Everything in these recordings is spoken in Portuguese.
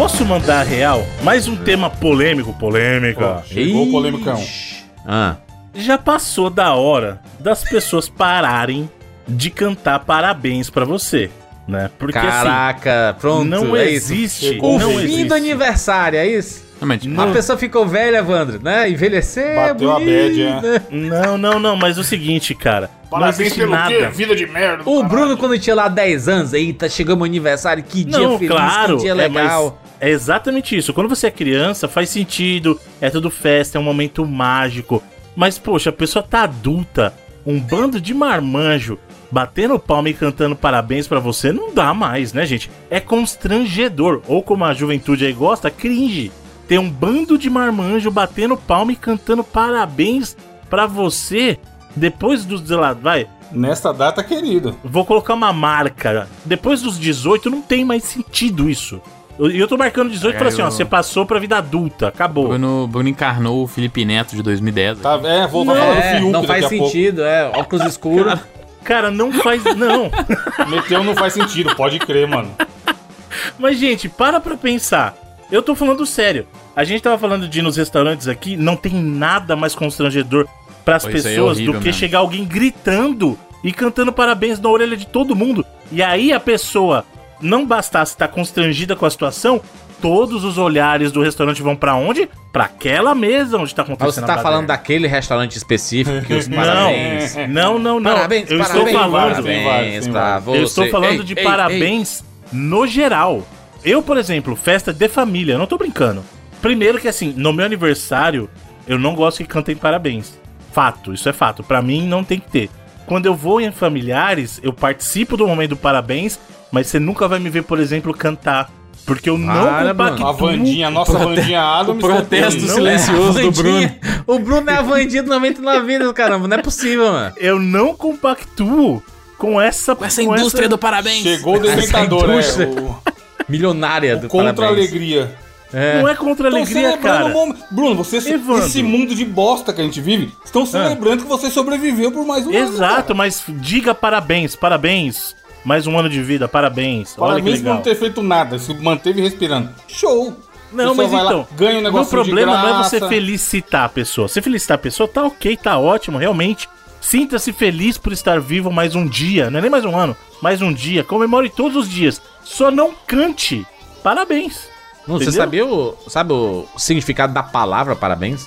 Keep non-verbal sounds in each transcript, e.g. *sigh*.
Posso mandar a real? Mais um tema polêmico, polêmica. Chegou o polemicão. Ah. Já passou da hora das pessoas pararem de cantar parabéns pra você, né? Porque assim, Caraca, pronto. não é isso. existe, Chegou O não fim existe. do aniversário, é isso? Não. A pessoa ficou velha, Evandro, né? Envelhecer. Bateu a bad, é. né? Não, não, não, mas é o seguinte, cara. não Parabéns existe pelo nada. quê? Vida de merda. O caralho. Bruno, quando tinha lá 10 anos, eita, chegou meu aniversário, que dia Não, feliz, claro, que dia é, legal. mas é exatamente isso. Quando você é criança, faz sentido, é tudo festa, é um momento mágico. Mas, poxa, a pessoa tá adulta, um bando de marmanjo batendo palma e cantando parabéns pra você, não dá mais, né, gente? É constrangedor, ou como a juventude aí gosta, cringe. Ter um bando de marmanjo batendo palma e cantando parabéns pra você depois dos, sei lá, vai, Nesta data, querido. Vou colocar uma marca. Depois dos 18 não tem mais sentido isso. E eu tô marcando 18 para assim, ó, você passou pra vida adulta, acabou. Bruno, Bruno encarnou o Felipe Neto de 2010. Tá, é, vou Não, falar do É, Fiuk não daqui faz a pouco. sentido, é. Óculos escuros. *laughs* Cara, não faz não. *laughs* Meteu não faz sentido, pode crer, mano. Mas gente, para pra pensar. Eu tô falando sério. A gente tava falando de ir nos restaurantes aqui, não tem nada mais constrangedor isso aí é pessoas horrível do que mesmo. chegar alguém gritando e cantando parabéns na orelha de todo mundo. E aí a pessoa não bastasse estar constrangida com a situação, todos os olhares do restaurante vão pra onde? Pra aquela mesa onde tá Mas acontecendo você tá a falando daquele restaurante específico que os *laughs* parabéns. Não, não, não. Parabéns, eu parabéns, estou falando. parabéns pra você. Eu estou falando Ei, de ei, parabéns no geral. Eu, por exemplo, festa de família, eu não tô brincando. Primeiro que assim, no meu aniversário, eu não gosto que cantem parabéns. Fato, isso é fato. Pra mim não tem que ter. Quando eu vou em familiares, eu participo do momento do parabéns, mas você nunca vai me ver, por exemplo, cantar. Porque eu não Para, Bruno. compactuo. A Vandinha, a nossa Vandinha Adams. protesto cantou. do silencioso É, do Bruno. O Bruno é a Vandinha do 99 vidas, caramba. Não é possível, mano. Eu não compactuo com essa... Com essa indústria do parabéns. Chegou o dementador, é. indústria. O, Milionária do o contra a parabéns. alegria. É. Não é contra a alegria, cara. o momento. Bruno, você, Evandro. esse mundo de bosta que a gente vive, estão celebrando que você sobreviveu por mais um ano. Exato, cara. mas diga parabéns, parabéns. Mais um ano de vida, parabéns. Olha que Parabéns por legal. não ter feito nada, se manteve respirando. Show! Não, mas vai lá, então, ganha um meu negócio problema de não é você felicitar a pessoa. Se felicitar a pessoa, tá ok, tá ótimo, realmente. Sinta-se feliz por estar vivo mais um dia, não é nem mais um ano, mais um dia. Comemore todos os dias. Só não cante. Parabéns. Não, você sabia o, sabe o significado da palavra parabéns?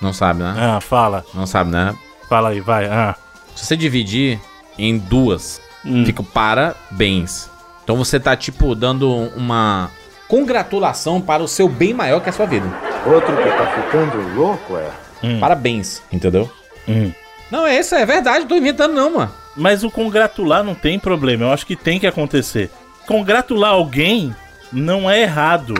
Não sabe, né? Ah, fala. Não sabe, né? Fala aí, vai. Ah. Se você dividir em duas, Hum. fica parabéns. Então você tá, tipo, dando uma congratulação para o seu bem maior que a sua vida. Outro que tá ficando louco é. Parabéns, entendeu? Hum. Não, é isso, é verdade, não tô inventando não, mano. Mas o congratular não tem problema. Eu acho que tem que acontecer. Congratular alguém não é errado.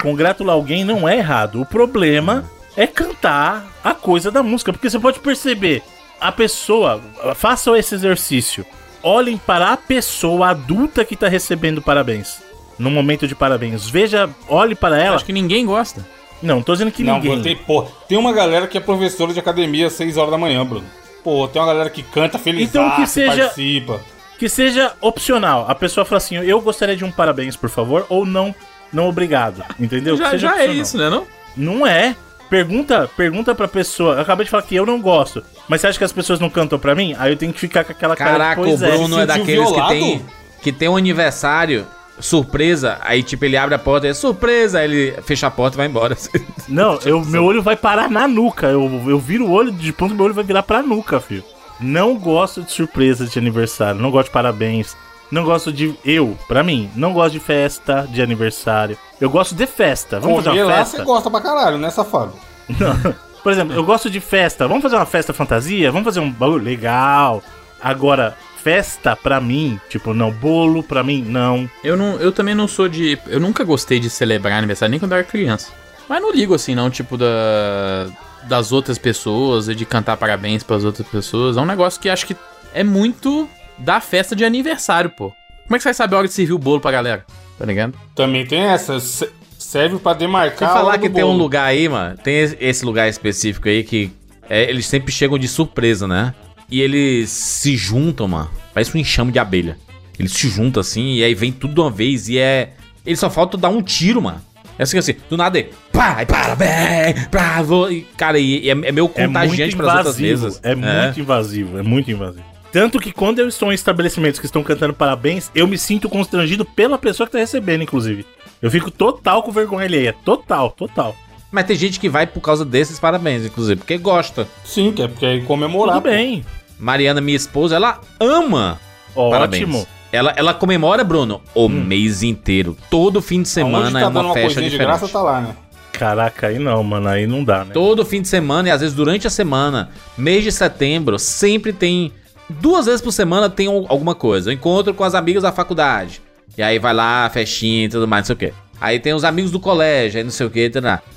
Congratular alguém não é errado. O problema é cantar a coisa da música. Porque você pode perceber, a pessoa. Façam esse exercício. Olhem para a pessoa adulta que tá recebendo parabéns. No momento de parabéns. Veja, olhe para ela. Acho que ninguém gosta. Não, tô dizendo que Não, ninguém. tem, pô, tem uma galera que é professora de academia às 6 horas da manhã, Bruno. Pô, tem uma galera que canta feliz, Então que seja- participa. Que seja opcional. A pessoa fala assim: eu gostaria de um parabéns, por favor, ou não, não obrigado. Entendeu? Que Já, seja já é isso, né, não? Não é. Pergunta, pergunta pra pessoa. Eu acabei de falar que eu não gosto. Mas você acha que as pessoas não cantam pra mim? Aí eu tenho que ficar com aquela cara Caraca, de o é. Bruno é, sentiu daqueles que violado? tem, que tem um aniversário surpresa, aí tipo ele abre a porta e é surpresa, aí ele fecha a porta e vai embora. *laughs* Não, eu, meu olho vai parar na nuca. Eu, eu viro o olho de ponto, meu olho vai virar pra nuca, filho. Não gosto de surpresas de aniversário. Não gosto de parabéns. Não gosto de. Eu, pra mim, não gosto de festa de aniversário. Eu gosto de festa. Vamos fazer uma lá festa? você gosta pra caralho, né, safado? Não. *laughs* Por exemplo, eu gosto de festa. Vamos fazer uma festa fantasia? Vamos fazer um bagulho legal. Agora, festa pra mim, tipo, não, bolo pra mim, não. Eu, não, eu também não sou de. Eu nunca gostei de celebrar aniversário, nem quando eu era criança. Mas não ligo assim, não, tipo, da, das outras pessoas e de cantar parabéns pras outras pessoas. É um negócio que acho que é muito da festa de aniversário, pô. Como é que você vai saber a hora de servir o bolo pra galera? Tá ligado? Também tem essa. se- Serve pra demarcar. a falar hora que do tem um bolo. lugar aí, mano, tem esse- lugar específico aí que é, eles sempre chegam de surpresa, né? E eles se juntam, mano. Parece um enxame de abelha. Eles se juntam assim e aí vem tudo de uma vez e é Ele só falta dar um tiro, mano. É assim, assim, do nada ele, pai, parabéns, bravo. E, cara, e, e é, é meio É contagiante muito pras outras invasivo. mesas. É, muito invasivo, é muito invasivo. Tanto que quando eu estou em estabelecimentos que estão cantando parabéns, eu me sinto constrangido pela pessoa que tá recebendo, inclusive. Eu fico total com vergonha alheia. Total, total. Mas tem gente que vai por causa desses parabéns, inclusive, porque gosta. Sim, que é porque é comemorar. Tudo bem. Mariana, minha esposa, ela ama parabéns. Ótimo. Ela, ela comemora, Bruno, o mês inteiro. Todo fim de semana tá é uma uma festa coisinha de diferente. graça, tá lá, né? Caraca, aí não, mano. Aí não dá, né? Todo fim de semana e às vezes durante a semana, mês de setembro, sempre tem. Duas vezes por semana tem al- alguma coisa. Eu encontro com as amigas da faculdade. E aí vai lá, festinha e tudo mais, não sei o quê. Aí tem os amigos do colégio, aí não sei o que,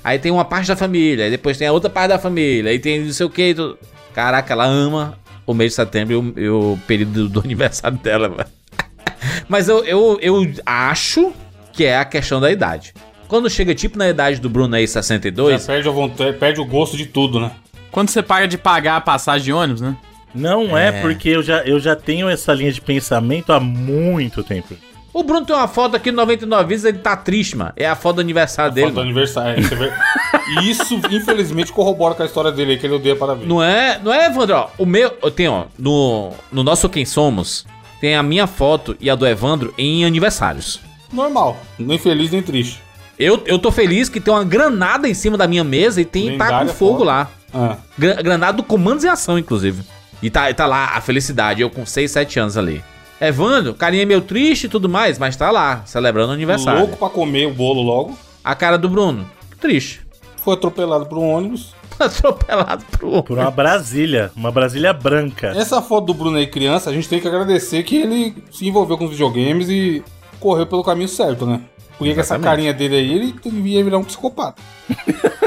aí tem uma parte da família, aí depois tem a outra parte da família, aí tem não sei o que. Tudo... Caraca, ela ama o mês de setembro e o, e o período do *laughs* aniversário dela, mano. *laughs* Mas eu, eu, eu acho que é a questão da idade. Quando chega tipo na idade do Bruno aí, Já 62, perde, a vontade, perde o gosto de tudo, né? Quando você para de pagar a passagem de ônibus, né? Não é, É. porque eu já, eu já tenho essa linha de pensamento há muito tempo. O Bruno tem uma foto aqui no 99 vezes, ele tá triste, mano. É a foto do aniversário dele. Foto do aniversário. Isso, é *laughs* E isso, infelizmente, corrobora com a história dele aí, que ele odeia parabéns. Não é, não é, Evandro? Ó, o meu, eu tenho, ó, no, no nosso Quem Somos, tem a minha foto e a do Evandro em aniversários. Normal. Nem feliz, nem triste. Eu, eu tô feliz que tem uma granada em cima da minha mesa e tem tá com Lendária fogo foto. lá. Ah. Gra- granada do Comandos em Ação, inclusive. E tá, tá lá a felicidade, eu com 6, 7 anos ali. Evandro, carinha meio triste e tudo mais, mas tá lá, celebrando o aniversário. Louco pra comer o bolo logo. A cara do Bruno, triste. Foi atropelado por um ônibus. *laughs* Atropelado pro Por uma Brasília, uma Brasília branca. Essa foto do Bruno aí criança, a gente tem que agradecer que ele se envolveu com os videogames e correu pelo caminho certo, né? Porque com essa carinha dele aí, ele devia virar um psicopata. *laughs*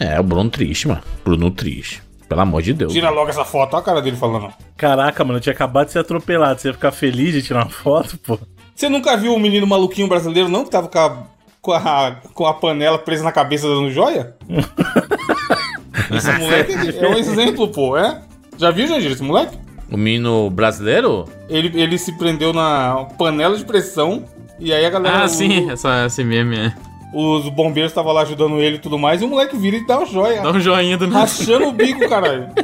É, o Bruno triste, mano. Bruno triste. Pelo amor de Deus. Tira logo essa foto, olha a cara dele falando. Caraca, mano, eu tinha acabado de ser atropelado. Você ia ficar feliz de tirar uma foto, pô? Você nunca viu o menino maluquinho brasileiro, não? Que tava com a, com a, com a panela presa na cabeça dando joia? *laughs* Esse moleque é um exemplo, pô, é? Já viu, Jandir, esse moleque? O menino brasileiro? Ele, ele se prendeu na panela de pressão e aí a galera. Ah, o- sim, essa, esse meme é. Os bombeiros estavam lá ajudando ele e tudo mais, e o moleque vira e dá uma joia. Dá um joinha do. Rachando o bico, caralho. *laughs*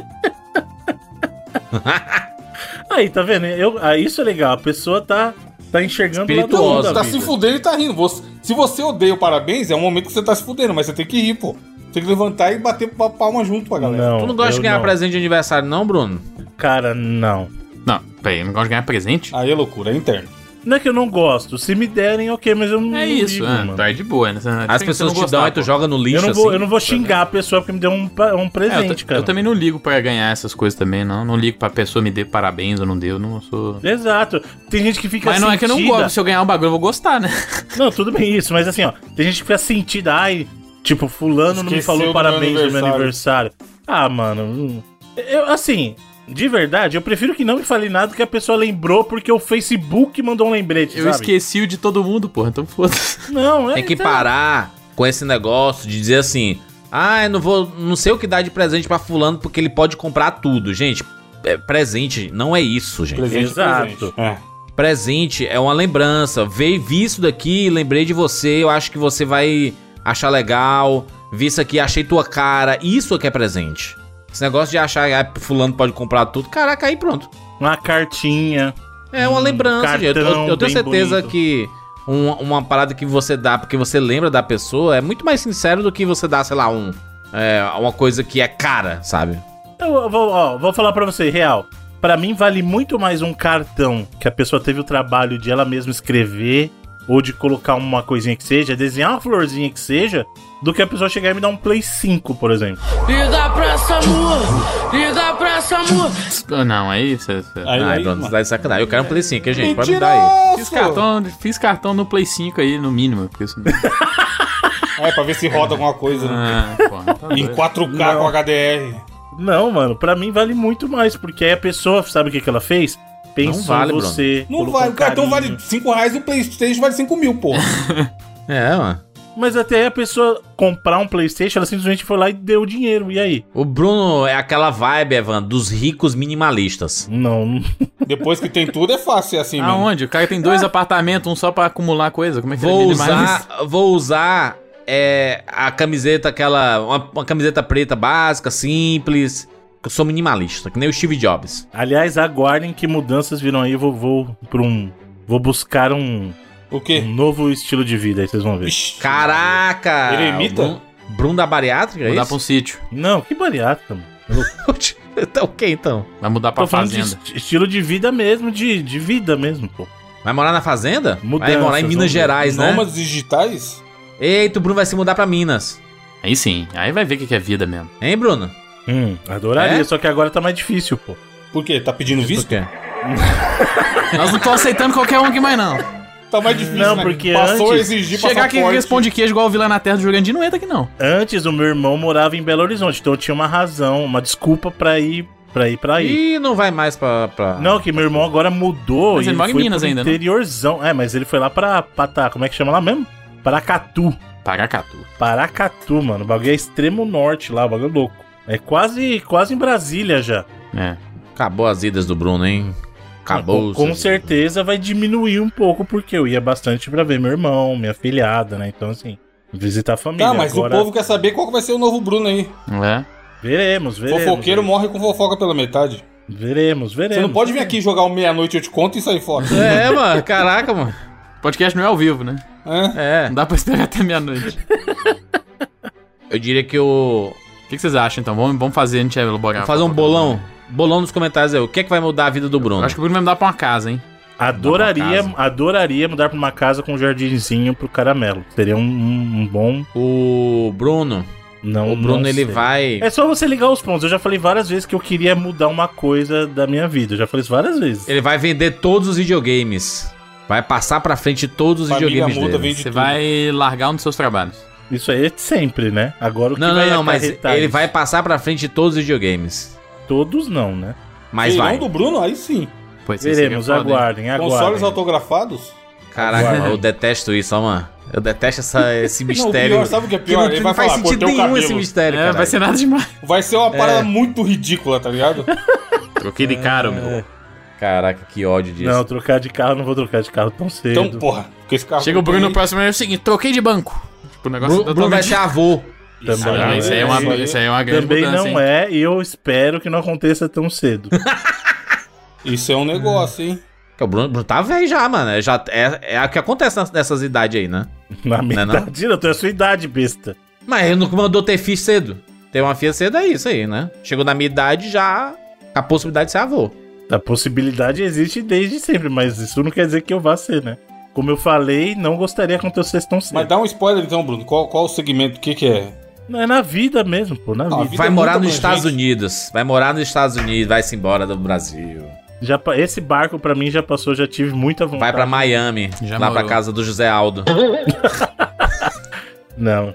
Aí, tá vendo? Eu, ah, isso é legal. A pessoa tá, tá enxergando o lado tá se fudendo e tá rindo. Você- se você odeia o parabéns, é um momento que você tá se fudendo, mas você tem que rir, pô. Tem que levantar e bater pa- palma junto pra galera. Não, Tu não gosta de ganhar não. presente de aniversário, não, Bruno? Cara, não. Não, peraí, eu não gosto de ganhar presente? Aí é loucura, é interno. Não é que eu não gosto. Se me derem, ok, mas eu não É isso, ligo, é, mano. tá de boa, né? Você- As pessoas te dão gostar, e tu joga no lixo Eu não, vou, assim. eu não vou xingar a pessoa porque me deu um, pa- um É, eu, presente, cara. eu também não ligo pra ganhar essas coisas também, não. Não ligo pra pessoa me dê parabéns ou não deu, não sou. Exato. Tem gente que fica Mas não é que eu não gosto, se eu ganhar um bagulho eu vou gostar, né? *laughs* Não, tudo bem isso, mas assim, ó, tem gente que fica sentida, ai, tipo, fulano não me Esqueceu falou do parabéns meu no meu aniversário. Ah, mano, hum, eu, assim, de verdade, eu prefiro que não me fale nada que a pessoa lembrou porque o Facebook mandou um lembrete, Eu sabe? esqueci o de todo mundo, porra, então foda-se. Não, é... Tem que é- parar com esse negócio de dizer assim: ah, eu não vou. Não sei o que dar de presente pra fulano porque ele pode comprar tudo. Gente, é, presente não é isso, gente. Presente, Exato. presente. É. Presente é uma lembrança. Veio, vi isso daqui, lembrei de você, eu acho que você vai achar legal. Vi isso aqui, achei tua cara. Isso é que é presente. Esse negócio de achar que fulano pode comprar tudo. Caraca, aí pronto. Uma cartinha. É uma Um lembrança, gente. Eu, eu- eu tenho cartão certeza bonito. que um- uma parada que você dá porque você lembra da pessoa é muito mais sincero do que você dar, sei lá, um. é, uma coisa que é cara, sabe? Eu vou, ó, vou falar pra você, real. Pra mim vale muito mais um cartão que a pessoa teve o trabalho de ela mesma escrever ou de colocar uma coisinha que seja, desenhar uma florzinha que seja, do que a pessoa chegar e me dar um Play 5, por exemplo. Liga pra SAMU, liga pra SAMU. Ah, Não, aí você. Aí, Ai, aí, Bruno, mano. tá de sacanagem. Eu quero um Play 5, hein, gente? Pode me dar aí. Fiz cartão, fiz cartão no Play 5 aí, no mínimo. Porque senão... *laughs* É, pra ver se roda alguma coisa. né? ah, porra, tá Em doido. 4K com HDR. Não, mano, pra mim vale muito mais, porque aí a pessoa, sabe o que, que ela fez? Pensou vale, em você. Não colocou vale, o cartão carinho. vale 5 reais e o Playstation vale 5 mil, pô. *laughs* É, mano. Mas até aí a pessoa comprar um Playstation, ela simplesmente foi lá e deu o dinheiro, e aí? O Bruno é aquela vibe, Evan, dos ricos minimalistas. Não, Depois que tem tudo, é fácil ser assim mesmo. Aonde? O cara tem dois apartamentos, um só pra acumular coisa. Como é que Vou ele mais? usar, vou usar é, a camiseta, aquela. Uma, uma camiseta preta básica, simples. Eu sou minimalista, que nem o Steve Jobs. Aliás, aguardem que mudanças virão aí. Eu vou, vou pra um. Vou buscar um, O um quê? novo estilo de vida aí, vocês vão ver. Ixi, Caraca! Eremita? Bruno, Bruno da bariátrica, é Mudar isso? pra um sítio. Não, que bariátrica, mano. *laughs* Então, o que então? Vai mudar pra Tô de fazenda. est- estilo de vida mesmo, de, de vida mesmo, pô. Vai morar na fazenda? vai Mudanças, morar em Minas. Gerais, né? Nômades digitais? Eita, o Bruno vai se mudar pra Minas. Aí sim, aí vai ver o que é vida mesmo. Hein, Bruno? Hum, adoraria, É? só que agora tá mais difícil, pô. Por quê? Tá pedindo Por visto? quê? Nós não estamos aceitando qualquer um aqui mais, não. Tá mais difícil, Não, né? porque Passou a antes- exigir Chegar aqui passaporte. responde queijo igual o Vila na Terra do Jurandir não entra aqui, não. Antes o meu irmão morava em Belo Horizonte, então eu tinha uma razão, uma desculpa pra ir pra ir pra aí. Ih, não vai mais pra. pra... Não, que meu irmão agora mudou Mas e ele mora em foi Minas ainda, né? interiorzão. É, mas ele foi lá pra Patá, como é que chama lá mesmo? Paracatu. Paracatu. Paracatu, mano. O bagulho é extremo norte lá, o bagulho é louco. É quase, quase em Brasília já. É. Acabou as idas do Bruno, hein? Acabou. Com, com certeza vai diminuir um pouco, porque eu ia bastante pra ver meu irmão, minha filhada, né? Então, assim, visitar a família. Tá, mas Agora, o povo quer saber qual vai ser o novo Bruno aí. É. Veremos, veremos. Fofoqueiro morre com fofoca pela metade. Veremos, veremos. Você não pode vir aqui jogar o meia-noite eu te conto e sair fora. É, mano, caraca, mano. Podcast não é ao vivo, né? É. É. Não dá pra esperar até meia-noite. Eu diria que o. O que, que vocês acham, então? Vamos, vamos fazer, a gente elaborar. Vou fazer um bolão. Bolão nos comentários aí. O que é que vai mudar a vida do Bruno? Eu acho que o Bruno vai mudar pra uma casa, hein? Adoraria, pra adoraria mudar pra uma casa com um jardinzinho pro caramelo. Seria um, um- um bom. O Bruno. Não, o Bruno, não ele vai. É só você ligar os pontos. Eu já falei várias vezes que eu queria mudar uma coisa da minha vida. Eu já falei isso várias vezes. Ele vai vender todos os videogames. Vai passar pra frente todos os Família videogames muda, dele. vende Você tudo. vai largar um dos seus trabalhos. Isso aí é sempre, né? Agora o que Não, vai não, não, mas ele vai passar pra frente todos os videogames. Todos não, né? Mas Feirão vai. do Bruno, aí sim. Pois Veremos, hein? aguardem, Consoles aguardem. autografados? Caraca, eu detesto isso, ó, mano. Eu detesto essa, *laughs* esse Não, o mistério. pior, sabe o que é que pior? não, Ele não vai faz falar, sentido nenhum esse cabelo. mistério, É, vai ser nada demais. Vai ser uma parada É. muito ridícula, tá ligado? *laughs* Troquei de cara, meu. Caraca, que ódio disso. Não, trocar de carro, não vou trocar de carro tão cedo. Então, porra, porque esse carro. Chega o Bruno no próximo e é o seguinte: troquei de banco. Tipo, o negócio Bruno, Bruno vai ser avô. Também, Ah, isso aí é uma, isso aí é uma grande também mudança, não hein? é, e eu espero que não aconteça tão cedo. *laughs* Isso é um negócio, hein? Que o Bruno, Bruno tá velho já, mano. É, já, é, é o que acontece nas- nessas idades aí, né? Na minha Não é não? idade, não, tu é a sua idade, besta. Mas ele não mandou ter filho cedo. Ter uma filha cedo é isso aí, né? Chegou na minha idade já a possibilidade de ser avô. A possibilidade existe desde sempre, mas isso não quer dizer que eu vá ser, né? Como eu falei, não gostaria que acontecesse tão cedo. Mas dá um spoiler então, Bruno. Qual, qual o segmento? O que, que é? Não, é na vida mesmo, pô, na Não, a vida. Vai é morar nos Estados abrangente. Unidos. Vai morar nos Estados Unidos. Vai-se embora do Brasil. Já, esse barco pra mim já passou, já tive muita vontade. Vai pra Miami. Já lá pra morou. casa do José Aldo. *laughs* Não.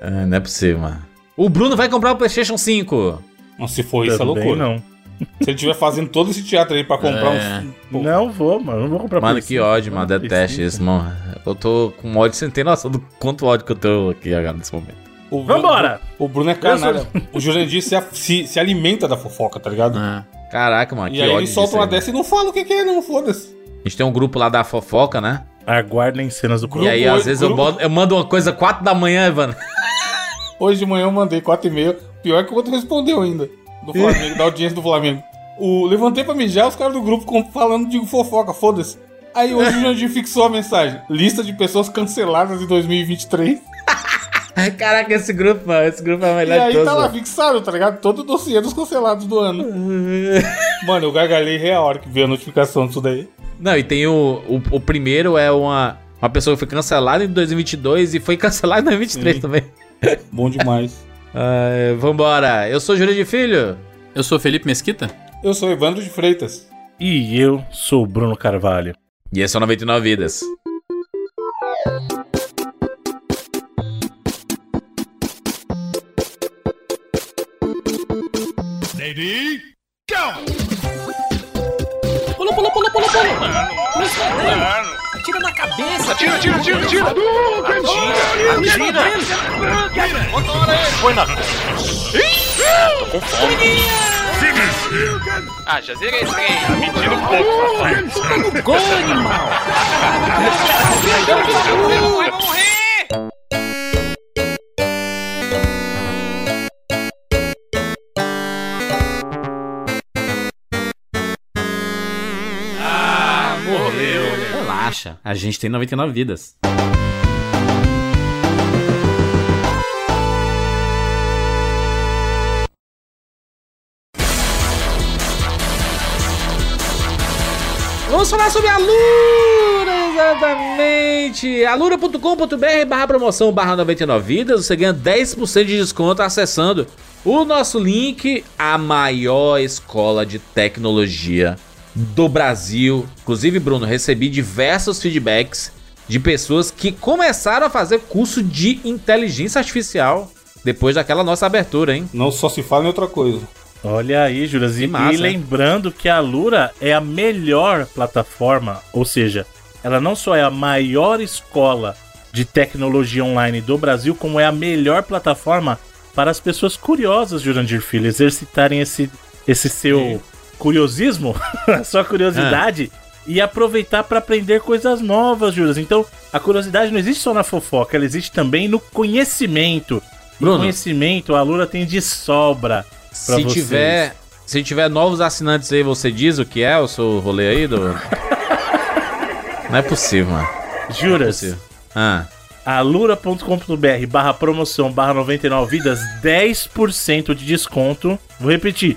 Ah, não é possível, mano. O Bruno vai comprar o PlayStation 5. Não, se for isso, é loucura. não. Se ele estiver fazendo todo esse teatro aí pra comprar É. uns. Pô, Não vou, mano. Não vou comprar Mano, que 5, ódio, mano. Detesto 5. isso, mano. Eu tô com ódio sem ter noção do quanto ódio que eu tô aqui agora nesse momento. O Bruno- Vambora! O Bruno é canalha. O Jurandir se, se, se alimenta da fofoca, tá ligado? É. Caraca, mano. E que aí ódio ele solta uma dessa e não fala o que, que é, não, foda-se. A gente tem um grupo lá da fofoca, né? Aguardem cenas do E programa. aí, Grupo às vezes, eu, grupo- boto- eu mando uma coisa 4 da manhã, Evandro. *laughs* Hoje de manhã eu mandei 4 e meia. Pior é que o outro respondeu ainda. Do Flamengo, da audiência do Flamengo. O, levantei pra mijar, os caras do grupo falando de fofoca, foda-se. Aí hoje o Jurandir fixou a mensagem. Lista de pessoas canceladas em 2023. *laughs* Caraca, esse grupo, mano. Esse grupo é o E melhor de aí todos. tá lá mano. fixado, tá ligado? Todo o dossiê dos cancelados do ano. *laughs* Mano, eu gargalhei real a hora que vi a notificação disso daí. Não, e tem o, o. o primeiro é uma. Uma pessoa que foi cancelada em 2022 e foi cancelada em 2023 Sim. também. *laughs* Bom demais. Ah, vambora. Eu sou Júlio de Filho. Eu sou Felipe Mesquita. Eu sou Evandro de Freitas. E eu sou o Bruno Carvalho. E esse é o 99 Vidas. Pula, pula, pula, pula, pula. Pula escondendo. Atira na cabeça. Atira, atira, atira, atira. Atira, atira. Atira. Põe na... Tô com fome. Ah, já zerei esse aí. Tá mentindo um pouco, safado. Gol, animal! Vai morrer! Relaxa, a gente tem 99 vidas. Vamos falar sobre a Lura, exatamente. alura.com.br barra promoção barra 99 vidas. Você ganha 10% de desconto acessando o nosso link, a maior escola de tecnologia do Brasil. Inclusive, Bruno, recebi diversos feedbacks de pessoas que começaram a fazer curso de inteligência artificial depois daquela nossa abertura, hein? Não só se fala em outra coisa. Olha aí, Juras. E, massa, e lembrando que a Lura é a melhor plataforma, ou seja, ela não só é a maior escola de tecnologia online do Brasil, como é a melhor plataforma para as pessoas curiosas, Jurandir Filho, exercitarem esse, esse seu curiosismo, *laughs* a sua curiosidade, e aproveitar para aprender coisas novas, Juras. Então, a curiosidade não existe só na fofoca, ela existe também no conhecimento. E Bruno. conhecimento a Lura tem de sobra. pra Se vocês. tiver, se tiver novos assinantes aí, você diz o que é o seu rolê aí do *laughs* Não é possível, mano. Juras, Possível. Ah, alura.com.br barra promoção barra 99 vidas, 10% de desconto. Vou repetir,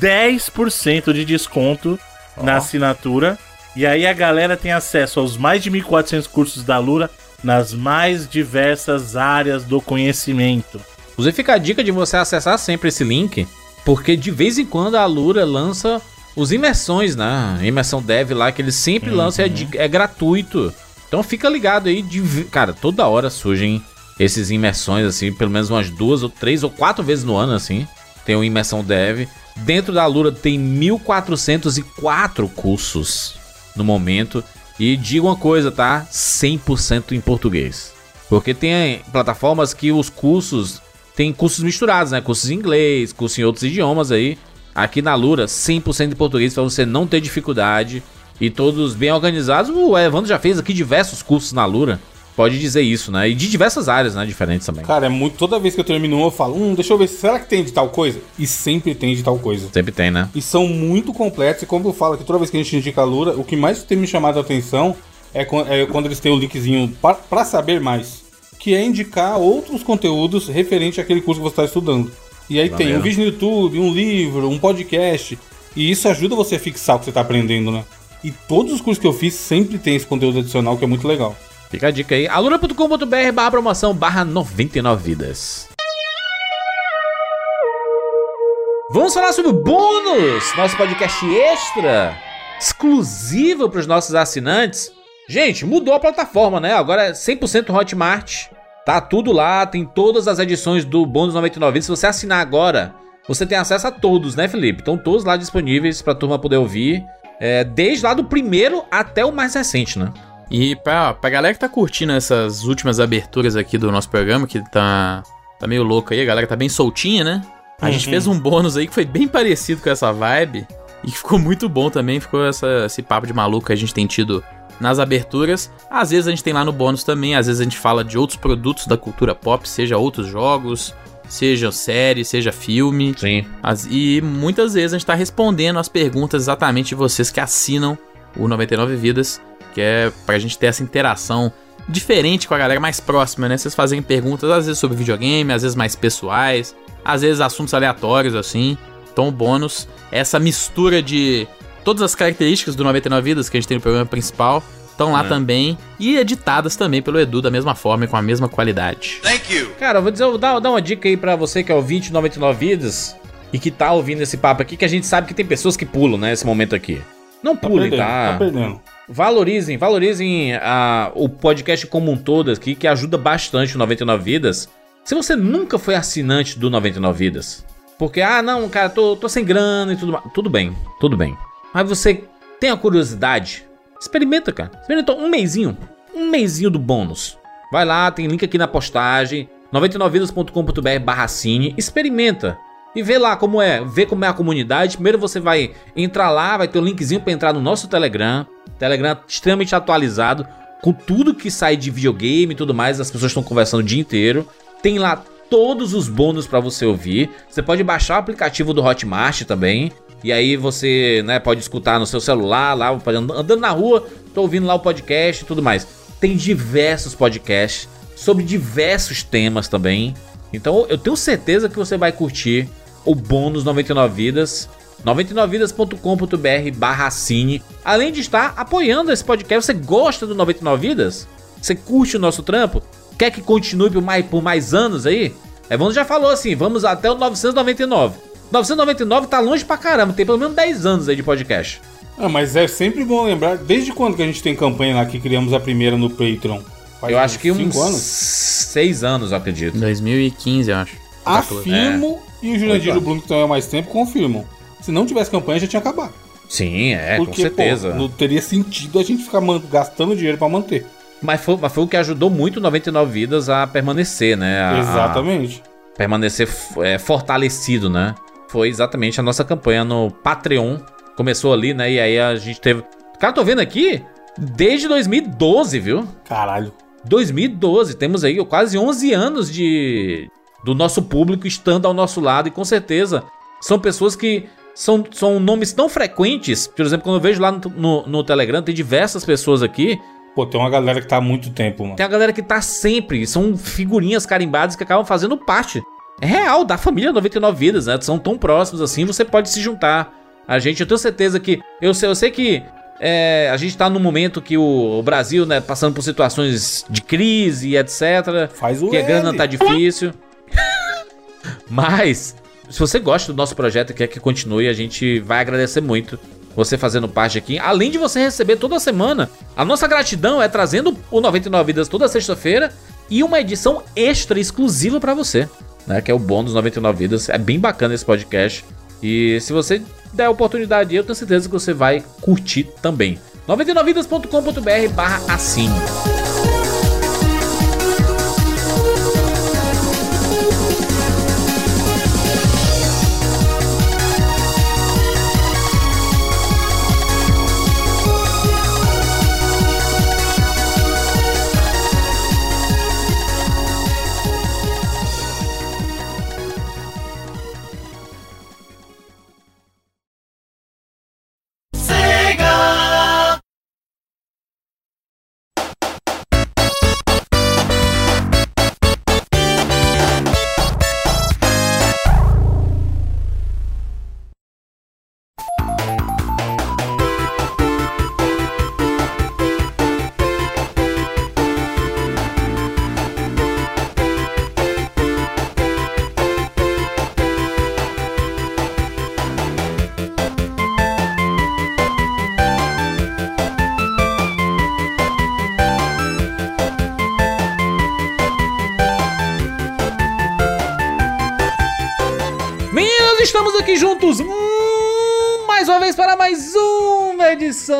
10% de desconto na assinatura. E aí a galera tem acesso aos mais de 1.400 cursos da Alura nas mais diversas áreas do conhecimento. Inclusive fica a dica de você acessar sempre esse link, porque de vez em quando a Alura lança os imersões, né? Imersão Dev lá, que eles sempre lançam, é, de- é gratuito. Então fica ligado aí, de, cara, toda hora surgem esses imersões, assim, pelo menos umas duas ou três ou quatro vezes no ano, assim. Tem o Imersão Dev. Dentro da Alura tem 1404 cursos no momento. E diga uma coisa, tá? 100% em português. Porque tem plataformas que os cursos tem cursos misturados, né? Cursos em inglês, cursos em outros idiomas aí. Aqui na Lura, 100% em português para você não ter dificuldade e todos bem organizados. O Evandro já fez aqui diversos cursos na Lura. Pode dizer isso, né? E de diversas áreas, né? Diferentes também. Cara, é muito. Toda vez que eu termino um, eu falo, hum, deixa eu ver, será que tem de tal coisa? E sempre tem de tal coisa. Sempre tem, né? E são muito completos. E como eu falo que toda vez que a gente indica a Lura, o que mais tem me chamado a atenção é é quando eles têm o linkzinho pa- pra saber mais. Que é indicar outros conteúdos referente àquele curso que você está estudando. E aí tem um vídeo no YouTube, um livro, um podcast. E isso ajuda você a fixar o que você está aprendendo, né? E todos os cursos que eu fiz sempre tem esse conteúdo adicional que é muito legal. Fica a dica aí. alura.com.br barra promoção barra 99 vidas. Vamos falar sobre o bônus, nosso podcast extra, exclusivo para os nossos assinantes. Gente, mudou a plataforma, né? Agora é 100% Hotmart. Tá tudo lá, tem todas as edições do bônus 99 vidas. Se você assinar agora, você tem acesso a todos, né, Felipe? Estão todos lá disponíveis para a turma poder ouvir. É, desde lá do primeiro até o mais recente, né? E pra, pra galera que tá curtindo essas últimas aberturas aqui do nosso programa, que tá, tá meio louco aí, a galera tá bem soltinha, né? A gente fez um bônus aí que foi bem parecido com essa vibe e que ficou muito bom também. Ficou essa, esse papo de maluco que a gente tem tido nas aberturas. Às vezes a gente tem lá no bônus também, às vezes a gente fala de outros produtos da cultura pop, seja outros jogos, seja série, seja filme. Sim. As- e muitas vezes a gente tá respondendo as perguntas exatamente de vocês que assinam o 99 Vidas, que é pra gente ter essa interação diferente com a galera mais próxima, né? Vocês fazem perguntas às vezes sobre videogame, às vezes mais pessoais, às vezes assuntos aleatórios assim. Então o bônus é essa mistura de todas as características do 99 Vidas que a gente tem no programa principal. Estão lá também e editadas também pelo Edu da mesma forma e com a mesma qualidade. Cara, eu vou dizer, eu vou dar, dar uma dica aí pra você que é ouvinte de 99 vidas e que tá ouvindo esse papo aqui, que a gente sabe que tem pessoas que pulam, né, esse momento aqui. Não Tá pulem, perdendo, tá? tá perdendo. Valorizem, valorizem a- o podcast como um todo aqui, que ajuda bastante o 99 Vidas. Se você nunca foi assinante do 99 Vidas, porque, ah, não, cara, tô, tô sem grana e tudo mais. Tudo bem, tudo bem. Mas você tem a curiosidade? Experimenta, cara. Experimenta um mêsinho. Um mêsinho do bônus. Vai lá, tem link aqui na postagem. 99vidas.com.br barra. Experimenta. E vê lá como é, vê como é a comunidade. Primeiro você vai entrar lá, vai ter um linkzinho para entrar no nosso Telegram. Telegram extremamente atualizado, com tudo que sai de videogame e tudo mais, as pessoas estão conversando o dia inteiro. Tem lá todos os bônus para você ouvir. Você pode baixar o aplicativo do Hotmart também. E aí você, né, pode escutar no seu celular, lá, andando na rua, tô ouvindo lá o podcast e tudo mais. Tem diversos podcasts sobre diversos temas também. Então eu tenho certeza que você vai curtir o bônus 99 vidas. 99vidas.com.br barra assine. Além de estar apoiando esse podcast, você gosta do 99 Vidas? Você curte o nosso trampo? Quer que continue por mais, por mais anos aí? Evandro já falou assim, vamos até o 999. 999 tá longe pra caramba, tem pelo menos 10 anos aí de podcast. Ah, mas é sempre bom lembrar, desde quando que a gente tem campanha lá que criamos a primeira no Patreon? Faz eu acho que uns cinco anos? 6 anos, eu acredito. 2015, eu acho. Afirmo e o Jurandir e o Bruno que estão há mais tempo confirmam. Se não tivesse campanha, já tinha acabado. Sim, é, com Porque, certeza. pô, não teria sentido a gente ficar gastando dinheiro pra manter. Mas, foi, mas foi o que ajudou muito o 99 Vidas a permanecer, né? A- Exatamente. a permanecer é, fortalecido, né? Foi exatamente a nossa campanha no Patreon. Começou ali, né? E aí a gente teve. Cara, tô vendo aqui desde 2012, viu? Caralho. 2012, temos aí quase 11 anos de do nosso público estando ao nosso lado e com certeza são pessoas que são, são nomes tão frequentes. Por exemplo, quando eu vejo lá no, no, no Telegram, tem diversas pessoas aqui. Pô, tem uma galera que tá há muito tempo, mano. Tem a galera que tá sempre, são figurinhas carimbadas que acabam fazendo parte. É real, da família 99 Vidas, né? São tão próximos assim, você pode se juntar. A gente, eu tenho certeza que. Eu sei, eu sei que é, a gente tá num momento que o, o Brasil, né, passando por situações de crise e etc. Faz o que a grana tá difícil. Mas, se você gosta do nosso projeto e quer que continue, a gente vai agradecer muito você fazendo parte aqui. Além de você receber toda semana. A nossa gratidão é trazendo o 99 Vidas toda sexta-feira e uma edição extra exclusiva pra você, né? Que é o bônus 99 Vidas. É bem bacana esse podcast. E se você der a oportunidade, eu tenho certeza que você vai curtir também. 99vidas.com.br barra assine.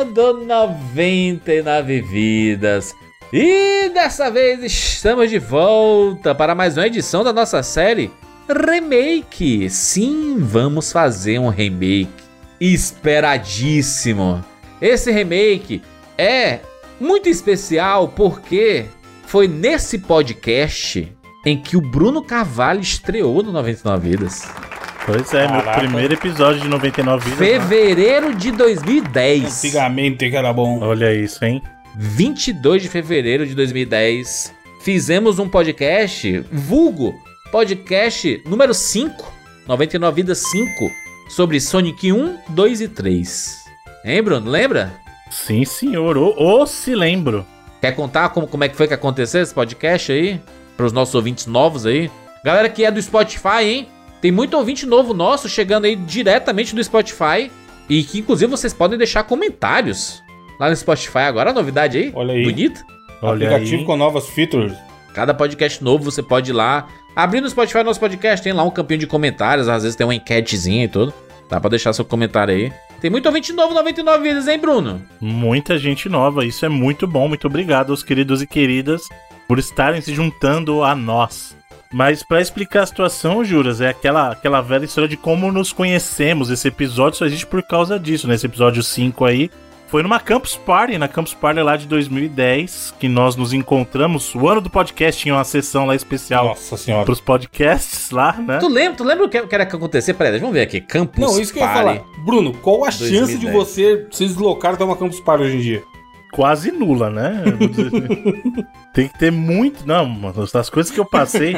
Edição do 99 Vidas. E dessa vez estamos de volta para mais uma edição da nossa série Remake. Sim, vamos fazer um remake esperadíssimo. Esse remake é muito especial porque foi nesse podcast em que o Bruno Carvalho estreou no 99 Vidas. Pois é, meu Caraca. primeiro episódio de 99 vidas. né? Fevereiro de 2010. Antigamente que era bom. Olha isso, hein? 22 de fevereiro de 2010. Fizemos um podcast, vulgo, podcast número 5, 99 Vidas 5, sobre Sonic 1, 2 e 3. Hein, Bruno? Lembra? Sim, senhor. Ô, se lembro. Quer contar como, como é que foi que aconteceu esse podcast aí? Para os nossos ouvintes novos aí. Galera que é do Spotify, hein? Tem muito ouvinte novo nosso chegando aí diretamente do Spotify. E que inclusive vocês podem deixar comentários lá no Spotify agora. A novidade aí. Olha aí. Bonito. Olha Aplicativo aí. com novas features. Cada podcast novo você pode ir lá. Abrir no Spotify nosso podcast, tem lá um campinho de comentários. Às vezes tem uma enquetezinha e tudo. Dá pra deixar seu comentário aí. Tem muito ouvinte novo, 99 vidas, hein, Bruno? Muita gente nova. Isso é muito bom. Muito obrigado aos queridos e queridas por estarem se juntando a nós. Mas pra explicar a situação, Juras, é aquela, aquela velha história de como nos conhecemos. Esse episódio só existe por causa disso, nesse episódio 5 aí. Foi numa Campus Party, na Campus Party lá de 2010, que nós nos encontramos. O ano do podcast tinha uma sessão lá especial Nossa senhora. pros podcasts lá, né? Tu lembra, tu lembra o que que era que acontecer? Peraí, vamos ver aqui. Campus Não, isso que eu ia Party. falar. Bruno, qual a chance de 2010. você se deslocar até uma Campus Party hoje em dia? Quase nula, né? Dizer- *laughs* Tem que ter muito. Não, mano, das coisas que eu passei.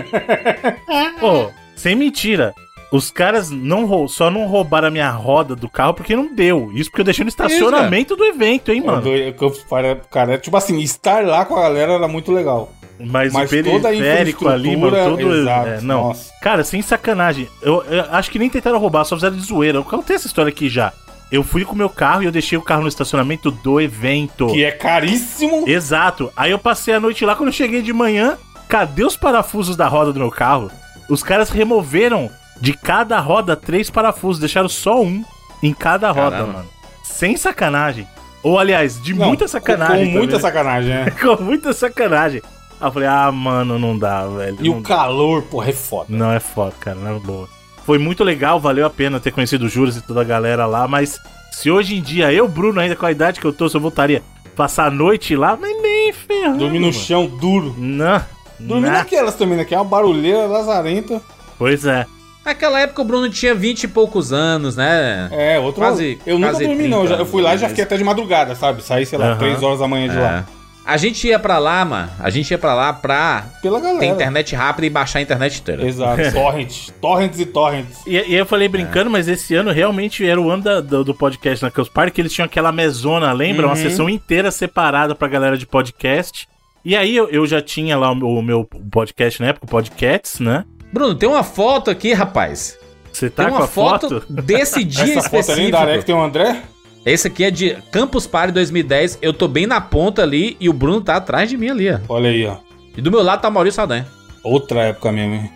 Pô, sem mentira. Os caras não só não roubaram a minha roda do carro porque não deu. Isso porque eu deixei no estacionamento do evento, hein, mano. Quando o Campus Party, cara, é tipo assim, estar lá com a galera era muito legal. Mas, Mas o periférico ali, mano, todo. exato, é, não. nossa. Cara, sem sacanagem. Eu, eu acho que nem tentaram roubar, só fizeram de zoeira. Eu contei essa história aqui já. Eu fui com o meu carro e eu deixei o carro no estacionamento do evento. Que é caríssimo. Exato. Aí eu passei a noite lá, quando eu cheguei de manhã, cadê os parafusos da roda do meu carro? Os caras removeram de cada roda três parafusos, deixaram só um em cada roda, Caramba. mano. Sem sacanagem. Ou, aliás, de Não, muita sacanagem. Com, com muita também. sacanagem, né? *laughs* Com muita sacanagem. Aí eu falei, ah, mano, não dá, velho. E não o dá. calor, porra, é foda. Não é foda, cara, não é boa. Foi muito legal, valeu a pena ter conhecido o Juros e toda a galera lá, mas se hoje em dia eu, Bruno, ainda com a idade que eu tô, se eu voltaria passar a noite lá, mas nem ferrando. Dormir no mano. chão duro. Não. Dormir não. naquelas também, né? Que é uma barulheira lazarenta. Pois é. Naquela época o Bruno tinha 20 e poucos anos, né? É, outro. Quase- eu nunca quase dormi, não. Eu, já- eu fui lá e já 30 fiquei até de madrugada, sabe? Saí, sei lá, Aham. 3 horas da manhã de lá. A gente ia pra lá, mano. A gente ia pra lá pra Pela galera. ter internet rápida e baixar a internet inteira. Exato. *laughs* torrents. Torrents e torrents. E, e aí eu falei brincando, mas esse ano realmente era o ano da- do, do podcast na Campus Party, que eles tinham aquela mesona, lembra? Uma Uhum. sessão inteira separada pra galera de podcast. E aí eu, eu já tinha lá o meu, o meu podcast na época, o Podcats, né? Bruno, tem uma foto aqui, rapaz. Você tá tem com uma a foto? foto desse dia Essa foto é específico. lendária. É que tem o André? Esse aqui é de Campus Party 2010. Eu tô bem na ponta ali e o Bruno tá atrás de mim ali, ó. Olha aí, ó. E do meu lado tá Maurício Saldanha. Outra época mesmo, hein? *laughs*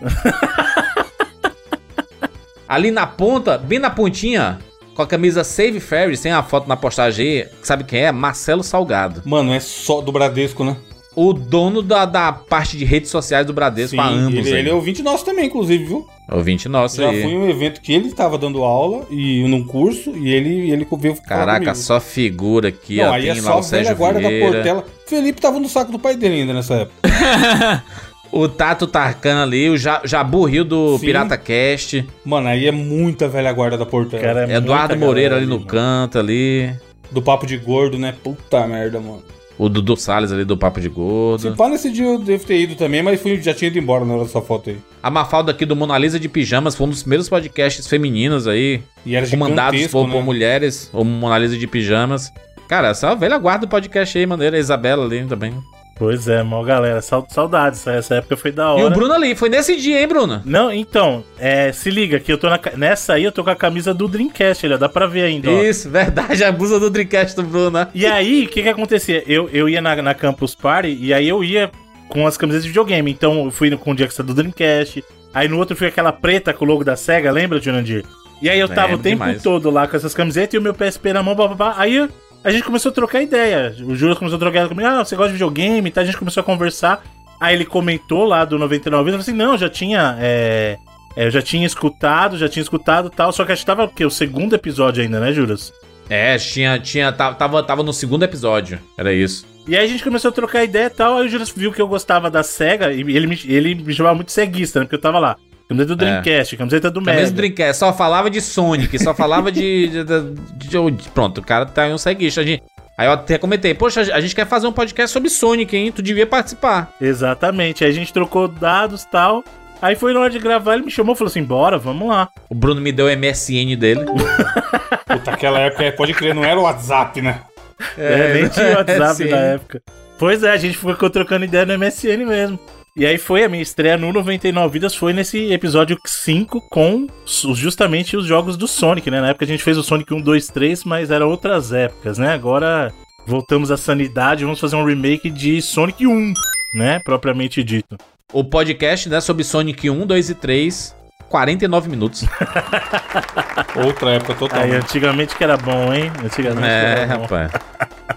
Ali na ponta, bem na pontinha, com a camisa Save Ferries, tem a foto na postagem aí. Sabe quem é? Marcelo Salgado. Mano, é só do Bradesco, né? O dono da, da parte de redes sociais do Bradesco há anos. ele, ele é ouvinte nosso também, inclusive, viu? Ouvinte nosso Já aí. fui em um evento que ele tava dando aula e num curso e ele, ele veio falar Caraca, comigo. só figura aqui, Não, ó. aí Tem é lá só o a velha Sérgio guarda da Vieira. Portela. Felipe tava no saco do pai dele ainda nessa época. *laughs* O Tato Tarkan ali, o Ja- Jabu Rio do Sim. Pirata Cast. Mano, aí é muita velha guarda da Portela. Cara, é Eduardo Moreira ali no mano. canto ali. Do papo de gordo, né? Puta merda, mano. O Dudu Salles ali do Papo de Se Gordo. pá, nesse dia eu devo ter ido também, mas fui, já tinha ido embora na hora dessa foto aí. A Mafalda aqui do Mona Lisa de Pijamas foi um dos primeiros podcasts femininos aí. E era comandados por, né? por mulheres, ou Mona Lisa de Pijamas. Cara, essa é velha guarda do podcast aí, maneira. A Isabela ali também. Pois é, mal galera. Sau- Saudades, essa época foi da E o hora. Bruno ali, foi nesse dia, hein, Bruno? Não, então, é, se liga que eu tô na, nessa aí eu tô com a camisa do Dreamcast, olha, dá pra ver ainda, ó. Isso, verdade, *laughs* a blusa do Dreamcast do Bruno. né? E aí, o que que acontecia? Eu, eu ia na, na Campus Party e aí eu ia com as camisas de videogame. Então eu fui no- com o Jackson do Dreamcast. Aí no outro fui aquela preta com o logo da SEGA, lembra, Jurandir? E aí eu tava Lembro o tempo demais. todo lá com essas camisetas e o meu PSP na mão, bababá. Aí a gente começou a trocar ideia. O Júlio começou a trocar ideia comigo. Ah, você gosta de videogame e tal. A gente começou a conversar. Aí ele comentou lá do 99 vidas. Eu falei assim, não, já tinha... é, é, eu já tinha escutado, já tinha escutado e tal. Só que a gente tava, o quê? O segundo episódio ainda, né, Juras? É, tinha, tinha, ta- tava, tava no segundo episódio. Era isso. E aí a gente começou a trocar ideia e tal, aí o Juras viu que eu gostava da SEGA, e ele me, ele me chamava muito ceguista, né? Porque eu tava lá. Camiseta do É. Dreamcast, camiseta do Mesmo Mega. Dreamcast, só falava de Sonic, só falava de, de- de- de- Pronto, o cara tá aí um ceguista. Aí eu até comentei, poxa, a gente quer fazer um podcast sobre Sonic, hein? Tu devia participar. Exatamente. Aí a gente trocou dados e tal. Aí foi na hora de gravar, ele me chamou e falou assim: bora, vamos lá. O Bruno me deu o MSN dele. *laughs* Puta, aquela época, é, pode crer, não era o WhatsApp, né? É, nem tinha *laughs* WhatsApp na época. Pois é, a gente ficou trocando ideia no MSN mesmo. E aí foi a minha estreia no 99 Vidas, foi nesse episódio 5 com justamente os jogos do Sonic, né? Na época a gente fez o Sonic 1, 2, 3, mas eram outras épocas, né? Agora voltamos à sanidade, vamos fazer um remake de Sonic 1, né? Propriamente dito. O podcast, né, sobre Sonic 1, 2 e 3, 49 minutos. *laughs* Outra época total. Aí, antigamente que era bom, hein? Antigamente é, que era bom. rapaz.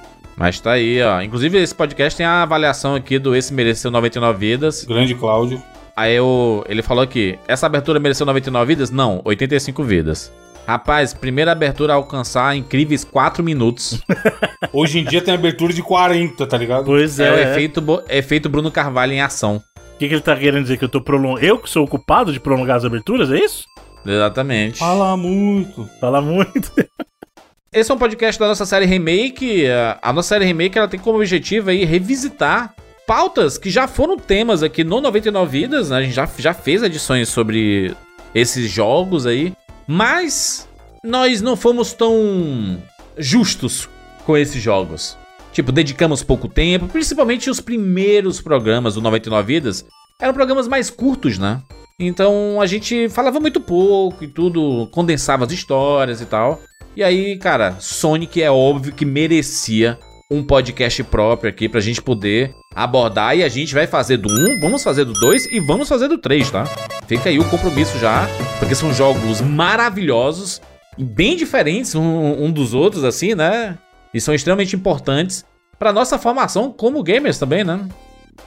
*laughs* Mas tá aí, ó. Inclusive, esse podcast tem a avaliação aqui do Esse Mereceu 99 Vidas. Grande Cláudio. Aí eu, ele falou aqui: essa abertura mereceu 99 vidas? Não, 85 vidas. Rapaz, primeira abertura a alcançar incríveis 4 minutos. *laughs* Hoje em dia tem abertura de 40, tá ligado? Pois É, é. o O efeito, efeito Bruno Carvalho em ação. que, que ele tá querendo dizer? Que eu tô prolongando. Eu que sou o culpado de prolongar as aberturas, é isso? Exatamente. Fala muito. Fala muito. *laughs* Esse é um podcast da nossa série Remake. A- nossa série Remake ela tem como objetivo aí revisitar pautas que já foram temas aqui no 99 Vidas. né? A gente já, já fez edições sobre esses jogos aí. Mas nós não fomos tão justos com esses jogos. Tipo, dedicamos pouco tempo, principalmente os primeiros programas do 99 Vidas eram programas mais curtos, né? Então a gente falava muito pouco e tudo, condensava as histórias e tal. E aí, cara, Sonic é óbvio que merecia um podcast próprio aqui pra gente poder abordar. E a gente vai fazer do 1, vamos fazer do 2 e vamos fazer do 3, tá? Fica aí o compromisso já, porque são jogos maravilhosos e bem diferentes um, um dos outros, assim, né? E são extremamente importantes pra nossa formação como gamers também, né?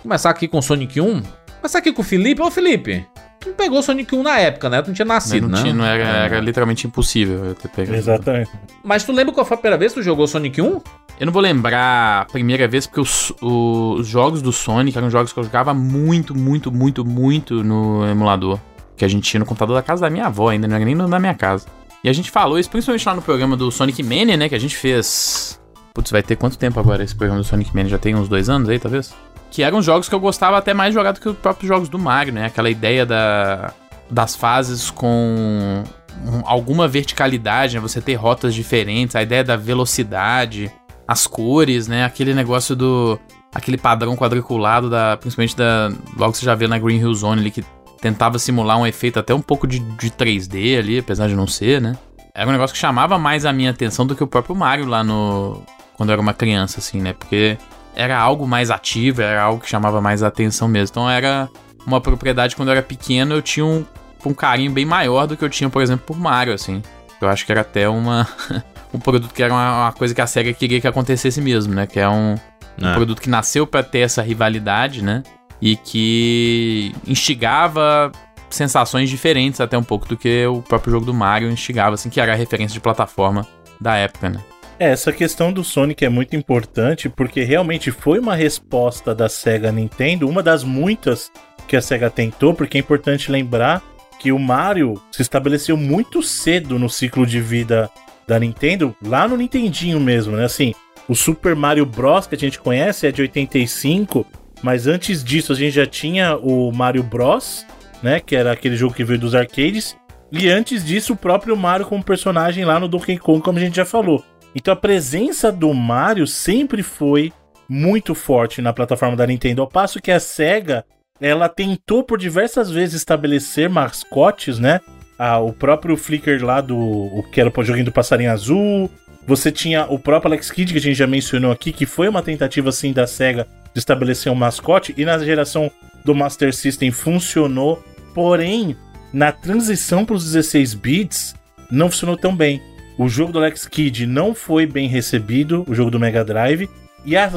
Começar aqui com Sonic 1. Começar aqui com o Felipe. Ô, Felipe, tu não pegou Sonic 1 na época, né? Tu não tinha Mas nascido, não, né? tinha, não era, É. era literalmente impossível eu ter pegado. Exatamente. Mas tu lembra qual foi a primeira vez que tu jogou Sonic 1? Eu não vou lembrar a primeira vez, porque os, os jogos do Sonic eram jogos que eu jogava muito, muito, muito, muito no emulador. Que a gente tinha no computador da casa da minha avó, ainda não era nem no da minha casa. E a gente falou isso principalmente lá no programa do Sonic Mania, né? Que a gente fez. Putz, vai ter quanto tempo agora esse programa do Sonic Mania? Já tem uns dois anos aí, talvez? Que eram jogos que eu gostava até mais jogar do que os próprios jogos do Mario, né? Aquela ideia da, das fases com um- alguma verticalidade, né? Você ter rotas diferentes, a ideia da velocidade, as cores, né? Aquele negócio do. aquele padrão quadriculado, da, principalmente da. Logo você já vê na Green Hill Zone ali, que tentava simular um efeito até um pouco de, de 3D ali, apesar de não ser, né? Era um negócio que chamava mais a minha atenção do que o próprio Mario lá no. quando eu era uma criança, assim, né? Porque era algo mais ativo, era algo que chamava mais a atenção mesmo. Então era uma propriedade quando eu era pequeno, eu tinha um, um carinho bem maior do que eu tinha, por exemplo, por Mario, assim. Eu acho que era até uma. *laughs* um produto que era uma, uma coisa que a SEGA queria que acontecesse mesmo, né? Que é um, um É. produto que nasceu pra ter essa rivalidade, né? E que instigava sensações diferentes até um pouco do que o próprio jogo do Mario instigava, assim, que era a referência de plataforma da época, né? É, essa questão do Sonic é muito importante porque realmente foi uma resposta da Sega Nintendo, uma das muitas que a Sega tentou, porque é importante lembrar que o Mario se estabeleceu muito cedo no ciclo de vida da Nintendo, lá no Nintendinho mesmo, né? Assim, o Super Mario Bros que a gente conhece é de 85, mas antes disso a gente já tinha o Mario Bros, né, que era aquele jogo que veio dos arcades, e antes disso o próprio Mario como personagem lá no Donkey Kong, como a gente já falou. Então a presença do Mario sempre foi muito forte na plataforma da Nintendo, ao passo que a Sega ela tentou por diversas vezes estabelecer mascotes, né? Ah, o próprio Flicker lá do o que era o joguinho do passarinho azul. Você tinha o próprio Alex Kidd que a gente já mencionou aqui, que foi uma tentativa assim da Sega de estabelecer um mascote e na geração do Master System funcionou, porém na transição para os 16 bits não funcionou tão bem. O jogo do Alex Kidd não foi bem recebido, o jogo do Mega Drive. E a,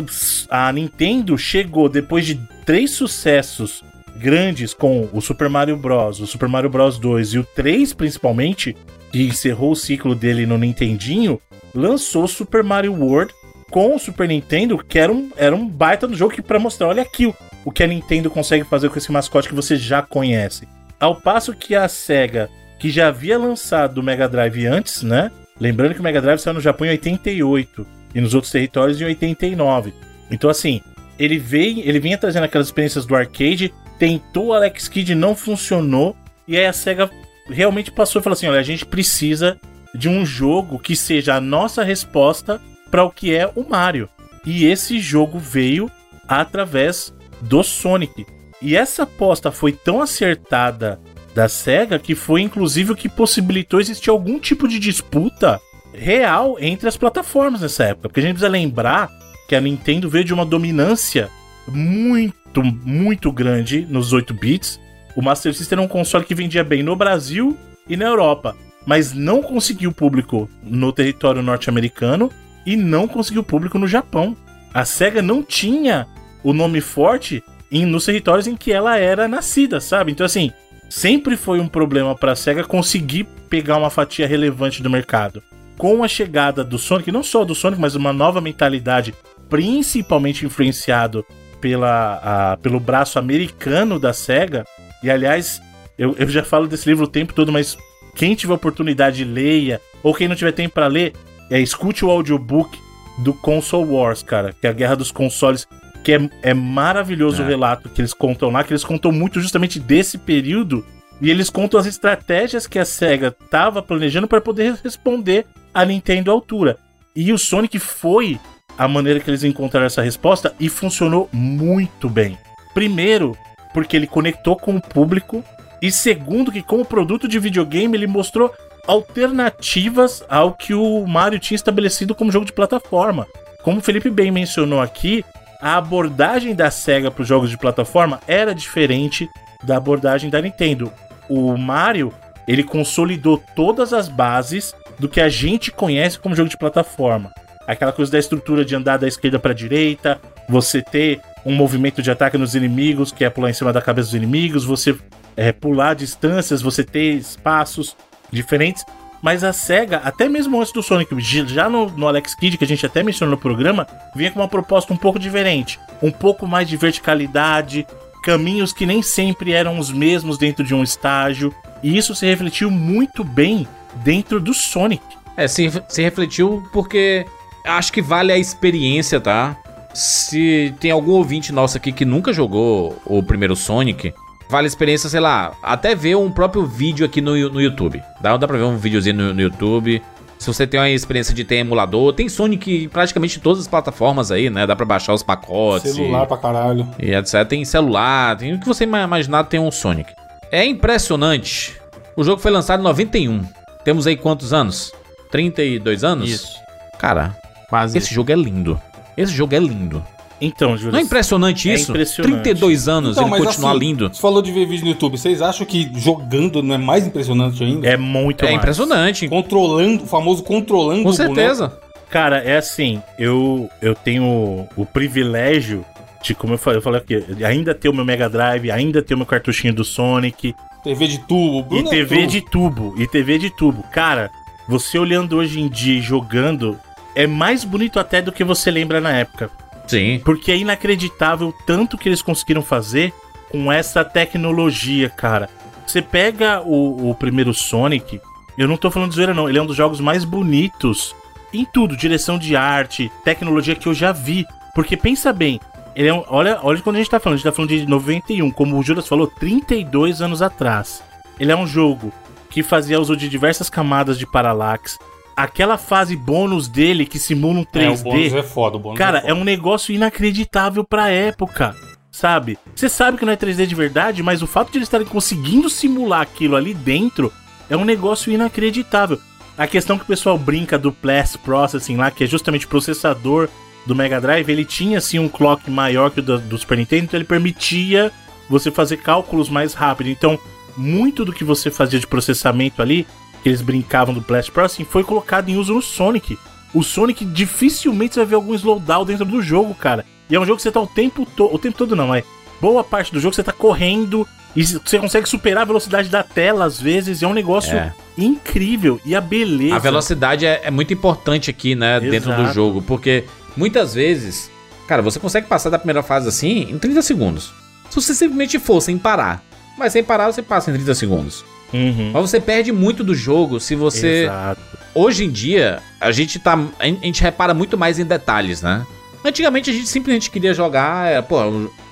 a Nintendo chegou depois de três sucessos grandes com o Super Mario Bros., o Super Mario Bros. 2 e o 3 principalmente, que encerrou o ciclo dele no Nintendinho, lançou Super Mario World com o Super Nintendo, que era um, era um baita no jogo para mostrar, olha aqui o, o que a Nintendo consegue fazer com esse mascote que você já conhece. Ao passo que a SEGA, que já havia lançado o Mega Drive antes, né? Lembrando que o Mega Drive saiu no Japão em 88 e nos outros territórios em 89. Então, assim, ele veio, ele vinha trazendo aquelas experiências do arcade, tentou o Alex Kidd, não funcionou, e aí a SEGA realmente passou e falou assim: olha, a gente precisa de um jogo que seja a nossa resposta para o que é o Mario. E esse jogo veio através do Sonic. E essa aposta foi tão acertada da SEGA que foi inclusive o que possibilitou existir algum tipo de disputa real entre as plataformas nessa época. Porque a gente precisa lembrar que a Nintendo veio de uma dominância muito, muito grande nos 8 bits. O Master System era um console que vendia bem no Brasil e na Europa, mas não conseguiu público no território norte-americano e não conseguiu público no Japão. A SEGA não tinha o nome forte nos territórios em que ela era nascida, sabe? Então, assim, sempre foi um problema pra SEGA conseguir pegar uma fatia relevante do mercado. Com a chegada do Sonic, não só do Sonic, mas uma nova mentalidade, principalmente influenciado pela, a- pelo braço americano da SEGA. E aliás, eu, eu já falo desse livro o tempo todo, mas quem tiver oportunidade, leia. Ou quem não tiver tempo pra ler, é, escute o audiobook do Console Wars, cara, que é a guerra dos consoles. Que é, é maravilhoso É. o relato que eles contam lá, que eles contam muito justamente desse período. E eles contam as estratégias que a SEGA tava planejando para poder responder a Nintendo à altura. E o Sonic foi a maneira que eles encontraram essa resposta e funcionou muito bem. Primeiro, porque ele conectou com o público. E segundo, que como produto de videogame ele mostrou alternativas ao que o Mario tinha estabelecido como jogo de plataforma. Como o Felipe bem mencionou aqui, a abordagem da SEGA para os jogos de plataforma era diferente da abordagem da Nintendo. O Mario, ele consolidou todas as bases do que a gente conhece como jogo de plataforma. Aquela coisa da estrutura de andar da esquerda para direita, você ter um movimento de ataque nos inimigos, que é pular em cima da cabeça dos inimigos, você é, pular distâncias, você ter espaços diferentes. Mas a SEGA, até mesmo antes do Sonic, já no, no Alex Kidd, que a gente até mencionou no programa, vinha com uma proposta um pouco diferente. Um pouco mais de verticalidade, caminhos que nem sempre eram os mesmos dentro de um estágio. E isso se refletiu muito bem dentro do Sonic. É, se, se refletiu porque acho que vale a experiência, tá? Se tem algum ouvinte nosso aqui que nunca jogou o primeiro Sonic, vale a experiência, sei lá, até ver um próprio vídeo aqui no, no YouTube. Dá, dá pra ver um videozinho no, no YouTube. Se você tem uma experiência de ter emulador, tem Sonic praticamente em todas as plataformas aí, né? Dá pra baixar os pacotes. Celular pra caralho. E etc. Tem celular, tem o que você ima- imaginar tem um Sonic. É impressionante. O jogo foi lançado em 91. Temos aí quantos anos? 32 anos? Isso. Cara, Quase. esse jogo é lindo. Esse jogo é lindo. Então, Júlio. Não é impressionante É isso? impressionante. 32 anos, Então, ele continua assim, lindo. Você falou de ver vídeo no YouTube. Vocês acham que jogando não é mais impressionante ainda? É muito É mais. impressionante. Controlando, o famoso controlando Com o boneco. certeza. Cara, é assim, eu, eu tenho o privilégio de, como eu falei, eu falei aqui, ainda ter o meu Mega Drive, ainda ter o meu cartuchinho do Sonic, TV de tubo. e Bruno é TV tubo. de tubo, e TV de tubo. Cara, você olhando hoje em dia e jogando, é mais bonito até do que você lembra na época. Sim. Porque é inacreditável tanto que eles conseguiram fazer com essa tecnologia, cara. Você pega o, o primeiro Sonic, eu não tô falando de zoeira, não. Ele é um dos jogos mais bonitos em tudo, direção de arte, tecnologia que eu já vi. Porque pensa bem, ele é um, olha, olha quando a gente tá falando, a gente tá falando de 91, como o Juras falou, 32 anos atrás. Ele é um jogo que fazia uso de diversas camadas de parallax. Aquela fase bônus dele que simula um 3D. É, o bônus é foda, o bônus Cara, é é foda. um negócio inacreditável pra época, sabe? Você sabe que não é 3D de verdade, mas o fato de eles estarem conseguindo simular aquilo ali dentro é um negócio inacreditável. A questão que o pessoal brinca do Blast Processing lá, que é justamente o processador do Mega Drive, ele tinha assim um clock maior que o do, do Super Nintendo, então ele permitia você fazer cálculos mais rápido. Então, muito do que você fazia de processamento ali, eles brincavam do Blast Processing, foi colocado em uso no Sonic. O Sonic dificilmente você vai ver algum slowdown dentro do jogo, cara. E é um jogo que você tá o tempo todo. O tempo todo não, é. Boa parte do jogo você tá correndo e você consegue superar a velocidade da tela às vezes. E é um negócio É. incrível. E a beleza. A velocidade é, é muito importante aqui, né, dentro do Exato. jogo, porque muitas vezes, cara, você consegue passar da primeira fase assim em 30 segundos. Se você simplesmente for sem parar. Mas sem parar, você passa em 30 segundos. Uhum. Mas você perde muito do jogo se você. Exato. Hoje em dia, a gente tá. A gente repara muito mais em detalhes, né? Antigamente a gente simplesmente queria jogar. É, pô,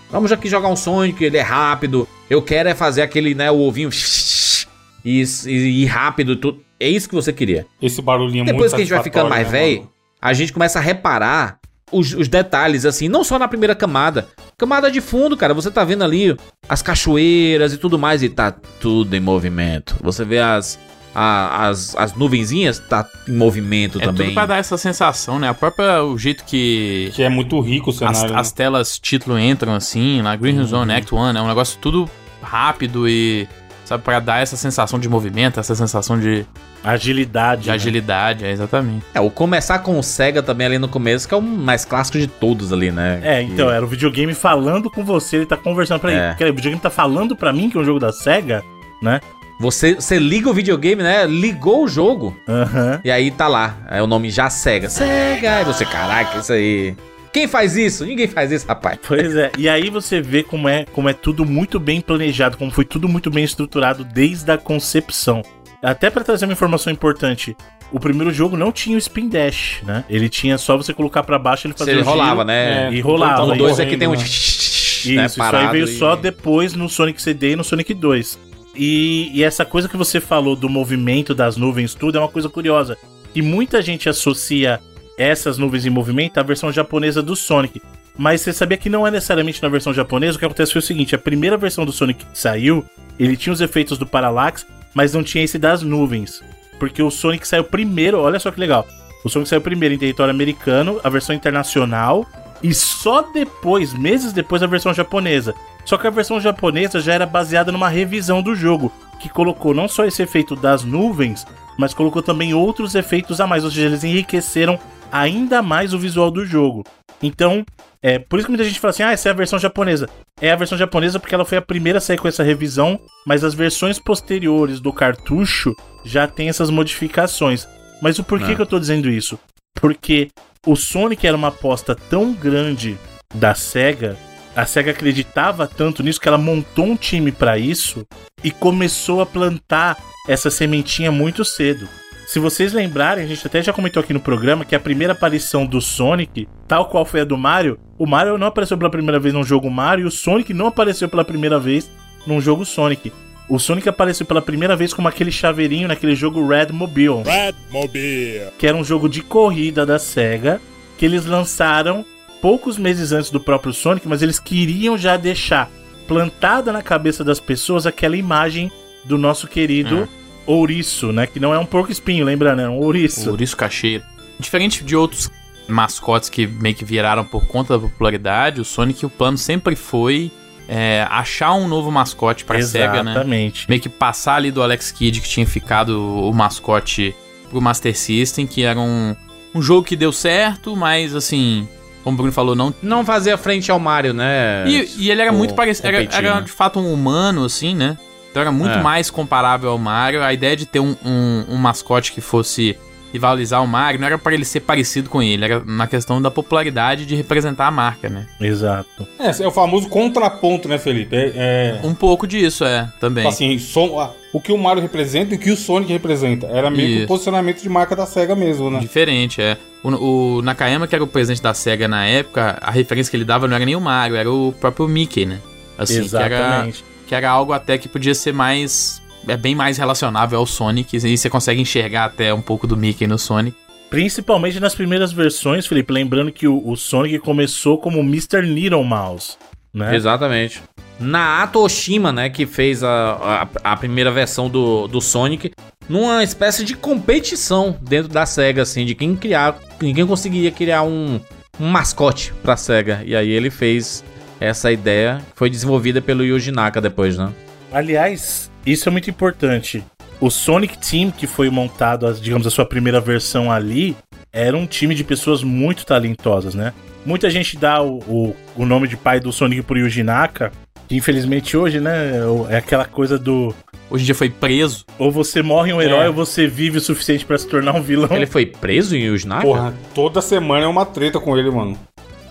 vamos aqui jogar um Sonic, ele é rápido. Eu quero é fazer aquele, né, o ovinho. *laughs* E, e ir rápido. Tudo. É isso que você queria. Esse barulhinho é muito Depois que a gente vai ficando mais né, velho, a gente começa a reparar os, os detalhes, assim, não só na primeira camada. Camada de fundo, cara, você tá vendo ali as cachoeiras e tudo mais, e tá tudo em movimento. Você vê as, a- as, as nuvenzinhas, tá em movimento É também. tudo pra dar essa sensação, né? A própria, o jeito que? Que é muito rico o as, cenário. né? as telas título entram assim, lá Green Hill Zone Act 1, é um negócio tudo rápido e Sabe, pra dar essa sensação de movimento, essa sensação de, Agilidade. de né? agilidade, é exatamente. É, o começar com o Sega também ali no começo, que é o mais clássico de todos ali, né? É, Que- então, era o videogame falando com você, ele tá conversando pra É. ele. Quer, o videogame tá falando pra mim que é um jogo da SEGA, né? Você, você liga o videogame, né? Ligou o jogo. Aham. E aí tá lá. É o nome já Sega. Sega! E você, caraca, isso aí. Quem faz isso? Ninguém faz isso, rapaz. Pois é, e aí você vê como é, como é tudo muito bem planejado, como foi tudo muito bem estruturado desde a concepção. Até pra trazer uma informação importante, o primeiro jogo não tinha o spin dash, né? Ele tinha só você colocar pra baixo, ele Você fazia o rolava, giro, né? É, E rolava. O 2 correndo, aqui tem um. né? Isso, né, isso aí parado veio e- só depois no Sonic CD e no Sonic 2. E, e essa coisa que você falou do movimento das nuvens, tudo, é uma coisa curiosa. E muita gente associa essas nuvens em movimento à versão japonesa do Sonic. Mas você sabia que não é necessariamente na versão japonesa? O que acontece foi o seguinte: a primeira versão do Sonic que saiu, ele tinha os efeitos do Parallax, mas não tinha esse das nuvens. Porque o Sonic saiu primeiro, olha só que legal. O Sonic saiu primeiro em território americano, a versão internacional, e só depois, meses depois, a versão japonesa. Só que a versão japonesa já era baseada numa revisão do jogo, que colocou não só esse efeito das nuvens, mas colocou também outros efeitos a mais, ou seja, eles enriqueceram ainda mais o visual do jogo. Então, é por isso que muita gente fala assim: ah, essa é a versão japonesa. É a versão japonesa porque ela foi a primeira a sair com essa revisão, mas as versões posteriores do cartucho já tem essas modificações. Mas o porquê É. que eu tô dizendo isso? Porque o Sonic era uma aposta tão grande da SEGA, a SEGA acreditava tanto nisso que ela montou um time pra isso e começou a plantar essa sementinha muito cedo. Se vocês lembrarem, a gente até já comentou aqui no programa que a primeira aparição do Sonic, tal qual foi a do Mario, o Mario não apareceu pela primeira vez num jogo Mario e o Sonic não apareceu pela primeira vez num jogo Sonic. O Sonic apareceu pela primeira vez como aquele chaveirinho naquele jogo Red Mobile. Que era um jogo de corrida da SEGA que eles lançaram poucos meses antes do próprio Sonic, mas eles queriam já deixar plantada na cabeça das pessoas aquela imagem do nosso querido ouriço, né? Que não é um porco espinho, lembrando, é um ouriço. O ouriço cacheiro. Diferente de outros mascotes que meio que viraram por conta da popularidade, o Sonic, o plano sempre foi é, achar um novo mascote pra SEGA, né? Exatamente. Meio que passar ali do Alex Kidd, que tinha ficado o mascote pro Master System, que era um, um jogo que deu certo, mas assim, como o Bruno falou, não Não fazia frente ao Mario, né? E, e ele era muito parecido. Era, era de fato um humano, assim, né? Então era muito É. mais comparável ao Mario. A ideia de ter um, um, um mascote que fosse rivalizar o Mario não era para ele ser parecido com ele, era na questão da popularidade de representar a marca, né? Exato. É, é o famoso contraponto, né, Felipe? É, é, Um pouco disso, é, também. assim, som- a- o que o Mario representa e o que o Sonic representa. Era meio que Isso. o posicionamento de marca da SEGA mesmo, né? Diferente, é. O, o Nakayama, que era o presidente da SEGA na época, a referência que ele dava não era nem o Mario, era o próprio Mickey, né? Assim, que era, Exatamente. que era algo até que podia ser mais. É bem mais relacionável ao Sonic, e você consegue enxergar até um pouco do Mickey no Sonic. Principalmente nas primeiras versões, Felipe. Lembrando que o, o Sonic começou como Mr. Needle Mouse, né? Exatamente. Naato Oshima, né, que fez a, a, a primeira versão do, do Sonic, numa espécie de competição dentro da SEGA, assim, de quem criar, quem conseguiria criar um, um mascote pra SEGA. E aí ele fez essa ideia, que foi desenvolvida pelo Yuji Naka depois, né? Aliás, isso é muito importante. O Sonic Team, que foi montado, digamos, a sua primeira versão ali, era um time de pessoas muito talentosas, né? Muita gente dá o, o, o nome de pai do Sonic pro Yuji Naka, que infelizmente hoje, né, é aquela coisa do Hoje em dia foi preso. ou você morre um herói É. ou você vive o suficiente pra se tornar um vilão. Ele foi preso em Yuji Naka? Porra, toda semana é uma treta com ele, mano.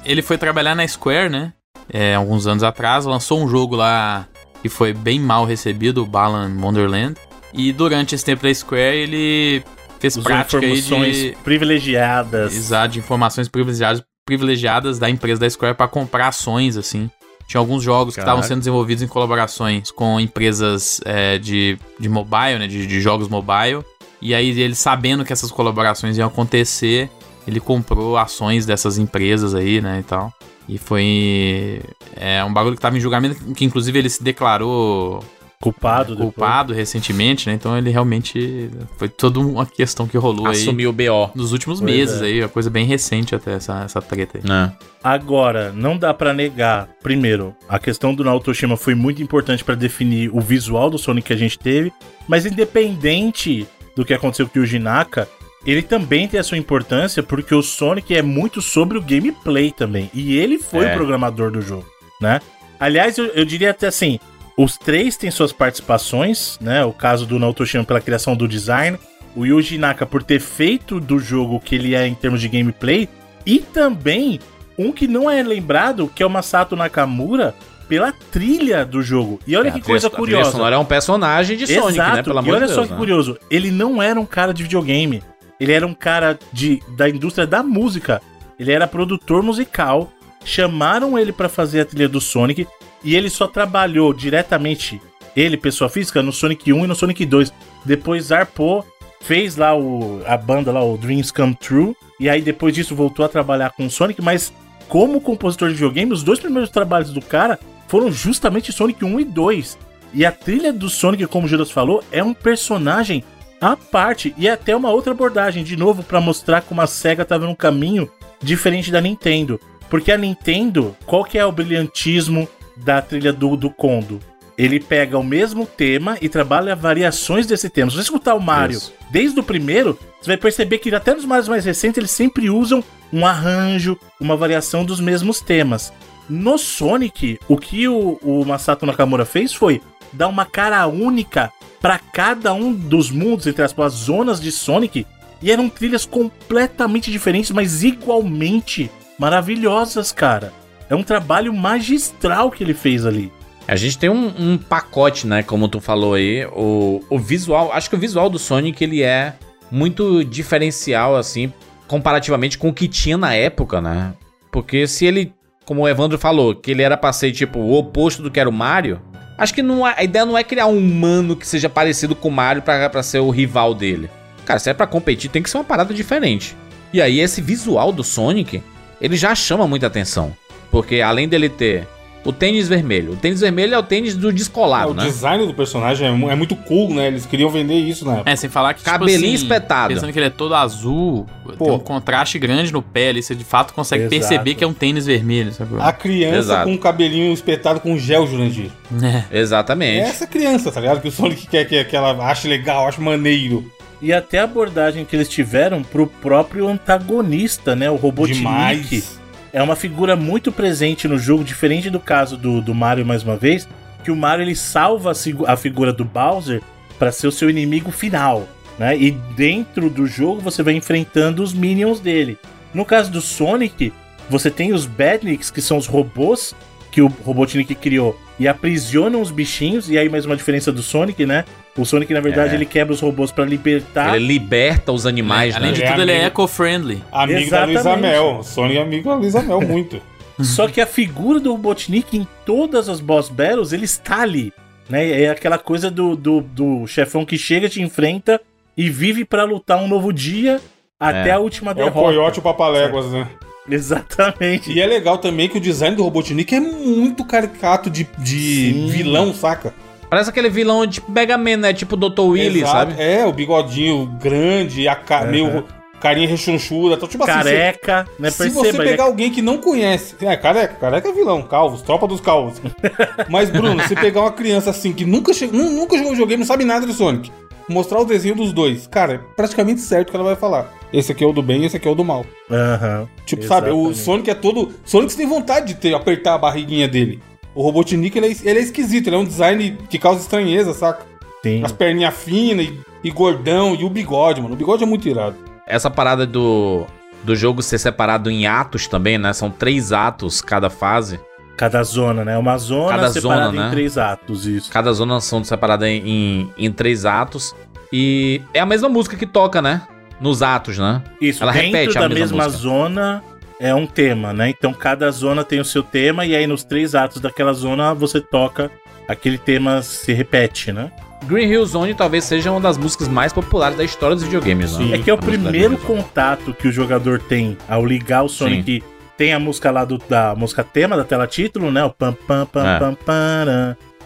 Ele foi trabalhar na Square, né? É, alguns anos atrás, lançou um jogo lá que foi bem mal recebido, o Balan Wonderland. E durante esse tempo da Square, ele fez Usou prática informações de, privilegiadas. exato, de informações privilegiadas, privilegiadas da empresa da Square para comprar ações, assim. Tinha alguns jogos que estavam Caraca. sendo desenvolvidos em colaborações com empresas é, de, de mobile, né? De, de jogos mobile. E aí, ele sabendo que essas colaborações iam acontecer, ele comprou ações dessas empresas aí, né? E tal. E foi é, um bagulho que tava em julgamento, que inclusive ele se declarou Culpado. depois. culpado recentemente, né? Então ele realmente foi toda uma questão que rolou aí Assumiu o BO. nos últimos Pois meses é. aí, uma coisa bem recente até essa, essa treta aí. Né? Agora, não dá pra negar. Primeiro, a questão do Naoto Shima foi muito importante pra definir o visual do Sonic que a gente teve, mas independente do que aconteceu com o Yuji Naka, ele também tem a sua importância porque o Sonic é muito sobre o gameplay também, e ele foi É. o programador do jogo, né? Aliás, eu, eu diria até assim, os três têm suas participações, né? O caso do Naoto Shima pela criação do design, o Yuji Naka por ter feito do jogo o que ele é em termos de gameplay, e também um que não é lembrado, que é o Masato Nakamura, pela trilha do jogo. E olha É, que coisa trilha- A trilha curiosa. sonora é um personagem de Sonic, né? Pelo amor e olha de só Deus. que né? curioso, ele não era um cara de videogame. Ele era um cara de, da indústria da música. Ele era produtor musical. Chamaram ele pra fazer a trilha do Sonic e ele só trabalhou diretamente, ele, pessoa física, no Sonic 1 e no Sonic 2. Depois zarpou, fez lá o, a banda lá, o Dreams Come True, e aí depois disso voltou a trabalhar com o Sonic, mas como compositor de videogame, os dois primeiros trabalhos do cara foram justamente Sonic 1 e 2. E a trilha do Sonic, como o Juras falou, é um personagem à parte e até uma outra abordagem, de novo, pra mostrar como a SEGA tava num caminho diferente da Nintendo. Porque a Nintendo, qual que é o brilhantismo da trilha do, do Kondo? Ele pega o mesmo tema e trabalha variações desse tema. Se você escutar o Mario Isso. desde o primeiro, você vai perceber que até nos Marios mais recentes eles sempre usam um arranjo, uma variação dos mesmos temas. No Sonic, o que o, o Masato Nakamura fez foi dar uma cara única para cada um dos mundos, entre aspas, as zonas de Sonic, e eram trilhas completamente diferentes, mas igualmente maravilhosas, cara. É um trabalho magistral que ele fez ali. A gente tem um, um pacote, né? Como tu falou aí. O, o visual. Acho que o visual do Sonic ele é muito diferencial, assim, comparativamente com o que tinha na época, né? Porque se ele, como o Evandro falou, que ele era pra ser tipo o oposto do que era o Mario. Acho que não é- a ideia não é criar um humano que seja parecido com o Mario pra ser o rival dele. Cara, se é pra competir, tem que ser uma parada diferente. E aí, esse visual do Sonic, ele já chama muita atenção. Porque além dele ter o tênis vermelho, o tênis vermelho é o tênis do É, descolado, o né? design do personagem é, é muito cool, né? Eles queriam vender isso na época. É, sem falar que, Cabelinho tipo assim, espetado. pensando que ele é todo azul, tem um contraste grande no pé ali, você de fato consegue Exato. perceber que é um tênis vermelho, sabe? A criança Exato. com o cabelinho espetado com gel, Jurandir. É. É Exatamente. essa criança, tá ligado? Que o Sonic quer que, que ela ache legal, ache maneiro. E até a abordagem que eles tiveram pro próprio antagonista, né? O Robotnik. Demais. É uma figura muito presente no jogo, diferente do caso do, do Mario mais uma vez, que o Mario ele salva a, a figura do Bowser para ser o seu inimigo final, né? E dentro do jogo você vai enfrentando os minions dele. No caso do Sonic, você tem os Badniks, que são os robôs que o Robotnik criou e aprisionam os bichinhos, e aí mais uma diferença do Sonic, né? O Sonic, na verdade, É. ele quebra os robôs para libertar. Ele liberta os animais, Além né? de Ele é tudo, ele é eco-friendly. Amigo Exatamente. da Luísa Mel. Sonic é amigo da Luísa Mel, muito. *laughs* Só que a figura do Robotnik em todas as boss battles, ele está ali. Né? É aquela coisa do, do, do chefão que chega, te enfrenta e vive pra lutar um novo dia até É. a última É o derrota. Coyote e o Papaléguas, né? *laughs* Exatamente. E é legal também que o design do Robotnik é muito caricato de, de Sim. vilão, saca? Parece aquele vilão tipo Mega Man, né? Tipo Dr. Willy, Exato. sabe? É, o bigodinho grande, a ca... Aham. meio carinha rechonchuda. Então, tipo assim, Careca, né? Se você Perceba, pegar alguém que não conhece, é careca, careca é vilão, calvos, tropa dos calvos. *laughs* Mas, Bruno, se pegar uma criança assim que nunca, che... nu- nunca jogou videogame, não sabe nada de Sonic, mostrar o desenho dos dois, cara, é praticamente certo que ela vai falar. Esse aqui é o do bem, esse aqui é o do mal. é... Aham. Tipo, sabe, o Exatamente. Sonic é todo. Sonic tem vontade de ter, apertar a barriguinha dele. O Robotnik, ele é, ele é esquisito, ele é um design que causa estranheza, saca? Sim. As perninhas finas e, e gordão, e o bigode, mano. O bigode é muito irado. Essa parada do, do jogo ser separado em atos também, né? São três atos cada fase. Cada zona, né? Uma zona Cada separada zona, em né? três atos, isso. Cada zona são separadas em, em, em três atos. E é a mesma música que toca, né? Nos atos, né? Isso, Ela dentro repete a da mesma mesma música. zona é um tema, né? Então cada zona tem o seu tema e aí nos três atos daquela zona você toca aquele tema se repete, né? Green Hill Zone talvez seja uma das músicas mais populares da história dos videogames, né? é que é o primeiro contato que o jogador tem ao ligar o Sonic. Tem a música lá do, da música tema da tela título, né? O pam pam pam É. pam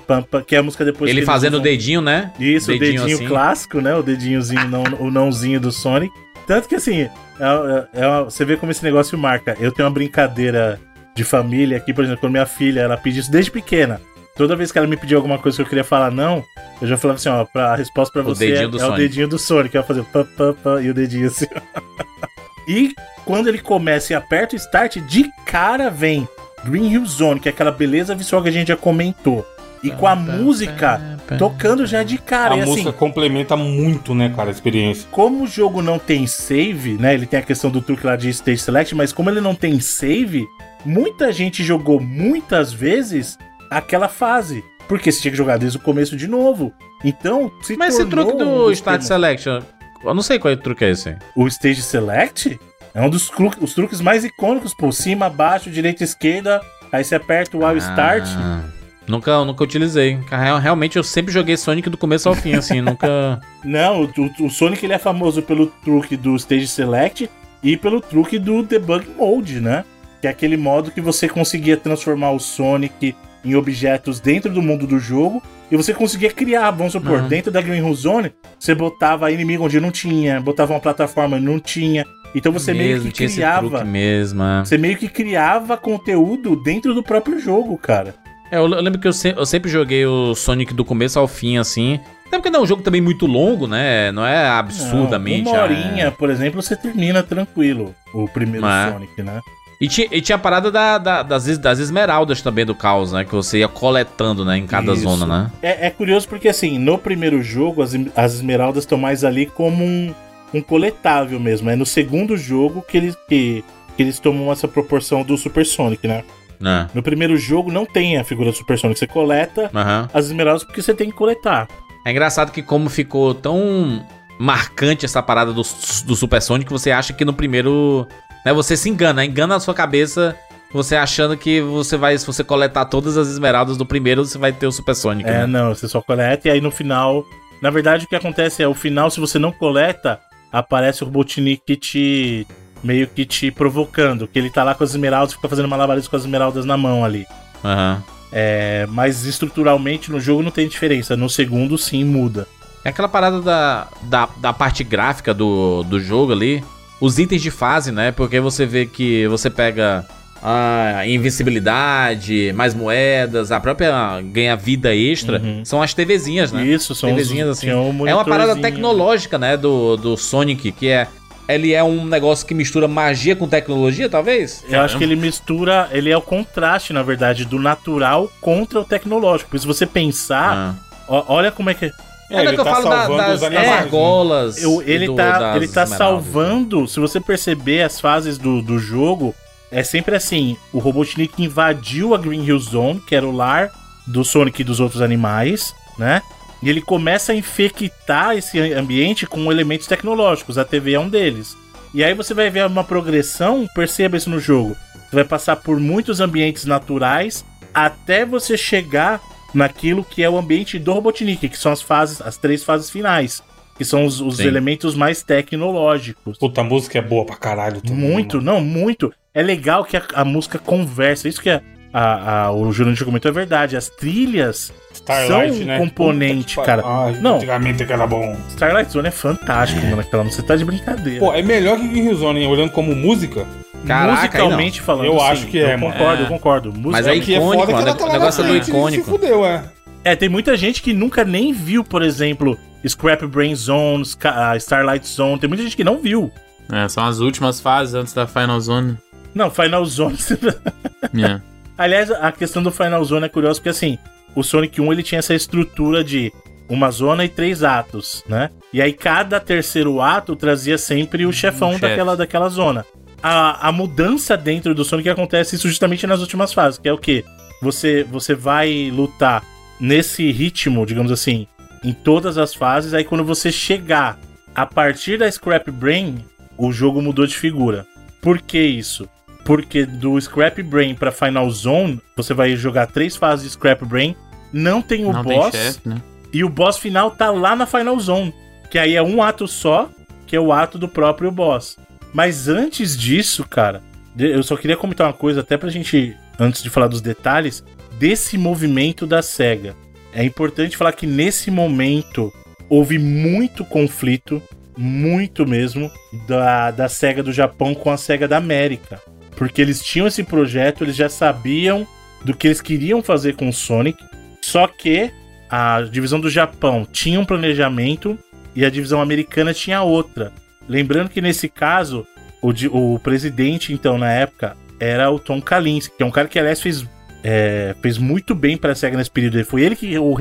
pam, pam, que é a música depois Ele que fazendo o dedinho, né? Isso, o dedinho assim. clássico, né? O dedinhozinho, não, o nãozinho do Sonic. Tanto que assim, é- é- é você vê como esse negócio marca. Eu tenho uma brincadeira de família aqui, por exemplo, quando minha filha, ela pede isso desde pequena. Toda vez que ela me pediu alguma coisa que eu queria falar não, eu já falava assim, ó, pra, a resposta pra O você é, dedinho do é o dedinho do Sonic. Ela fazia pam, pam, pam, e o dedinho assim. *laughs* e quando ele começa e aperta o start, de cara vem Green Hill Zone, que é aquela beleza visual que a gente já comentou. E com a música tocando já de cara. a e assim, música complementa muito, né, cara, a experiência. como o jogo não tem save, né? Ele tem a questão do truque lá de stage select, mas como ele não tem save, muita gente jogou muitas vezes aquela fase. Porque você tinha que jogar desde o começo de novo. Então, se Mas esse truque um do Start temas- Selection, eu não sei qual é o truque é esse. O stage select é um dos os truques mais icônicos, por cima, baixo, direita, esquerda. Aí você aperta o All Start. Nunca, nunca utilizei. Real- Realmente eu sempre joguei Sonic do começo ao fim, assim, *laughs* nunca. Não, o, o- Sonic ele é famoso pelo truque do Stage Select e pelo truque do Debug Mode, né? Que é aquele modo que você conseguia transformar o Sonic em objetos dentro do mundo do jogo e você conseguia criar, vamos supor, Uhum. dentro da Green Hill Zone, você botava inimigo onde não tinha, botava uma plataforma onde não tinha. Então você meio que criava, mesmo. é. você meio que criava conteúdo dentro do próprio jogo, cara. É, eu, lembro que eu, se- eu sempre joguei o Sonic do começo ao fim, assim. Até porque não é um jogo também muito longo, né? Não é absurdamente. Não, uma ah, horinha, por exemplo, você termina tranquilo o primeiro É. Sonic, né? E tinha, e tinha a parada da- da- das, das esmeraldas também do caos, né? Que você ia coletando, né? Em cada Isso. zona, né? É, é curioso porque, assim, no primeiro jogo, as, as esmeraldas estão mais ali como um, um coletável mesmo. É no segundo jogo que eles, que, que eles tomam essa proporção do Super Sonic, né? É. No primeiro jogo não tem a figura do Super Sonic. Você coleta Aham. as esmeraldas porque você tem que coletar. É engraçado que como ficou tão marcante essa parada do, do Super Sonic, você acha que no primeiro... Né, você se engana, engana a sua cabeça... Você achando que você vai, se você coletar todas as esmeraldas do primeiro, você vai ter o Super Sonic, É, né? não, você só coleta e aí no final. Na verdade, o que acontece é, o final, se você não coleta, aparece o Robotnik te. Meio que te provocando. Que ele tá lá com as esmeraldas, fica fazendo malabarismo com as esmeraldas na mão ali. Aham. É, mas estruturalmente no jogo não tem diferença. No segundo, sim, muda. É aquela parada da, da, da parte gráfica do, do jogo ali. Os itens de fase, né? Porque você vê que você pega a invencibilidade, mais moedas, a própria ganha vida extra. Uhum. São as TVzinhas, né? Isso, são TVzinhas os, assim. É uma parada tecnológica, né? Do, do Sonic, que é. Ele é um negócio que mistura magia com tecnologia, talvez? Eu acho que ele mistura, ele é o contraste, na verdade, do natural contra o tecnológico. Porque se você pensar, Ah. ó- olha como é que. É, é que eu falo da- das, animais, né? argolas. Eu- ele, do- tá, das ele tá esmeraldas. salvando. Se você perceber as fases do, do jogo, é sempre assim: o Robotnik invadiu a Green Hill Zone, que era o lar do Sonic e dos outros animais, né? E ele começa a infectar esse ambiente com elementos tecnológicos. A TV é um deles. E aí você vai ver uma progressão, perceba isso no jogo. Você vai passar por muitos ambientes naturais até você chegar naquilo que é o ambiente do Robotnik, que são as fases, as três fases finais, que são os, os elementos mais tecnológicos. Puta, a música é boa pra caralho. também, Muito, mano. não, muito. É legal que a, a música conversa. Isso que a, a, a- o Jurandir comentou é verdade. As trilhas Starlight, são um né? componente, Puta cara. Ai, Não. Antigamente que era bom. Starlight Zone é fantástico, mano. Aquela música. Você tá de brincadeira. Pô, é melhor que Green Hill Zone, hein? olhando como música. Caraca, Musicalmente falando, Eu sim, acho que é, eu mano. concordo, É. eu concordo. Mas aí- que é icônico, foda é que ela o tá negócio do icônico. se fudeu, é. É, tem muita gente que nunca nem viu, por exemplo, Scrap Brain Zone, ah, Starlight Zone. Tem muita gente que não viu. É, são as últimas fases antes da Final Zone. Não, Final Zone. *laughs* É. Aliás, a questão do Final Zone é curiosa porque assim, o Sonic 1 ele tinha essa estrutura de uma zona e três atos, né? E aí cada terceiro ato trazia sempre o chefão chefe. daquela, daquela zona. A, a mudança dentro do Sonic acontece isso justamente nas últimas fases, que é o que você você vai lutar nesse ritmo, digamos assim, em todas as fases. Aí quando você chegar a partir da Scrap Brain, o jogo mudou de figura. Por que isso? Porque do Scrap Brain pra Final Zone, você vai jogar três fases de Scrap Brain, não tem o Não boss, tem chefe, né? e o boss final tá lá na Final Zone, que aí é um ato só, que é o ato do próprio boss. Mas antes disso, cara, eu só queria comentar uma coisa, até pra gente, antes de falar dos detalhes, desse movimento da SEGA. é importante falar que nesse momento houve muito conflito, muito mesmo, da, da SEGA do Japão com a SEGA da América. Porque eles tinham esse projeto, eles já sabiam do que eles queriam fazer com o Sonic, só que a divisão do Japão tinha um planejamento e a divisão americana tinha outra. Lembrando que nesse caso, o, o presidente, então, na época, era o Tom Kalinske, que é um cara que, aliás, fez, é, fez muito bem para a SEGA nesse período. Ele foi ele que o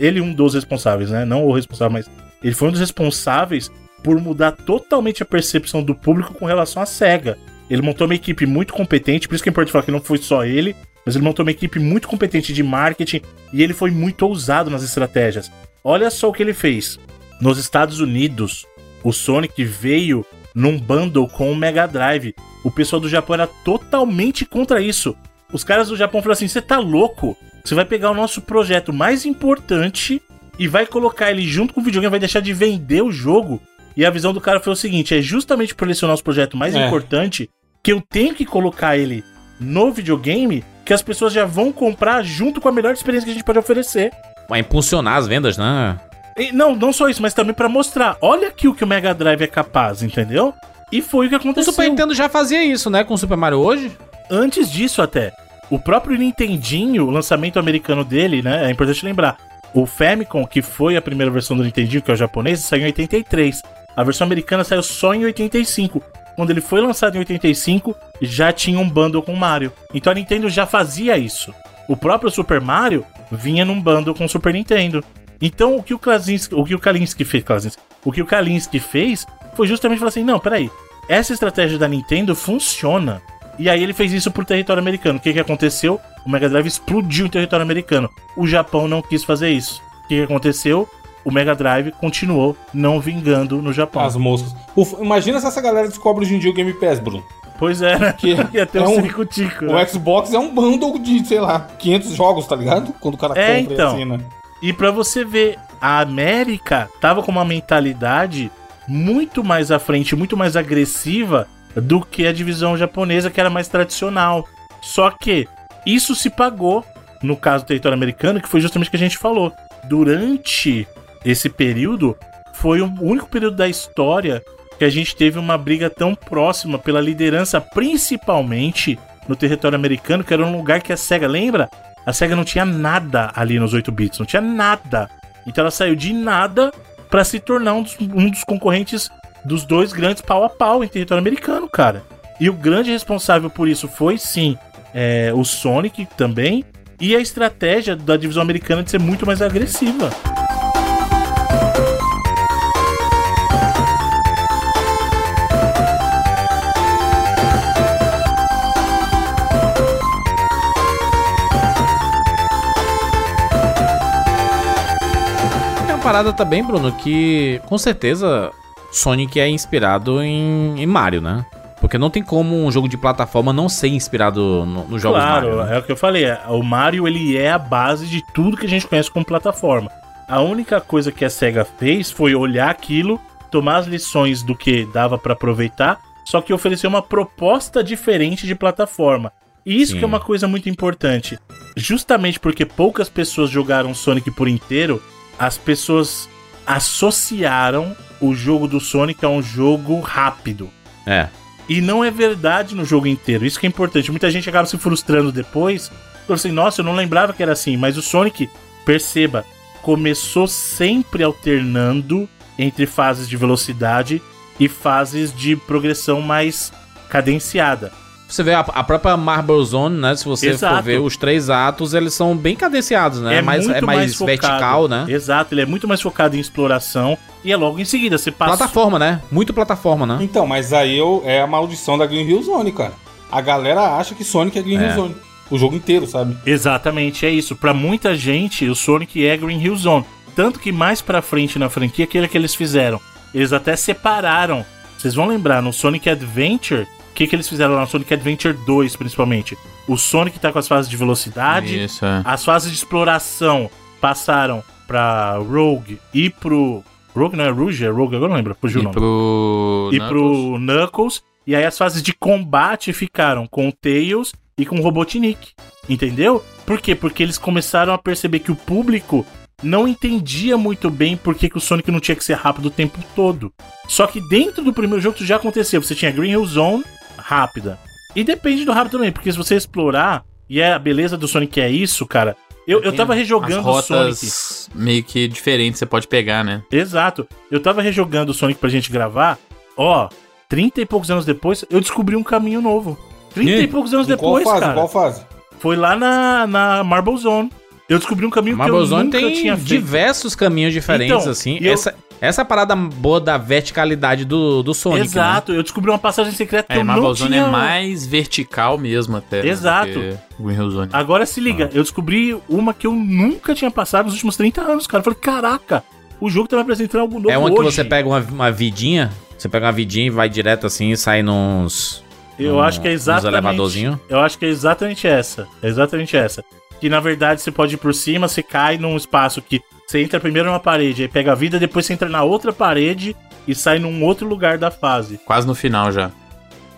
ele um dos responsáveis, né? Não o responsável, mas ele foi um dos responsáveis por mudar totalmente a percepção do público com relação à SEGA. Ele montou uma equipe muito competente, por isso que é importante falar que não foi só ele, mas ele montou uma equipe muito competente de marketing e ele foi muito ousado nas estratégias. Olha só o que ele fez. Nos Estados Unidos, o Sonic veio num bundle com o Mega Drive. O pessoal do Japão era totalmente contra isso. Os caras do Japão falaram assim: você tá louco? Você vai pegar o nosso projeto mais importante e vai colocar ele junto com o videogame, vai deixar de vender o jogo. E a visão do cara foi o seguinte: é justamente por ele ser o nosso projeto mais É. importante que eu tenho que colocar ele no videogame que as pessoas já vão comprar junto com a melhor experiência que a gente pode oferecer. Pra impulsionar as vendas, né? E não, não só isso, mas também pra mostrar, olha aqui o que o Mega Drive é capaz, entendeu? E foi o que O aconteceu. Super Nintendo já fazia isso, né? Com o Super Mario hoje. Antes disso até, o próprio Nintendinho, o lançamento americano dele, né, é importante lembrar, o Famicom, que foi a primeira versão do Nintendinho, que é o japonês, saiu em 83. A versão americana saiu só em 85. Quando ele foi lançado em 85, já tinha um bundle com Mario. Então a Nintendo já fazia isso. O próprio Super Mario vinha num bundle com o Super Nintendo. Então o que o Klasinski, o que o Kalinski fez, Klasinski, o que o Kalinski fez foi justamente falar assim: "Não, peraí. Essa estratégia da Nintendo funciona". E aí ele fez isso pro território americano. O que que aconteceu? O Mega Drive explodiu em território americano. O Japão não quis fazer isso. O que que aconteceu? O Mega Drive continuou não vingando no Japão. As moscas. Ufa, imagina se essa galera descobre hoje em dia o Game Pass, Bruno. Pois é, né? Que *laughs* Ia ter é um um- circo-tico. O né? Xbox é um bundle de, sei lá, 500 jogos, tá ligado? Quando o cara É, compra então. e assina. E pra você ver, a América tava com uma mentalidade muito mais à frente, muito mais agressiva do que a divisão japonesa, que era mais tradicional. Só que isso se pagou no caso do território americano, que foi justamente o que a gente falou. Durante esse período, foi o único período da história que a gente teve uma briga tão próxima pela liderança, principalmente no território americano, que era um lugar que a SEGA, lembra? A SEGA não tinha nada ali nos 8 bits, não tinha nada. Então ela saiu de nada pra se tornar um dos, um dos concorrentes dos dois grandes pau a pau em território americano, cara. E o grande responsável por isso foi sim é, o Sonic também e a estratégia da divisão americana de ser muito mais agressiva. Parada também, Bruno, que com certeza Sonic é inspirado em, em Mario, né? Porque não tem como um jogo de plataforma não ser inspirado no- nos jogos claro, Mario. né? é o que eu falei. é, O Mario ele é a base de tudo que a gente conhece como plataforma. A única coisa que a SEGA fez foi olhar aquilo, tomar as lições do que dava pra aproveitar, só que oferecer uma proposta diferente de plataforma. E isso Sim. que é uma coisa muito importante. Justamente porque poucas pessoas jogaram Sonic por inteiro, as pessoas associaram o jogo do Sonic a um jogo rápido. É. E não é verdade no jogo inteiro. Isso que é importante. Muita gente acaba se frustrando depois. Falando assim, nossa, eu não lembrava que era assim. Mas o Sonic, perceba, começou sempre alternando entre fases de velocidade e fases de progressão mais cadenciada. Você vê a, a própria Marble Zone, né? Se você Exato. for ver os três atos, eles são bem cadenciados, né? É mais, é muito mais, focado. vertical, né? Exato, ele é muito mais focado em exploração. E é logo em seguida, você passa. Plataforma, né? Muito plataforma, né? Então, mas aí eu, é a maldição da Green Hill Zone, cara. A galera acha que Sonic é Green É. Hill Zone. O jogo inteiro, sabe? Exatamente, é isso. Pra muita gente, o Sonic é Green Hill Zone. Tanto que mais pra frente na franquia, aquele que eles fizeram, eles até separaram. Vocês vão lembrar, no Sonic Adventure, o que, que eles fizeram lá no Sonic Adventure 2, principalmente? O Sonic tá com as fases de velocidade, Isso, é. as fases de exploração passaram pra Rogue e pro. Rogue não é Rouge? É Rogue, agora não lembro, fugiu o nome pro. e Knuckles. pro Knuckles. E aí as fases de combate ficaram com o Tails e com Robotnik. Entendeu? Por quê? Porque eles começaram a perceber que o público não entendia muito bem por que, que o Sonic não tinha que ser rápido o tempo todo. Só que dentro do primeiro jogo isso já acontecia. Você tinha Green Hill Zone rápida. E depende do rápido também, porque se você explorar, e é a beleza do Sonic é isso, cara. Eu, eu tava rejogando As o Sonic. rotas meio que diferentes você pode pegar, né? Exato. Eu tava rejogando o Sonic pra gente gravar. Ó, 30 e poucos anos depois, eu descobri um caminho novo. 30 e, E? poucos anos depois, fase? cara. Qual fase? Foi lá na, na Marble Zone. Eu descobri um caminho que eu Marble Zone nunca tem tinha feito. diversos caminhos diferentes, Então, assim. eu- Essa, essa parada boa da verticalidade do, do Sonic, né? Exato, eu descobri uma passagem secreta que É, eu Marble não Zone tinha... é mais vertical mesmo até. né, Exato. do que Green Hill Zone. Agora se liga, eu descobri uma que eu nunca tinha passado nos últimos 30 anos, cara. Eu falei, caraca, o jogo tá me apresentando algo novo É uma que hoje. você pega uma, uma vidinha, você pega uma vidinha e vai direto assim e sai nos... Eu num- acho que é exatamente. elevadorzinho. Eu acho que é exatamente essa. É exatamente essa. Que na verdade você pode ir por cima, você cai num espaço que você entra primeiro numa parede, aí pega a vida, depois você entra na outra parede e sai num outro lugar da fase. Quase no final já.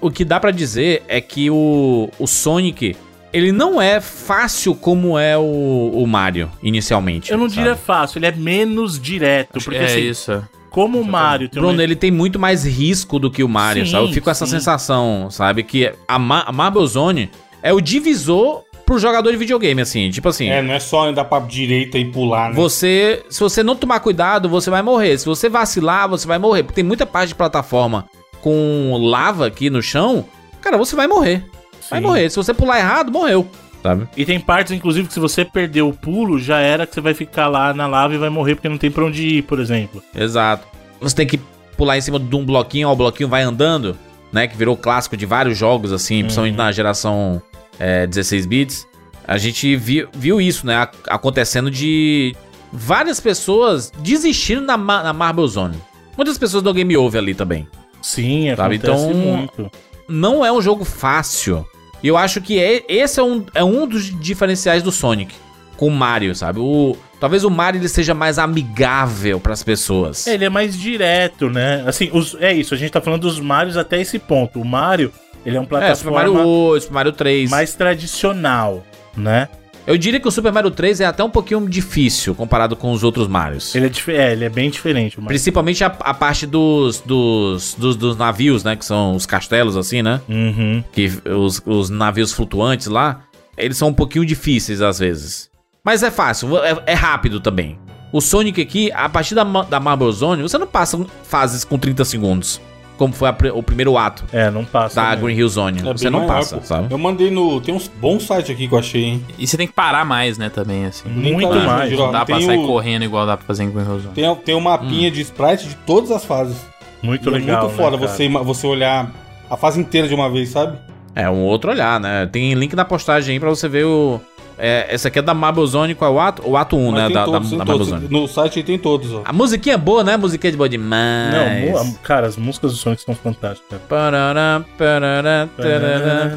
O que dá pra dizer é que o, o Sonic, ele não é fácil como é o, o Mario, inicialmente. Eu não sabe? diria fácil, ele é menos direto. Acho porque que é assim, isso. como o Mario tem Bruno, uma... ele tem muito mais risco do que o Mario, Sim, sabe? Eu fico com essa sim. sensação, sabe? Que a, Ma a Marble Zone é o divisor pro jogador de videogame, assim. Tipo assim, É, não é só andar pra direita e pular, né? você... Se você não tomar cuidado, você vai morrer. Se você vacilar, você vai morrer. Porque tem muita parte de plataforma com lava aqui no chão, cara, você vai morrer. Vai Sim. morrer. Se você pular errado, morreu. Sabe? E tem partes, inclusive, que se você perder o pulo, já era que você vai ficar lá na lava e vai morrer porque não tem pra onde ir, por exemplo. Exato. Você tem que pular em cima de um bloquinho, ó, o bloquinho vai andando, né? Que virou clássico de vários jogos, assim, principalmente na geração é, 16 bits. A gente viu, viu isso, né? ac- Acontecendo de várias pessoas desistindo na, na Marble Zone. Muitas pessoas do Game Over ali também. Sim, Sabe, acontece então- muito. Não é um jogo fácil. E eu acho que é, esse é um, é um dos diferenciais do Sonic com o Mario, sabe? O, talvez o Mario ele seja mais amigável para as pessoas. É, ele é mais direto, né? Assim, os- é isso, a gente tá falando dos Marios até esse ponto. O Mario, ele é um É, Super plataforma Mario 8, Super Mario 3. mais tradicional, né? Eu diria que o Super Mario 3 é até um pouquinho difícil comparado com os outros Marios. Ele é, é, ele é bem diferente. Principalmente a, a parte dos, dos, dos, dos navios, né? Que são os castelos, assim, né? Uhum. Que os, os navios flutuantes lá, eles são um pouquinho difíceis às vezes. Mas é fácil, é, é rápido também. O Sonic aqui, a partir da, da Marble Zone, você não passa fases com 30 segundos. Como foi a o primeiro ato É, não passa. da mesmo. Green Hill Zone. É você não maior, passa, pô. sabe? Eu mandei no. Tem uns bons sites aqui que eu achei, hein? E você tem que parar mais, né, também, assim. Muito vi, mais. Não dá pra Tem sair o- correndo igual dá pra fazer em Green Hill Zone. Tem, tem um mapinha de sprite de todas as fases. Muito E legal. É muito foda né, cara? você, você olhar a fase inteira de uma vez, sabe? É um outro olhar, né? Tem link na postagem aí pra você ver o. É, essa aqui é da Marble Zone, qual é o ato? O ato 1, Mas né? Da, da, todos, da Marble. Zone. No site aí tem todos, ó. A musiquinha é boa, né? A musiquinha de boa demais. Não, cara, as músicas do Sonic são fantásticas. cara. Parará, parará, tarará,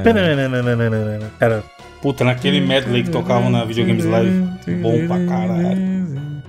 tarará. Cara, Puta, naquele medley que tocavam na Videogames Live. Bom pra caralho.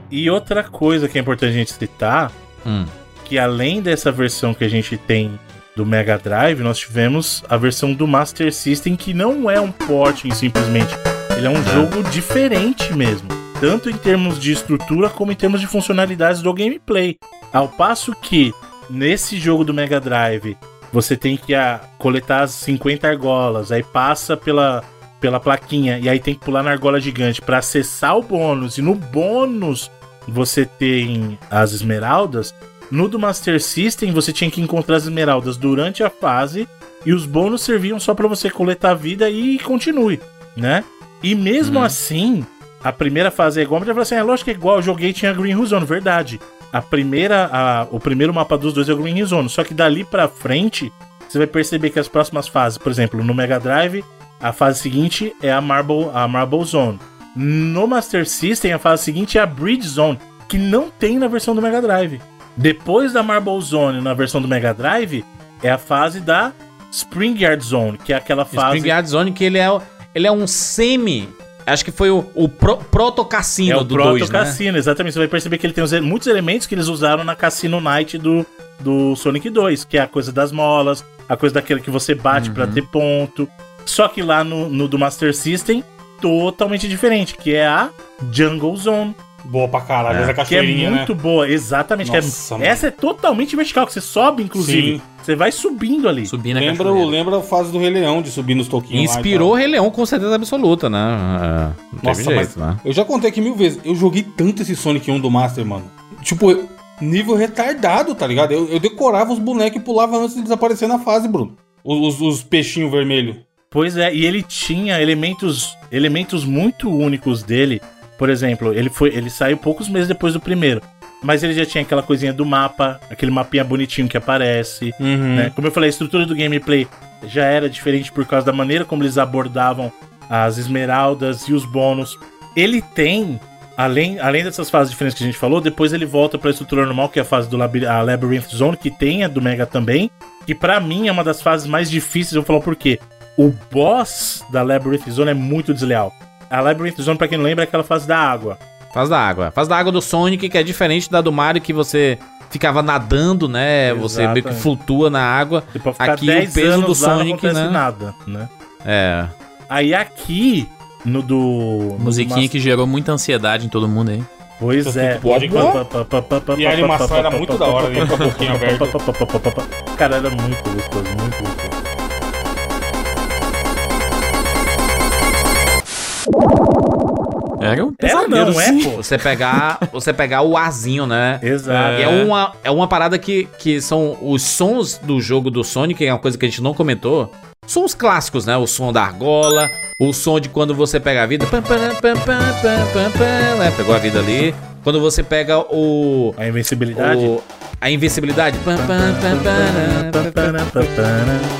e outra coisa que é importante a gente citar, Hum. que além dessa versão que a gente tem do Mega Drive, nós tivemos a versão do Master System, que não é um porting simplesmente. Ele é um jogo diferente mesmo. Tanto em termos de estrutura como em termos de funcionalidades do gameplay. Ao passo que nesse jogo do Mega Drive você tem que ah, coletar as 50 argolas, aí passa pela, pela plaquinha e aí tem que pular na argola gigante para acessar o bônus. E no bônus você tem as esmeraldas. No do Master System você tinha que encontrar as esmeraldas durante a fase e os bônus serviam só para você coletar a vida e continue, né? E mesmo assim, a primeira fase é igual, mas já falou assim, é lógico que é igual, eu joguei tinha Green Hill Zone, verdade. A primeira, a- o primeiro mapa dos dois é o Green Hill Zone, só que dali pra frente, você vai perceber que as próximas fases, por exemplo, no Mega Drive, a fase seguinte é a Marble, a Marble Zone. No Master System, a fase seguinte é a Bridge Zone, que não tem na versão do Mega Drive. Depois da Marble Zone na versão do Mega Drive, é a fase da Spring Yard Zone, que é aquela fase. Spring Yard Zone, que ele é, ele é um semi Acho que foi o, o pro, proto-cassino É o do Proto 2, né? Cassino, exatamente. Você vai perceber que ele tem os- muitos elementos que eles usaram na Cassino Night do, do Sonic 2, que é a coisa das molas, a coisa daquele que você bate pra ter ponto. Só que lá no, no do Master System, totalmente diferente, que é a Jungle Zone, Boa pra caralho, essa que é cachoeirinha, muito né? boa, exatamente. que é- Nossa, mano. essa é totalmente vertical, que você sobe, inclusive. Sim. Você vai subindo ali. Subir na Lembra, lembra a fase do Rei Leão, de subir nos toquinhos lá Inspirou o tal. Rei Leão com certeza absoluta, né? É, não Nossa, teve mas jeito, né? eu já contei aqui mil vezes. Eu joguei tanto esse Sonic 1 do Master, mano. Tipo, nível retardado, tá ligado? Eu, eu decorava os bonecos e pulava antes de desaparecer na fase, Bruno. Os, os, os peixinhos vermelhos. Pois é, e ele tinha elementos, elementos muito únicos dele. Por exemplo, ele foi, ele saiu poucos meses depois do primeiro, mas ele já tinha aquela coisinha do mapa, aquele mapinha bonitinho que aparece, Uhum. né? Como eu falei, a estrutura do gameplay já era diferente por causa da maneira como eles abordavam as esmeraldas e os bônus. Ele tem, além, além dessas fases diferentes que a gente falou, depois ele volta pra estrutura normal, que é a fase do Labyr- a Labyrinth Zone, que tem a do Mega também, que pra mim é uma das fases mais difíceis, eu vou falar por quê. O boss da Labyrinth Zone é muito desleal. A Labyrinth Zone, pra quem não lembra, é aquela fase da água. Faz da água. Faz da água do Sonic, que é diferente da do Mario, que você ficava nadando, né? Você meio que Exatamente. flutua na água. Ficar Aqui 10 o peso anos do lá, não Sonic, acontece né? nada, né? É. Aí aqui, no do... no Musiquinha do que gerou muita ansiedade em todo mundo aí. Pois é. Pode. E a animação era muito da hora, né? Com a boquinha aberta. Cara, era muito gostoso, muito gostoso. Era um Era pesadelo, não, é, sim. pô? Você pegar, você pegar o arzinho, né? Exato. E é uma, é uma parada que, que são os sons do jogo do Sonic, que é uma coisa que a gente não comentou. São os clássicos, né? O som da argola, o som de quando você pega a vida. né? Pegou a vida ali. Quando você pega o. A invencibilidade. o a invencibilidade.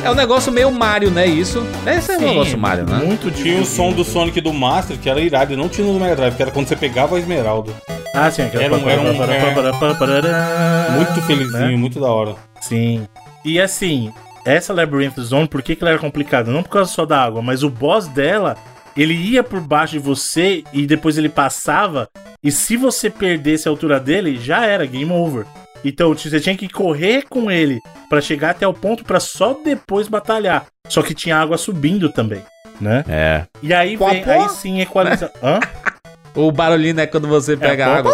É um negócio meio Mario, né? Isso. Esse é um Sim, negócio Mario, né? Muito Tinha o som do Sonic do Master, que era irado, e não tinha no Mega Drive, que era quando você pegava a esmeralda. Ah, sim, aquela... Era um- era um- Muito felizinho, Né? muito da hora. Sim. E assim, essa Labyrinth Zone, por que, que ela era complicada? Não por causa só da água, mas o boss dela, ele ia por baixo de você e depois ele passava. E se você perdesse a altura dele, já era game over. Então você tinha que correr com ele pra chegar até o ponto pra só depois batalhar. Só que tinha água subindo também, né? É. E aí vem, aí sim equaliza. *laughs* Hã? O barulhinho é quando você pega pó, água.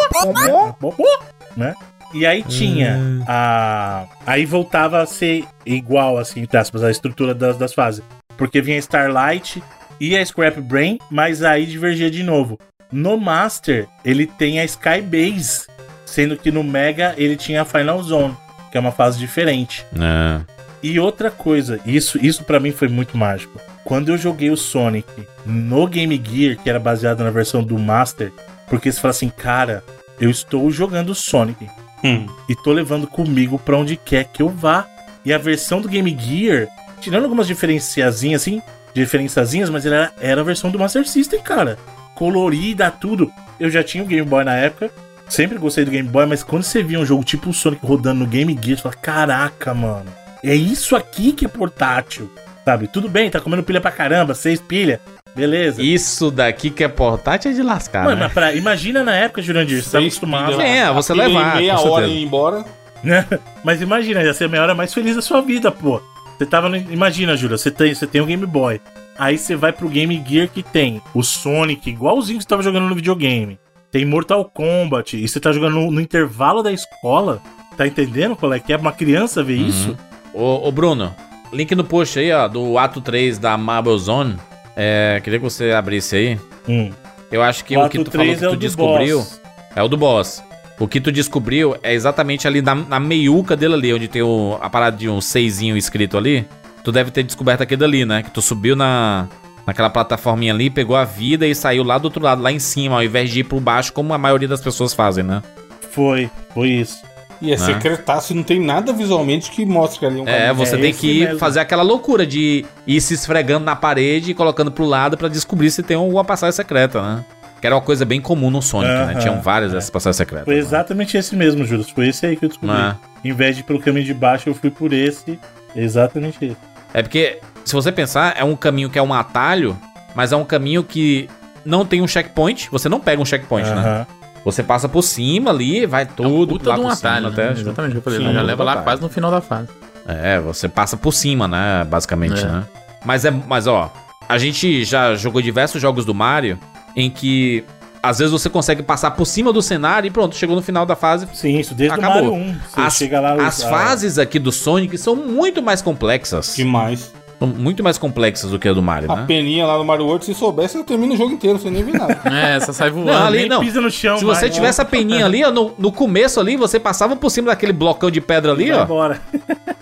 né? E aí tinha a. Aí voltava a ser igual, assim, entre aspas, a estrutura das, das fases. Porque vinha Starlight e a Scrap Brain, mas aí divergia de novo. No Master, ele tem a Sky Base, sendo que no Mega ele tinha a Final Zone, que é uma fase diferente. É. E outra coisa, isso, isso para mim foi muito mágico. Quando eu joguei o Sonic no Game Gear, que era baseado na versão do Master, porque você fala assim, cara, eu estou jogando Sonic Hum. e tô levando comigo pra onde quer que eu vá. E a versão do Game Gear, tirando algumas diferenciazinhas assim, diferenciazinhas, mas ela era, era a versão do Master System, cara. Colorida, tudo. Eu já tinha o Game Boy na época, sempre gostei do Game Boy, mas quando você via um jogo tipo o Sonic rodando no Game Gear, você fala, caraca, mano, é isso aqui que é portátil. Sabe? Tudo bem, tá comendo pilha pra caramba, seis pilha, beleza. Isso daqui que é portátil é de lascar, Mano, né? mas pra- imagina na época, Jurandir, você Seis acostumado. pilha, É, você levar, meia com hora e ir embora. né? *laughs* Mas imagina, ia ser a meia hora mais feliz da sua vida, pô. Você tava no... Imagina, Júlia, você tem, você tem um Game Boy. Aí você vai pro Game Gear que tem o Sonic, igualzinho que você tava jogando no videogame. Tem Mortal Kombat, e você tá jogando no, no intervalo da escola. Tá entendendo qual é que é? Uma criança ver isso? Ô, ô, Bruno, link no post aí, ó, do ato 3 da Marble Zone. É, queria que você abrisse aí. Hum. Eu acho que O o que tu falou que é tu descobriu boss. é o do boss. O que tu descobriu é exatamente ali na, na meiuca dele ali, onde tem o, a parada de um seisinho escrito ali. Tu deve ter descoberto aquele dali, né? Que tu subiu na, naquela plataforminha ali, pegou a vida e saiu lá do outro lado, lá em cima, ao invés de ir por baixo, como a maioria das pessoas fazem, né? Foi, foi isso. E é Né? secretaço, não tem nada visualmente que mostre que ali é um É, você É tem que ir mesmo. fazer aquela loucura de ir se esfregando na parede e colocando pro lado pra descobrir se tem alguma passagem secreta, né? Que era uma coisa bem comum no Sonic, né? Aham, Tinham várias dessas passagens secretas. Foi né? exatamente esse mesmo, Júlio. Foi esse aí que eu descobri. Né? Em vez de ir pelo caminho de baixo, eu fui por esse. Exatamente esse. É porque, se você pensar, é um caminho que é um atalho, mas é um caminho que não tem um checkpoint, você não pega um checkpoint, né? Você passa por cima ali, vai É um puta lá de um por cima atalho, né? até. Exatamente o que eu falei. Sim? Já leva lá atalho. quase no final da fase. É, você passa por cima, né? Basicamente, É. né? Mas é. Mas ó, a gente já jogou diversos jogos do Mario em que às vezes você consegue passar por cima do cenário e pronto, chegou no final da fase. Sim, isso desde Acabou. o Mario 1. Você As, chega lá... as ah, fases aqui do Sonic são muito mais complexas. Demais. São muito mais complexas do que a do Mario, A né? peninha lá no Mario World, se soubesse, eu termino o jogo inteiro, sem nem ver nada. *laughs* É, essa sai voando. Não, ali nem não. pisa no chão, Se você vai, tivesse a peninha ali, ó, no, no começo ali, você passava por cima daquele blocão de pedra ali, vai ó, embora.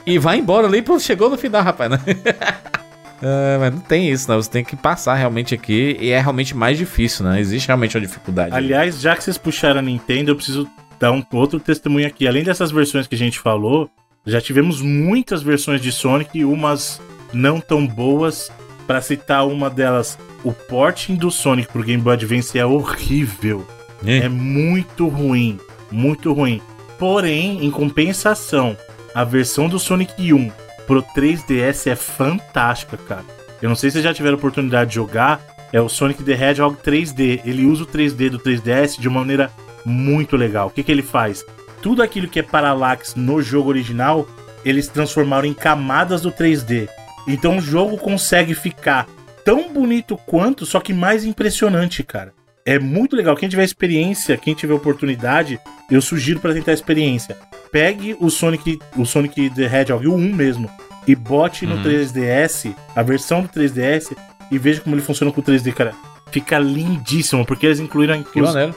e vai embora ali, pô, chegou no final, rapaz, né? *laughs* É, mas não tem isso, né? Você tem que passar realmente aqui e é realmente mais difícil, né? Existe realmente uma dificuldade. Aliás, já que vocês puxaram a Nintendo, eu preciso dar um outro testemunho aqui. Além dessas versões que a gente falou, já tivemos muitas versões de Sonic, umas não tão boas. Pra citar uma delas, o porting do Sonic pro Game Boy Advance é horrível. É. É muito ruim, muito ruim. Porém, em compensação, a versão do Sonic 1 pro 3DS é fantástica, cara. Eu não sei se vocês já tiveram oportunidade de jogar, é o Sonic the Hedgehog 3D. Ele usa o 3D do 3DS de uma maneira muito legal. O que, que ele faz? Tudo aquilo que é parallax no jogo original, eles transformaram em camadas do 3D. Então o jogo consegue ficar tão bonito quanto, só que mais impressionante, cara. É muito legal. Quem tiver experiência, quem tiver oportunidade, eu sugiro para tentar a experiência. Pegue o Sonic, o Sonic the Hedgehog, o 1 mesmo, e bote no 3DS, a versão do 3DS, e veja como ele funciona com o 3D, cara. Fica lindíssimo, porque eles incluíram,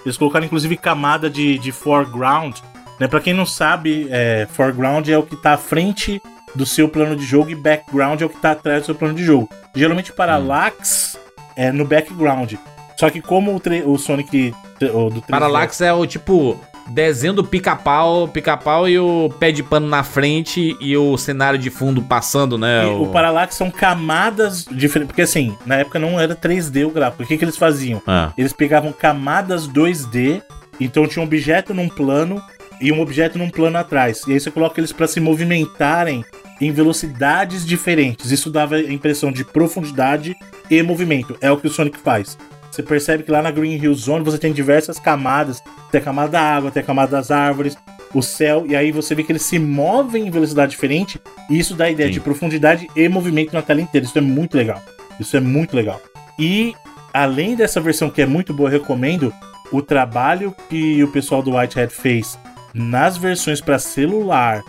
eles colocaram inclusive camada de, de foreground, né? Para quem não sabe, é, foreground é o que tá à frente do seu plano de jogo e background é o que tá atrás do seu plano de jogo. Geralmente parallax é no background. Só que como o, o Sonic o do 3DS Parallax é o tipo desenho do pica-pau, pica-pau e o pé de pano na frente e o cenário de fundo passando, né? E o Parallax são camadas diferentes. Porque assim, na época não era 3D o gráfico. O que, que eles faziam? Ah, Eles pegavam camadas 2D, então tinha um objeto num plano e um objeto num plano atrás. E aí você coloca eles para se movimentarem em velocidades diferentes. Isso dava a impressão de profundidade e movimento. É o que o Sonic faz. Você percebe que lá na Green Hill Zone você tem diversas camadas. Tem a camada da água, tem a camada das árvores, o céu, e aí você vê que eles se movem em velocidade diferente. E isso dá a ideia Sim. de profundidade e movimento na tela inteira. Isso é muito legal. Isso é muito legal. E além dessa versão que é muito boa, eu recomendo o trabalho que o pessoal do Whitehead fez nas versões para celular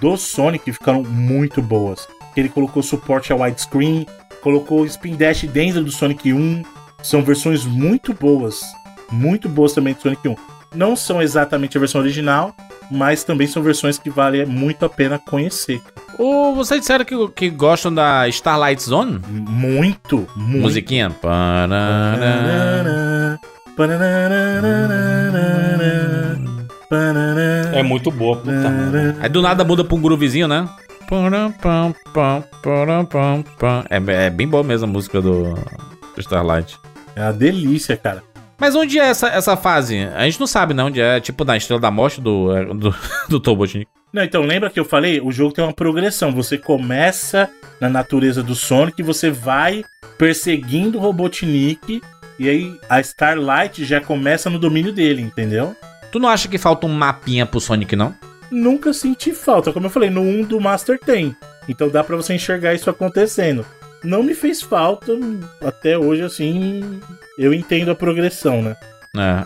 do Sonic ficaram muito boas. Ele colocou suporte a widescreen, colocou o Spin Dash dentro do Sonic 1. São versões muito boas, muito boas também do Sonic 1. Não são exatamente a versão original, mas também são versões que vale muito a pena conhecer. Ou vocês disseram que, que gostam da Starlight Zone? Muito, muito. Musiquinha? É muito boa, puta. Aí do nada muda pra um groovezinho, né? É, é bem boa mesmo a música do Starlight. É uma delícia, cara. Mas onde é essa, essa fase? A gente não sabe, não. Onde é? Tipo na Estrela da Morte do, é, do, *laughs* do Tobotnik. Não, então lembra que eu falei? O jogo tem uma progressão. Você começa na natureza do Sonic, você vai perseguindo o Robotnik, e aí a Starlight já começa no domínio dele, entendeu? Tu não acha que falta um mapinha pro Sonic, não? Nunca senti falta. Como eu falei, no 1 do Master tem. Então dá pra você enxergar isso acontecendo. Não me fez falta, até hoje, assim, eu entendo a progressão, né?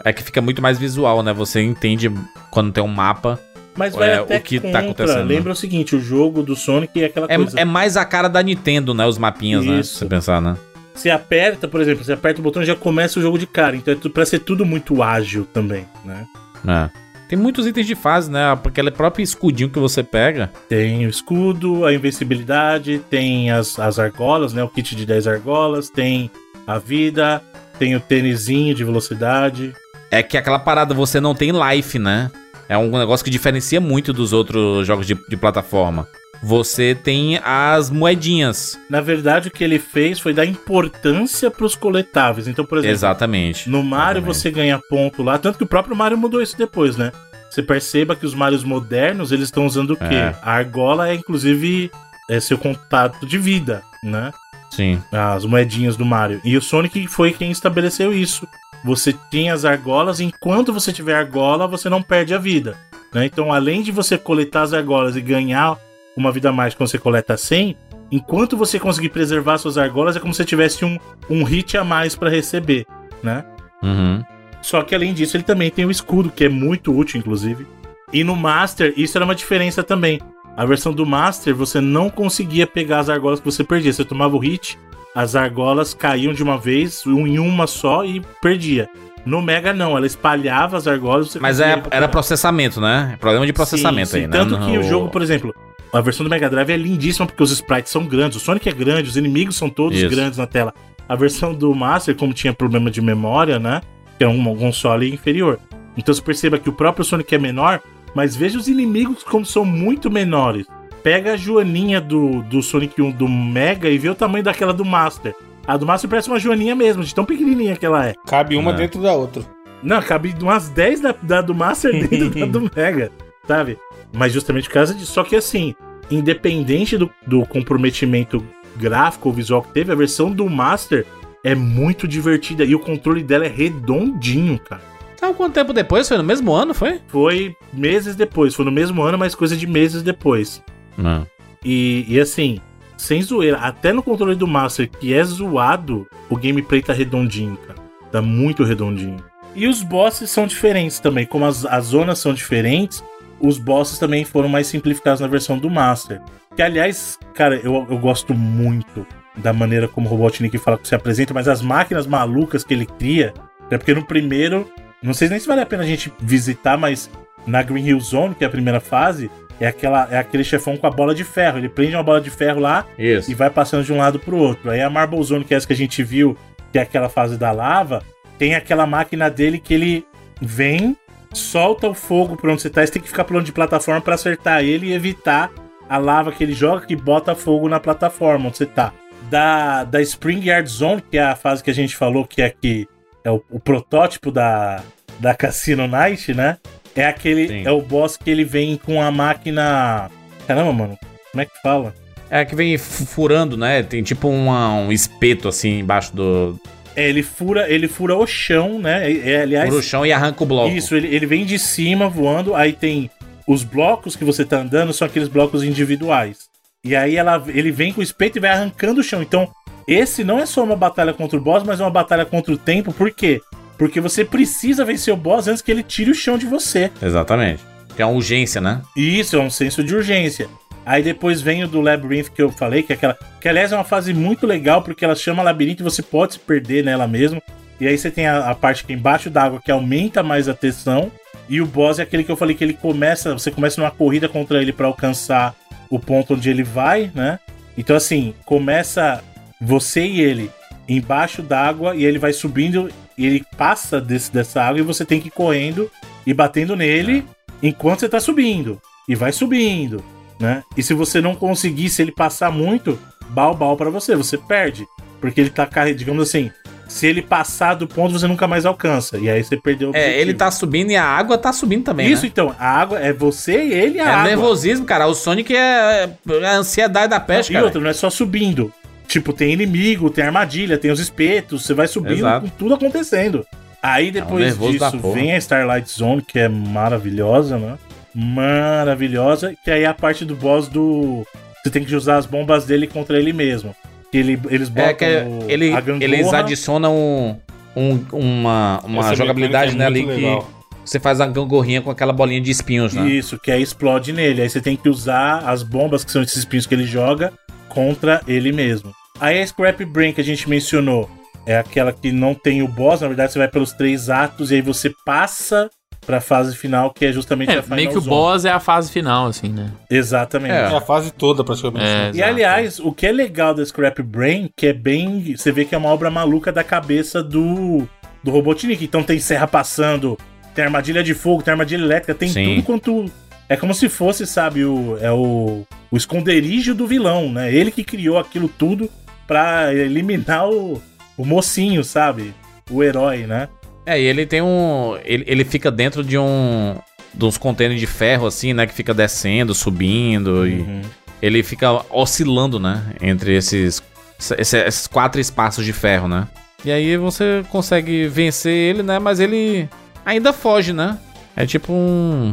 É, é que fica muito mais visual, né? Você entende quando tem um mapa. Mas vai É, até o que tá contra. acontecendo, né? Lembra o seguinte, o jogo do Sonic é aquela coisa. É, é mais a cara da Nintendo, né? Os mapinhas, né? Se Isso. você pensar, né? Você aperta, por exemplo, você aperta o botão e já começa o jogo de cara. Então é pra ser tudo muito ágil também, né? É. Tem muitos itens de fase, né? Aquele próprio escudinho que você pega. Tem o escudo, a invencibilidade, tem as, as argolas, né? O kit de 10 argolas, tem a vida, tem o tênisinho de velocidade. É que aquela parada você não tem life, né? É um negócio que diferencia muito dos outros jogos de, de plataforma. Você tem as moedinhas. Na verdade, o que ele fez foi dar importância pros coletáveis. Então, por exemplo, Exatamente. no Mario Exatamente. você ganha ponto lá, tanto que o próprio Mario mudou isso depois, né? Você perceba que os Marios modernos, eles estão usando o quê? É. A argola é, inclusive, é seu contato de vida, né? Sim. as moedinhas do Mario. E o Sonic foi quem estabeleceu isso. Você tem as argolas, enquanto você tiver argola, você não perde a vida. né? Então, além de você coletar as argolas e ganhar uma vida a mais quando você coleta 100, enquanto você conseguir preservar suas argolas, é como se você tivesse um, um hit a mais para receber, né? Uhum. Só que além disso, ele também tem o escudo, que é muito útil, inclusive. E no Master, isso era uma diferença também. A versão do Master, você não conseguia pegar as argolas que você perdia. Você tomava o hit, as argolas caíam de uma vez, um em uma só e perdia. No Mega, não, ela espalhava as argolas. Você Mas é, era processamento, né? Problema de processamento Sim, sim. aí, né? Tanto que o jogo, por exemplo, a versão do Mega Drive é lindíssima porque os sprites são grandes. O Sonic é grande, os inimigos são todos Isso. grandes na tela. A versão do Master, como tinha problema de memória, né? Que é um console inferior. Então você perceba que o próprio Sonic é menor, mas veja os inimigos como são muito menores. Pega a joaninha do, do Sonic 1 do Mega e vê o tamanho daquela do Master. A do Master parece uma joaninha mesmo, de tão pequenininha que ela é. Cabe uma É. dentro da outra. Não, cabe umas 10 da, da do Master dentro da do *laughs* Mega, sabe? Mas justamente por causa disso. Só que assim, independente do, do comprometimento gráfico ou visual que teve, a versão do Master é muito divertida e o controle dela é redondinho, cara. Então, quanto tempo depois? Foi no mesmo ano, foi? Foi meses depois, foi no mesmo ano, mas coisa de meses depois. Não. E, e assim, sem zoeira, até no controle do Master, que é zoado, o gameplay tá redondinho, cara. Tá muito redondinho. E os bosses são diferentes também. Como as, as zonas são diferentes, os bosses também foram mais simplificados na versão do Master. Que, aliás, cara, eu, eu gosto muito da maneira como o Robotnik fala que se apresenta, mas as máquinas malucas que ele cria. É porque no primeiro, não sei nem se vale a pena a gente visitar, mas na Green Hill Zone, que é a primeira fase, é, aquela, é aquele chefão com a bola de ferro. Ele prende uma bola de ferro lá Isso. e vai passando de um lado pro outro. Aí a Marble Zone, que é essa que a gente viu, que é aquela fase da lava, tem aquela máquina dele que ele vem, solta o fogo por onde você tá, você tem que ficar pulando de plataforma pra acertar ele e evitar a lava que ele joga que bota fogo na plataforma onde você tá. Da, da Spring Yard Zone, que é a fase que a gente falou que é que é o, o protótipo da, da Cassino Night, né? É aquele. Sim. É o boss que ele vem com a máquina. Caramba, mano. Como é que fala? É que vem fu- furando, né? Tem tipo uma- um espeto assim embaixo do, É, ele fura, ele fura o chão, né? É, é, aliás, do chão e arranca o bloco. isso, ele, ele vem de cima voando, aí tem os blocos que você tá andando, são aqueles blocos individuais. E aí ela, ele vem com o espeto e vai arrancando o chão. Então, esse não é só uma batalha contra o boss, mas é uma batalha contra o tempo. Por quê? Porque você precisa vencer o boss antes que ele tire o chão de você. Exatamente. Tem uma urgência, né? Isso é um senso de urgência. Aí depois vem o do Labyrinth que eu falei, que é aquela. Que aliás é uma fase muito legal, porque ela chama labirinto e você pode se perder nela mesmo. E aí você tem a, a parte que é embaixo d'água que aumenta mais a tensão. E o boss é aquele que eu falei que ele começa. Você começa numa corrida contra ele pra alcançar o ponto onde ele vai, né? Então assim, começa você e ele embaixo d'água e ele vai subindo e ele passa desse, dessa água e você tem que ir correndo e batendo nele enquanto você tá subindo. E vai subindo, né? E se você não conseguir, se ele passar muito, bal bal pra você, você perde. Porque ele tá carregando, digamos assim, se ele passar do ponto, você nunca mais alcança. E aí você perdeu o É, objetivo. ele tá subindo e a água tá subindo também, Isso né? então, a água é você e ele e a É água. nervosismo, cara. O Sonic é, é a ansiedade da peste, e cara. outra, não é só subindo. Tipo, tem inimigo, tem armadilha, tem os espetos, você vai subindo Exato. com tudo acontecendo. Aí depois nervoso da disso vem a Starlight Zone, que é maravilhosa, né? Maravilhosa. Que aí é a parte do boss do. Você tem que usar as bombas dele contra ele mesmo. Que ele, eles botam É que ele, a gangorra. eles adicionam um, um- uma, uma Essa jogabilidade né, mecânica ali é muito que legal. você faz a gangorrinha com aquela bolinha de espinhos, né? Isso, que aí explode nele. Aí você tem que usar as bombas, que são esses espinhos que ele joga, contra ele mesmo. Aí a Scrap Brain que a gente mencionou é aquela que não tem o boss, na verdade você vai pelos três atos e aí você passa pra fase final, que é justamente É, a Final meio que o Zone. boss é a fase final, assim, né? Exatamente. É. É a fase toda, praticamente. É, E exato. aliás, o que é legal da Scrap Brain, que é bem. Você vê que é uma obra maluca da cabeça do, do Robotnik. Então tem serra passando, tem armadilha de fogo, tem armadilha elétrica, tem Sim. tudo quanto. É como se fosse, sabe, o, é o, o esconderijo do vilão, né? Ele que criou aquilo tudo pra eliminar o, o mocinho, sabe? O herói, né? É, e ele tem um. Ele, ele fica dentro de um. De uns contêineres de ferro, assim, né? Que fica descendo, subindo. E Uhum. ele fica oscilando, né? Entre esses esse- esse- esses quatro espaços de ferro, né? E aí você consegue vencer ele, né? Mas ele ainda foge, né? É tipo um.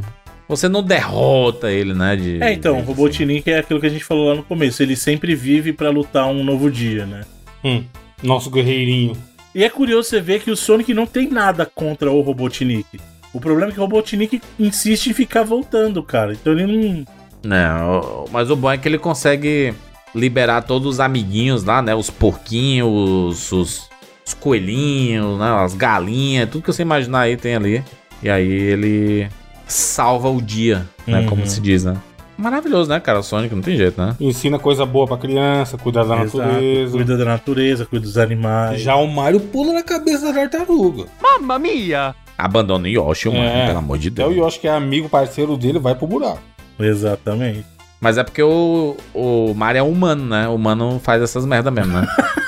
Você não derrota ele, né? De, É, então, o Robotnik é aquilo que a gente falou lá no começo. Ele sempre vive pra lutar um novo dia, né? Hum, nosso guerreirinho. E é curioso você ver que o Sonic não tem nada contra o Robotnik. O problema é que o Robotnik insiste em ficar voltando, cara. Então ele não. É, o- mas o bom é que ele consegue liberar todos os amiguinhos lá, né? Os porquinhos, os, os, os coelhinhos, né? As galinhas, tudo que você imaginar aí tem ali. E aí ele salva o dia, né? Como Uhum. se diz, né? Maravilhoso, né, cara? O Sonic não tem jeito, né? Ensina coisa boa pra criança, cuidar da Exato, natureza. Cuida da natureza, cuida dos animais. Já o Mario pula na cabeça da tartaruga. Abandona o Yoshi, mano, É. pelo amor de Até o Deus. Yoshi, que é amigo, parceiro dele, vai pro buraco. Exatamente. Mas é porque o, o Mario é humano, né? O humano faz essas merda mesmo, né? *laughs*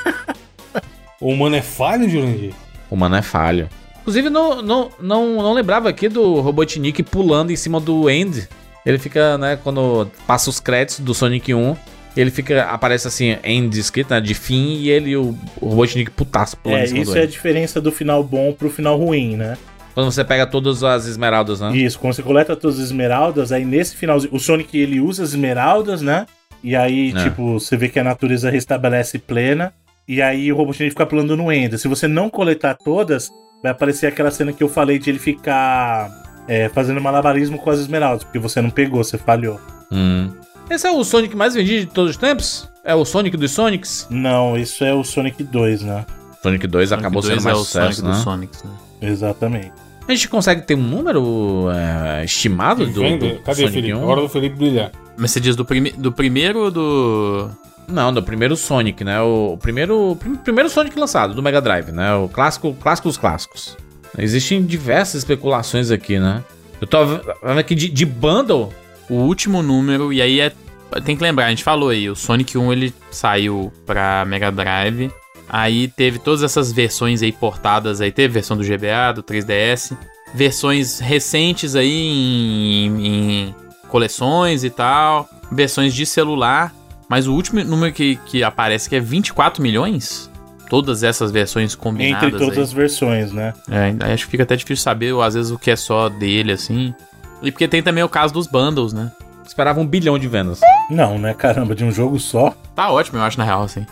O humano é falho, Jurandir? O humano é falho. Inclusive, não, não, não, não lembrava aqui do Robotnik pulando em cima do Andy. Ele fica, né, quando passa os créditos do Sonic 1, ele fica, aparece assim, End escrito, né, de fim, e ele, o, o Robotnik putaço pulando É, isso é a diferença do final bom pro final ruim, né? Quando você pega todas as esmeraldas, né? Isso, quando você coleta todas as esmeraldas, aí nesse finalzinho, o Sonic ele usa as esmeraldas, né? E aí, É. tipo, você vê que a natureza restabelece plena. E aí o Robotnik fica pulando no Ender. Se você não coletar todas, vai aparecer aquela cena que eu falei de ele ficar é, fazendo malabarismo com as esmeraldas, porque você não pegou, você falhou. Hum. Esse é o Sonic mais vendido de todos os tempos? É o Sonic dos Sonics? Não, isso é o Sonic 2, né? Sonic 2 acabou Sonic sendo 2 mais é o sucesso, Sonic né? dos Sonics, né? Exatamente. A gente consegue ter um número é, estimado do, do Cadê, Sonic Felipe? 1? Hora do Felipe brilhar. Mas você diz do, prime do primeiro ou do. Não, do primeiro Sonic, né? O primeiro, prim- primeiro Sonic lançado, do Mega Drive, né? O clássico, clássico dos clássicos. Existem diversas especulações aqui, né? Eu tô vendo aqui de, de bundle. O último número, e aí é. Tem que lembrar, a gente falou aí, o Sonic 1 ele saiu pra Mega Drive. Aí teve todas essas versões aí portadas aí, teve versão do GBA, do 3DS, versões recentes aí em, em coleções e tal, versões de celular, mas o último número que, que aparece que é 24 milhões. Todas essas versões combinadas. Entre todas aí. as versões, né? É, aí acho que fica até difícil saber, às vezes, o que é só dele, assim. E porque tem também o caso dos bundles, né? Esperava um bilhão de vendas. Não, né? Caramba, de um jogo só. Tá ótimo, eu acho, na real, assim.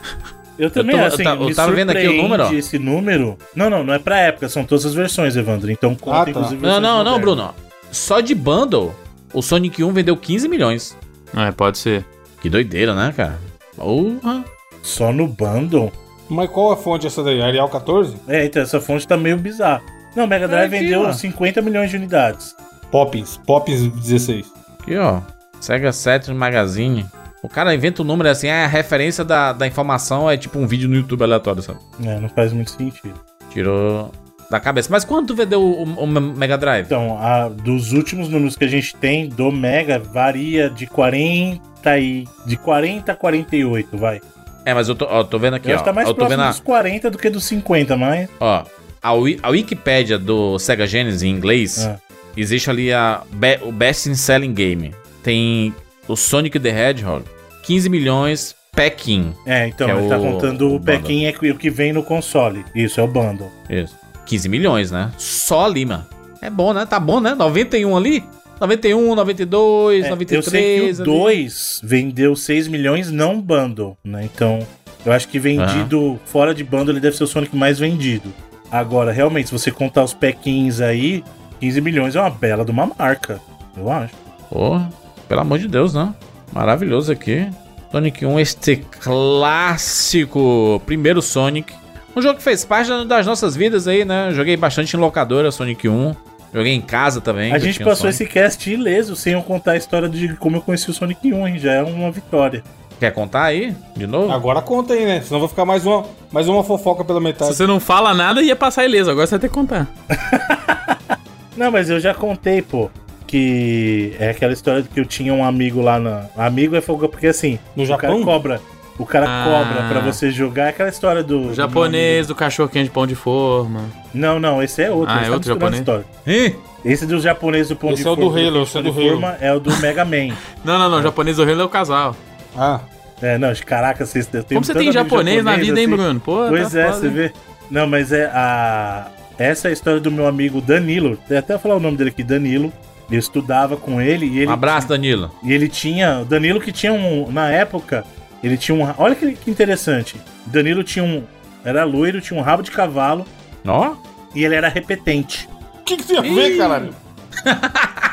Eu também, tô- eu assim, ta- eu me tava vendo aqui o número, ó. esse número... Não, não, não é pra época, são todas as versões, Evandro. Então conta, Ah, tá. inclusive, Não, não, não, modernas. Bruno. Só de bundle, o Sonic 1 vendeu 15 milhões. É, pode ser. Que doideira, né, cara? Porra. Só no bundle? Mas qual a fonte essa daí? Arial 14? É, então essa fonte tá meio bizarra. Não, o Mega Drive aqui, vendeu ó. 50 milhões de unidades. Poppins. Poppins 16. Aqui, ó. Sega Saturn Magazine. O cara inventa o número assim, é a referência da, da informação é tipo um vídeo no YouTube aleatório, sabe? É, não faz muito sentido. Tirou da cabeça. Mas quando tu vendeu o, o- o Mega Drive? Então, a- dos últimos números que a gente tem do Mega, varia de 40 e... De 40 a 48, vai. É, mas eu tô, ó, tô vendo aqui, Eu ó. acho que tá mais eu tô próximo vendo a, dos 40 do que dos 50, mas... ó, a, a Wikipédia do Sega Genesis em inglês, Ah. existe ali a be- o Best in Selling Game. Tem o Sonic the Hedgehog, 15 milhões, Pekin. É, então, é ele tá o- contando o o Pequim é o que vem no console. Isso, é o bundle. Isso. 15 milhões, né? Só ali, mano. É bom, né? Tá bom, né? 91 ali. 91, 92, É, 93. eu sei que o ali. 2 vendeu 6 milhões não bundle, né? Então, eu acho que vendido fora de bundle ele deve ser o Sonic mais vendido. Agora, realmente, se você contar os pequins aí, 15 milhões é uma bela de uma marca, eu acho. Porra, pelo amor de Deus, né? Maravilhoso aqui. Sonic 1, este clássico primeiro Sonic. Um jogo que fez parte das nossas vidas aí, né? Joguei bastante em locadora, Sonic 1. Joguei em casa também. a gente passou esse cast ileso sem eu contar a história de como eu conheci o Sonic 1, hein? Já é uma vitória. Quer contar aí? De novo? Agora conta aí, né? Senão vai ficar mais uma, mais uma fofoca pela Se metade. você não fala nada, ia passar ileso. Agora você vai ter que contar. *laughs* Não, mas eu já contei, pô. Que é aquela história de que eu tinha um amigo lá na. Amigo é fogo, porque assim, No o Japão? cara cobra. O cara Ah. cobra pra você jogar é aquela história do. O japonês, do cachorro quente de pão de forma. Não, não, esse é outro. Ah, esse é tá outro japonês? história. Ih, Esse dos japoneses do pão Esse de é o do forma. Halo, esse é do de Halo. forma é o do Mega Man. *laughs* Não, não, não. O japonês do reino é o casal. Ah, É, não, caraca, vocês têm Como você tem japonês na vida, hein, assim. Bruno? Pô, Pois tá é, foda, você hein? vê. Não, mas é a. Essa é a história do meu amigo Danilo. Vou até falar o nome dele aqui, Danilo. Eu estudava com ele e ele. Um abraço, Danilo. E ele tinha. O Danilo que tinha um. Na época, ele tinha um. Olha que, interessante. Danilo tinha um. Era loiro, tinha um rabo de cavalo Ó. e ele era repetente. O que, que tem a ver, caralho?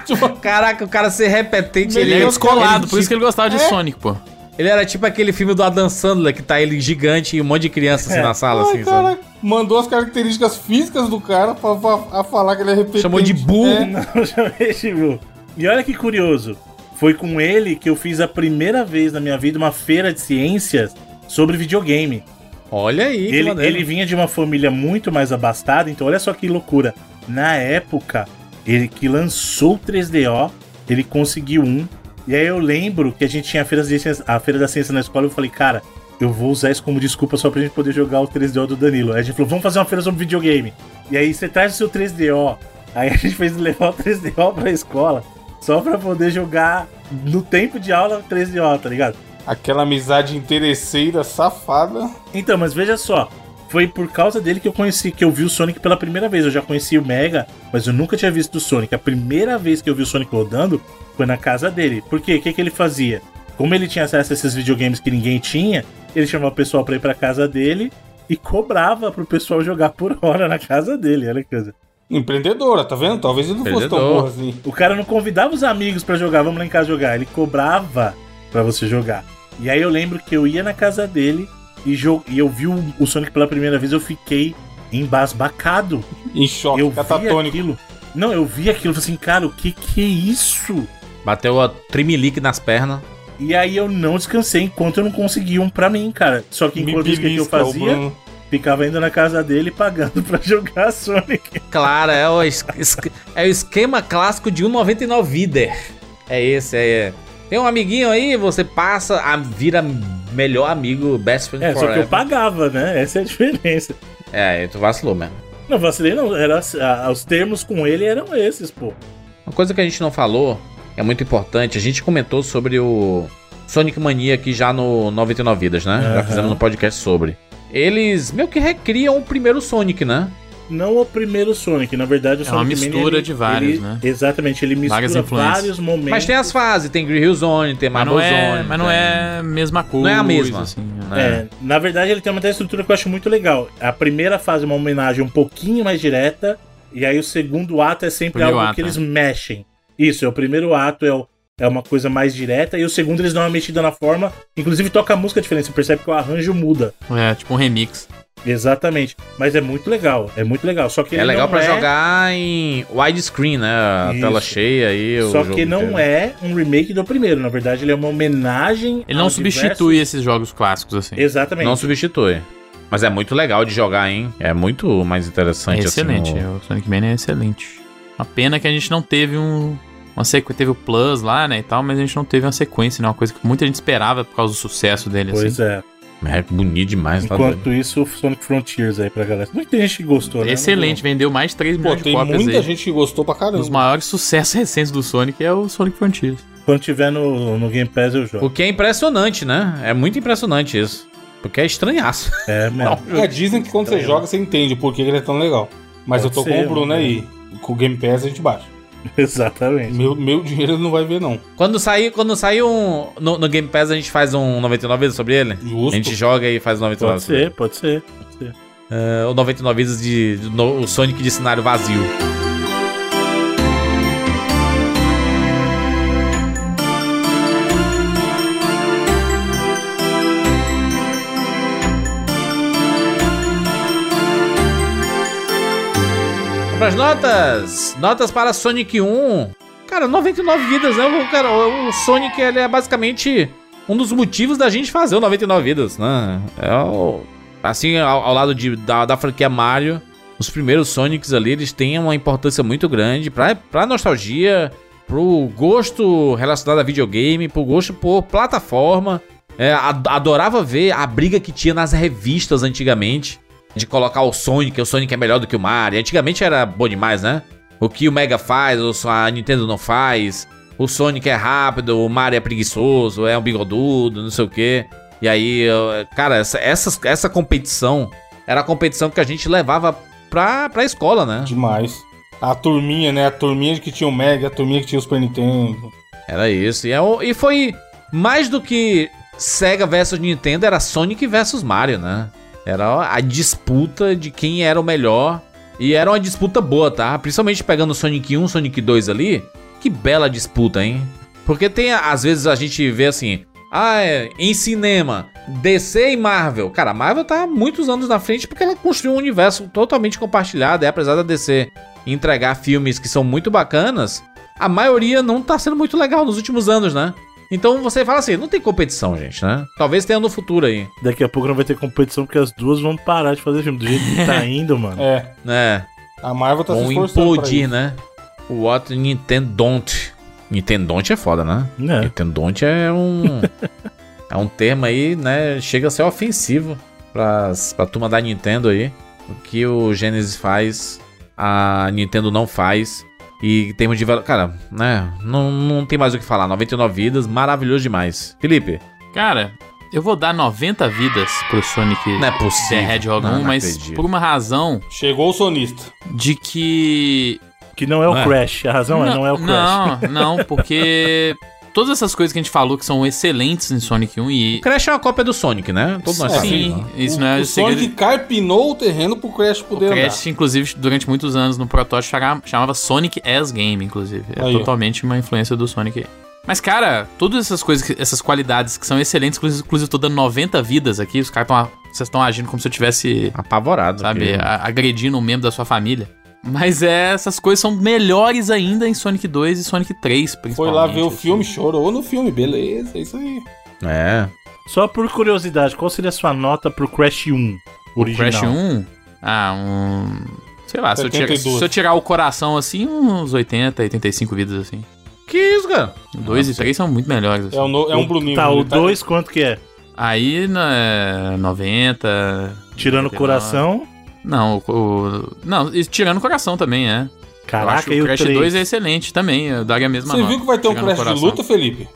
Tipo, *laughs* Caraca, o cara ser repetente, Ele ele, é descolado, por ele, isso que ele gostava de Sonic, pô. ele era tipo aquele filme do Adam Sandler, que tá ele gigante e um monte de criança assim É. na sala, ai, assim, cara, sabe? mandou as características físicas do cara pra, pra- a falar que ele é repetente. Chamou de burro. É. *laughs* Não, chamei de burro. E olha que curioso. Foi com ele que eu fiz a primeira vez na minha vida uma feira de ciências sobre videogame. Olha aí, Ele, ele vinha de uma família muito mais abastada, então olha só que loucura. Na época, ele que lançou o 3DO, ele conseguiu um. E aí eu lembro que a gente tinha a feira, de ciências, a feira da ciência na escola e eu falei, cara, eu vou usar isso como desculpa só pra gente poder jogar o 3DO do Danilo. Aí a gente falou, vamos fazer uma feira sobre videogame. E aí você traz o seu 3DO. Aí a gente fez levar o 3DO pra escola só pra poder jogar no tempo de aula o 3DO, tá ligado? Aquela amizade interesseira, safada. Então, mas veja só. Foi por causa dele que eu conheci, que eu vi o Sonic pela primeira vez. Eu já conheci o Mega, mas eu nunca tinha visto o Sonic. A primeira vez que eu vi o Sonic rodando foi na casa dele. Por quê? O que, que ele fazia? Como ele tinha acesso a esses videogames que ninguém tinha, ele chamava o pessoal pra ir pra casa dele e cobrava pro pessoal jogar por hora na casa dele. Olha que coisa. Empreendedora, tá vendo? Talvez ele não fosse tão burro assim. O cara não convidava os amigos pra jogar, vamos lá em casa jogar. Ele cobrava pra você jogar. E aí eu lembro que eu ia na casa dele e, e eu vi o, o Sonic pela primeira vez, eu fiquei embasbacado. Em choque, eu vi catatônico. aquilo. Não, eu vi aquilo e falei assim, cara, o que que é isso? Bateu a trimelique nas pernas. E aí eu não descansei enquanto eu não consegui um pra mim, cara. Só que enquanto isso o que que eu fazia, Bruno. Ficava indo na casa dele pagando pra jogar Sonic. Claro, é o, es- é o esquema clássico de 1,99 Vider. É esse, é. Tem um amiguinho aí, você passa, a, vira melhor amigo, best friend É, só que eu forever. pagava, né? Essa é a diferença. É, tu vacilou mesmo. Não, vacilei não. Era, a- os termos com ele eram esses, pô. Uma coisa que a gente não falou, é muito importante, a gente comentou sobre o Sonic Mania aqui já no 99 Vidas, né? Já Aham. fizemos um podcast sobre. Eles meio que recriam o primeiro Sonic, né? Não o primeiro Sonic, na verdade o É uma Sonic Mania, mistura ele- de vários, ele- né? Exatamente, ele mistura vários momentos. Mas tem as fases, tem Green Hill Zone, tem Marble é, Zone. mas não é a mesma coisa. Não é a mesma. Assim, É. É, na verdade ele tem uma estrutura que eu acho muito legal. A primeira fase é uma homenagem um pouquinho mais direta, e aí o segundo ato é sempre Primeiro algo ato, que eles é. mexem. Isso, é o primeiro ato é, o- é uma coisa mais direta, e o segundo eles dão uma mexida na forma, inclusive toca a música diferente, você percebe que o arranjo muda. É, tipo um remix. Exatamente. Mas é muito legal, é muito legal. Só que É legal pra é- jogar em widescreen, né? A Isso. tela cheia aí. o Só jogo que não inteiro. é um remake do primeiro, na verdade ele é uma homenagem. Ele não substitui diversos- esses jogos clássicos, assim. Exatamente. Não substitui. Mas é muito legal de jogar, hein? É muito mais É interessante excelente, assim. o- o Sonic Mania é excelente. Uma pena que a gente não teve um. Uma sequência. Teve o Plus lá, né? E tal, mas a gente não teve uma sequência, né? Uma coisa que muita gente esperava por causa do sucesso dele, Pois assim. é. É bonito demais, tá. Enquanto isso, o Sonic Frontiers aí pra galera. Muita gente que gostou, né? Excelente, vendeu mais de 3 Pô, milhões de tem cópias muita aí. gente que gostou pra Um caramba. dos maiores sucessos recentes do Sonic é o Sonic Frontiers. Quando tiver no, no Game Pass eu jogo. O que é impressionante, né? É muito impressionante isso. Porque é estranhaço. *laughs* É mesmo. É, dizem que quando você joga, você entende por que ele é tão legal. Mas Pode eu tô ser, com o Bruno né? aí. Com o Game Pass a gente baixa. *laughs* Exatamente. Meu, meu dinheiro ele não vai ver, não. Quando sair, quando sair um. No, no Game Pass a gente faz um 99 vezes sobre ele? Justo. A gente joga e faz 99 Pode sobre ele. ser, pode ser. Pode ser. É, o 99 vezes de. de no- o Sonic de cenário vazio. Vamos pras notas! Notas para Sonic 1. Cara, 99 vidas, né? O, cara, o o Sonic ele é basicamente um dos motivos da gente fazer o 99 vidas, né? É o, assim, ao, ao lado de, da, da franquia Mario, os primeiros Sonics ali, eles têm uma importância muito grande pra, pra nostalgia, pro gosto relacionado a videogame, pro gosto por plataforma. É, ad- adorava ver a briga que tinha nas revistas antigamente. De colocar o Sonic, o Sonic é melhor do que o Mario. Antigamente era bom demais, né? O que o Mega faz, a Nintendo não faz. o Sonic é rápido, o Mario é preguiçoso, é um bigodudo, não sei o quê. E aí, cara, essa, essa, essa competição era a competição que a gente levava pra, pra escola, né? Demais. A turminha, né? A turminha que tinha o Mega, a turminha que tinha o Super Nintendo. Era isso. E, é e foi mais do que Sega versus Nintendo, era Sonic versus Mario, né? Era a disputa de quem era o melhor. E era uma disputa boa, tá? Principalmente pegando Sonic 1, Sonic 2 ali. Que bela disputa, hein? Porque tem, às vezes, a gente vê assim. Ah, é, em cinema, DC e Marvel. Cara, a Marvel tá muitos anos na frente porque ela construiu um universo totalmente compartilhado. E apesar da DC entregar filmes que são muito bacanas, a maioria não tá sendo muito legal nos últimos anos, né? Então você fala assim, não tem competição, gente, né? Talvez tenha no futuro aí. Daqui a pouco não vai ter competição porque as duas vão parar de fazer filme. Do jeito que tá *laughs* indo, mano. É. É, A Marvel tá se vão esforçando pra implodir, né? What Nintendo don't. Nintendo don't é foda, né? É. Nintendo don't é um... *laughs* é um termo aí, né? Chega a ser ofensivo pras, pra turma da Nintendo aí. O que o Genesis faz, a Nintendo não faz. E em termos de... Cara, né? Não, não tem mais o que falar. 99 vidas, maravilhoso demais. Felipe, Cara, eu vou dar 90 vidas pro Sonic não é possível. The Hedgehog Não, 1, não mas acredito. por uma razão Chegou o sonista. de que. Que não é o Não é. Crash. A razão é, não é o Crash. Não, não, porque *laughs* todas essas coisas que a gente falou que são excelentes em Sonic 1 e. O Crash é uma cópia do Sonic, né? Todos nós É, sabemos. Sim, né? isso o, não é o segredo. Sonic carpinou o terreno pro Crash O poder Crash, inclusive, durante muitos anos no protótipo chama- chamava Sonic as Game, inclusive. É Aí, totalmente uma influência do Sonic. Mas, cara, todas essas coisas, essas qualidades que são excelentes, inclusive, eu tô dando 90 vidas aqui, os caras estão. Vocês estão agindo como se eu tivesse, Apavorado. sabe, porque- a- agredindo um membro da sua família. Mas é, essas coisas são melhores ainda em Sonic 2 e Sonic 3, andar. Foi principalmente. lá ver o assim. filme, chorou no filme, beleza, é isso aí. É. Só por curiosidade, qual seria a sua nota pro Crash 1 O original? Crash 1, ah, um. Sei lá, se eu, tirar, 72. se eu tirar o coração assim, uns 80, 85 vidas assim. Que isso, cara? O 2 e 3 são muito melhores. assim. É, um no- é um Bruninho. Tá, o ele 2 quanto que é? Aí, né, 90. Tirando o 99. coração. Não, o, o- Não, e tirando o coração também, é. eu acho Caraca, que e o Crash 3? 2 é excelente também. Eu daria a mesma Você nota, viu que vai ter um Crash de luta, Felipe?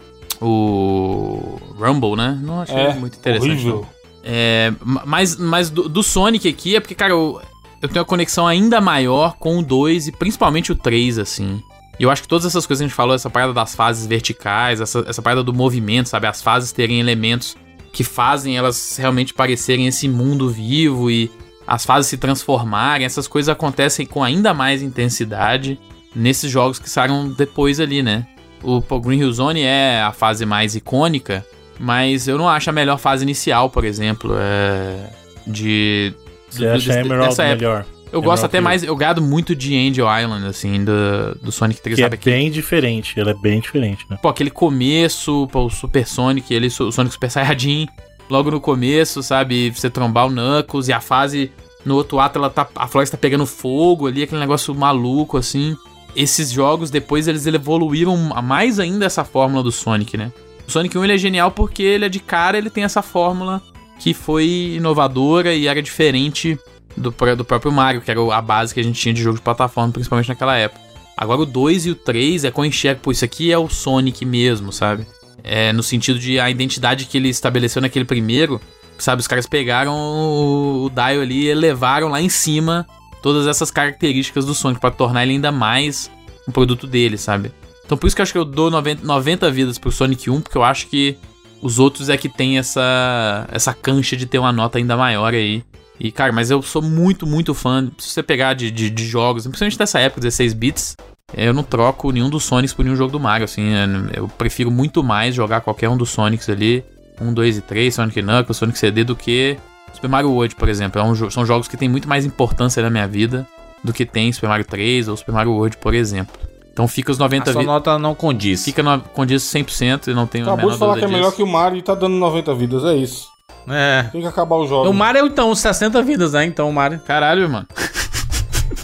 O. Rumble, né? Não achei É, muito interessante. horrível. não. É, ma- mas mas do, do Sonic aqui é porque, cara, eu, eu tenho uma conexão ainda maior com o 2 e principalmente o 3, assim. E eu acho que todas essas coisas que a gente falou, essa parada das fases verticais, essa, essa parada do movimento, sabe? As fases terem elementos que fazem elas realmente parecerem esse mundo vivo e as fases se transformarem, essas coisas acontecem com ainda mais intensidade nesses jogos que saíram depois ali, né? O Green Hill Zone é a fase mais icônica, mas eu não acho a melhor fase inicial, por exemplo, é, de Você acha Emerald dessa melhor? Eu gosto Emerald até Hill. mais, eu gado muito de Angel Island, assim, do, do Sonic 3, Que é sabe? Aquele- bem diferente. Ela é bem diferente, né? Pô, aquele começo, pô, o Super Sonic, ele, o Sonic Super Saiyajin, logo no começo, sabe? Você trombar o Knuckles e a fase no outro ato, ela tá, a floresta tá pegando fogo ali, aquele negócio maluco, assim. Esses jogos, depois, eles evoluíram mais ainda essa fórmula do Sonic, né? O Sonic 1 ele é genial porque ele é de cara, ele tem essa fórmula que foi inovadora e era diferente do, do próprio Mario, que era a base que a gente tinha de jogo de plataforma, principalmente naquela época. Agora o 2 e o 3 é com enxerga, pô, isso aqui é o Sonic mesmo, sabe? É, no sentido de a identidade que ele estabeleceu naquele primeiro, sabe? Os caras pegaram o, o dial ali e elevaram lá em cima todas essas características do Sonic pra tornar ele ainda mais um produto dele, sabe? Então por isso que eu acho que eu dou 90, 90 vidas pro Sonic 1, porque eu acho que os outros é que tem essa, essa cancha de ter uma nota ainda maior aí. E, cara, mas eu sou muito, muito fã. Se você pegar de, de, de jogos, principalmente dessa época, 16 bits, eu não troco nenhum dos Sonics por nenhum jogo do Mario, assim. Eu prefiro muito mais jogar qualquer um dos Sonics ali. 1, 2 e 3, Sonic Knuckles, Sonic CD, do que Super Mario World, por exemplo. É um são jogos que têm muito mais importância na minha vida do que tem Super Mario 3 ou Super Mario World, por exemplo. Então fica os 90 A sua vidas. nota não condiz. Fica no, condiz 100% e não tem a Acabou menor de falar que é melhor disso. que o Mario e tá dando 90 vidas, é isso. É. Tem que acabar o jogo. O Mario, então, uns 60 vidas, né? Então, o Mario. Caralho, mano. *laughs*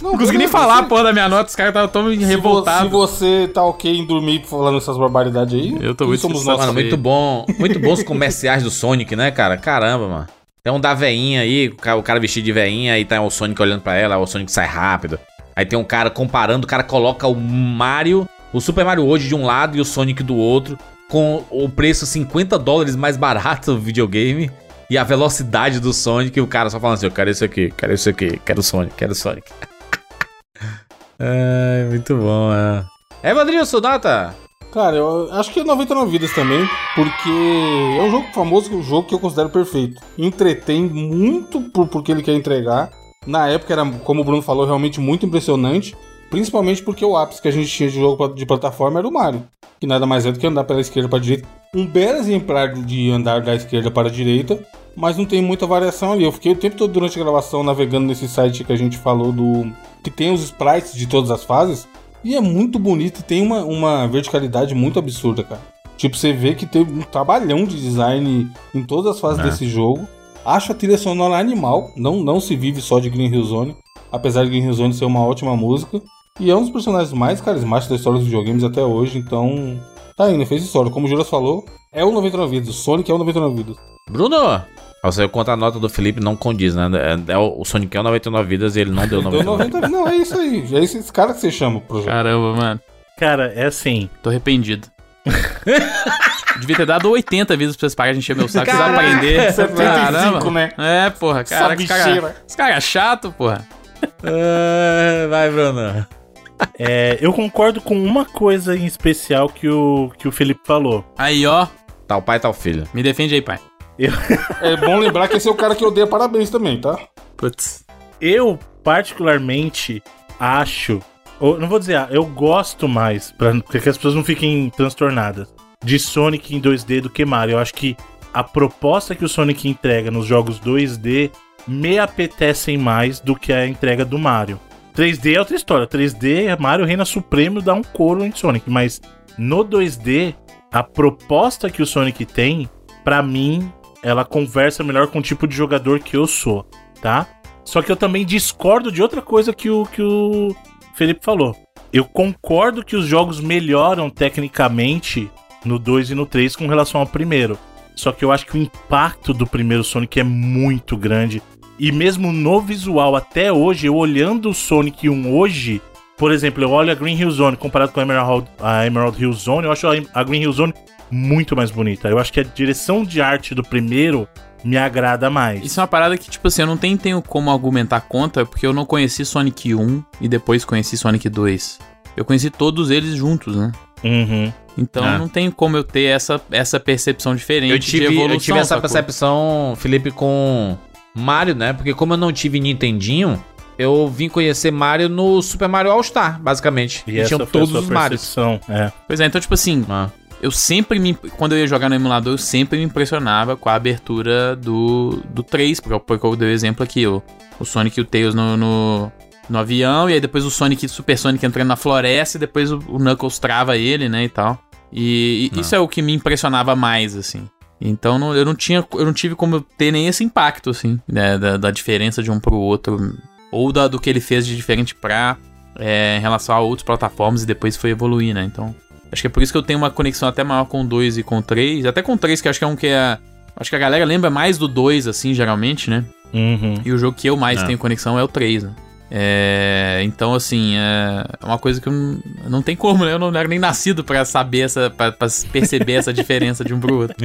Não, Não consegui nem falar a se- porra da minha nota, os caras estavam tão Se, vo- se revoltados. você tá ok em dormir falando essas barbaridades aí, Eu tô muito somos nós. Mano, muito bom. *laughs* Muito bons comerciais do Sonic, né, cara? Caramba, mano. Tem um da veinha aí, o ca- o cara vestido de veinha, aí tá o Sonic olhando pra ela, o Sonic sai rápido. Aí tem um cara comparando, o cara coloca o Mario, o Super Mario World de um lado e o Sonic do outro, com o preço 50 dólares mais barato do videogame e a velocidade do Sonic, e o cara só falando assim: eu quero isso aqui, quero isso aqui, quero o Sonic, quero o Sonic. *laughs* Ai, muito bom, é. É, Vandrilson, nota! Cara, eu acho que é 99 vidas também, porque é um jogo famoso, um jogo que eu considero perfeito. Entretém muito por, porque ele quer entregar. Na época era, como o Bruno falou, realmente muito impressionante. Principalmente porque o ápice que a gente tinha de jogo de plataforma era o Mario. Que nada mais é do que andar pela esquerda para a direita. Um belo exemplar de andar da esquerda para a direita, mas não tem muita variação ali. Eu fiquei o tempo todo durante a gravação navegando nesse site que a gente falou do. que tem os sprites de todas as fases. E é muito bonito e tem uma, uma verticalidade muito absurda, cara. Tipo, você vê que teve um trabalhão de design em todas as fases É. desse jogo. Acho a trilha sonora animal, não, não se vive só de Green Hill Zone, apesar de Green Hill Zone ser uma ótima música. E é um dos personagens mais carismáticos da história dos videogames até hoje, então. Tá indo, fez história. Como o Juras falou, é o 99 vidas. Sonic é o 99 vidas. Bruno! Você conta a nota do Felipe, não condiz, né? É, é o Sonic é o 99 vidas e ele não deu Deu 99. 90 Não, é isso aí. É esse, cara que você chama pro jogo. Caramba, mano. Cara, é assim. Tô arrependido. *laughs* Devia ter dado 80 vidas pra vocês pararem de encher meu saco, Caraca, aprender. 75, né? É, porra, cara. Esse cara, bicheira. esse cara é chato, porra. Ah, vai, Bruno. É, eu concordo com uma coisa em especial que o, que o Felipe falou. Aí, ó. Tá o pai, tá o filho. Me defende aí, pai. É bom lembrar que esse é o cara que odeia parabéns também, tá? Putz. Eu, particularmente, acho. ou, não vou dizer, eu gosto mais, pra que as pessoas não fiquem transtornadas, de Sonic em 2D do que Mario. Eu acho que a proposta que o Sonic entrega nos jogos 2D me apetecem mais do que a entrega do Mario. 3D é outra história. 3D é Mario Reina Supremo dá um couro em Sonic, mas no 2D, a proposta que o Sonic tem, pra mim, ela conversa melhor com o tipo de jogador que eu sou, tá? Só que eu também discordo de outra coisa que o, que o Felipe falou. Eu concordo que os jogos melhoram tecnicamente no 2 e no 3 com relação ao primeiro. Só que eu acho que o impacto do primeiro Sonic é muito grande. E mesmo no visual, até hoje, eu olhando o Sonic 1 hoje, por exemplo, eu olho a Green Hill Zone comparado com a Emerald, a Emerald Hill Zone, eu acho a, Green Hill Zone muito mais bonita. Eu acho que a direção de arte do primeiro me agrada mais. Isso é uma parada que, tipo assim, eu não tenho, tenho como argumentar contra, porque eu não conheci Sonic 1 e depois conheci Sonic 2. Eu conheci todos eles juntos, né? Uhum. Então É. não tem como eu ter essa, essa percepção diferente Eu de tive, evolução. eu tive essa sacou? percepção, Felipe, com Mario, né? Porque como eu não tive Nintendinho, eu vim conhecer Mario no Super Mario All-Star, basicamente. E E essa tinham foi todos a sua os Marios. percepção. É. Pois é, então, tipo assim, Ah. Eu sempre me. Quando eu ia jogar no emulador, eu sempre me impressionava com a abertura do, do 3, porque, eu- dei o exemplo aqui, o, o Sonic e o Tails no, no, no avião, e aí depois o Sonic, Super Sonic entrando na floresta, e depois o, o Knuckles trava ele, né, e tal. E, e Ah. isso é o que me impressionava mais, assim. Então não- eu, não tinha, eu não tive como ter nem esse impacto, assim, né, da, da diferença de um pro outro, ou da, do que ele fez de diferente pra, é, em relação a outras plataformas e depois foi evoluir, né, então... Acho que é por isso que eu tenho uma conexão até maior com o 2 e com o 3. Até com o 3, que acho que é um que é. Acho que a galera lembra mais do 2, assim, geralmente, né? Uhum. E o jogo que eu mais É. tenho conexão é o 3, né? É, então, assim, é uma coisa que eu não, não tem como, né? Eu não era nem nascido pra saber essa. pra, pra perceber essa *laughs* diferença de um pro outro.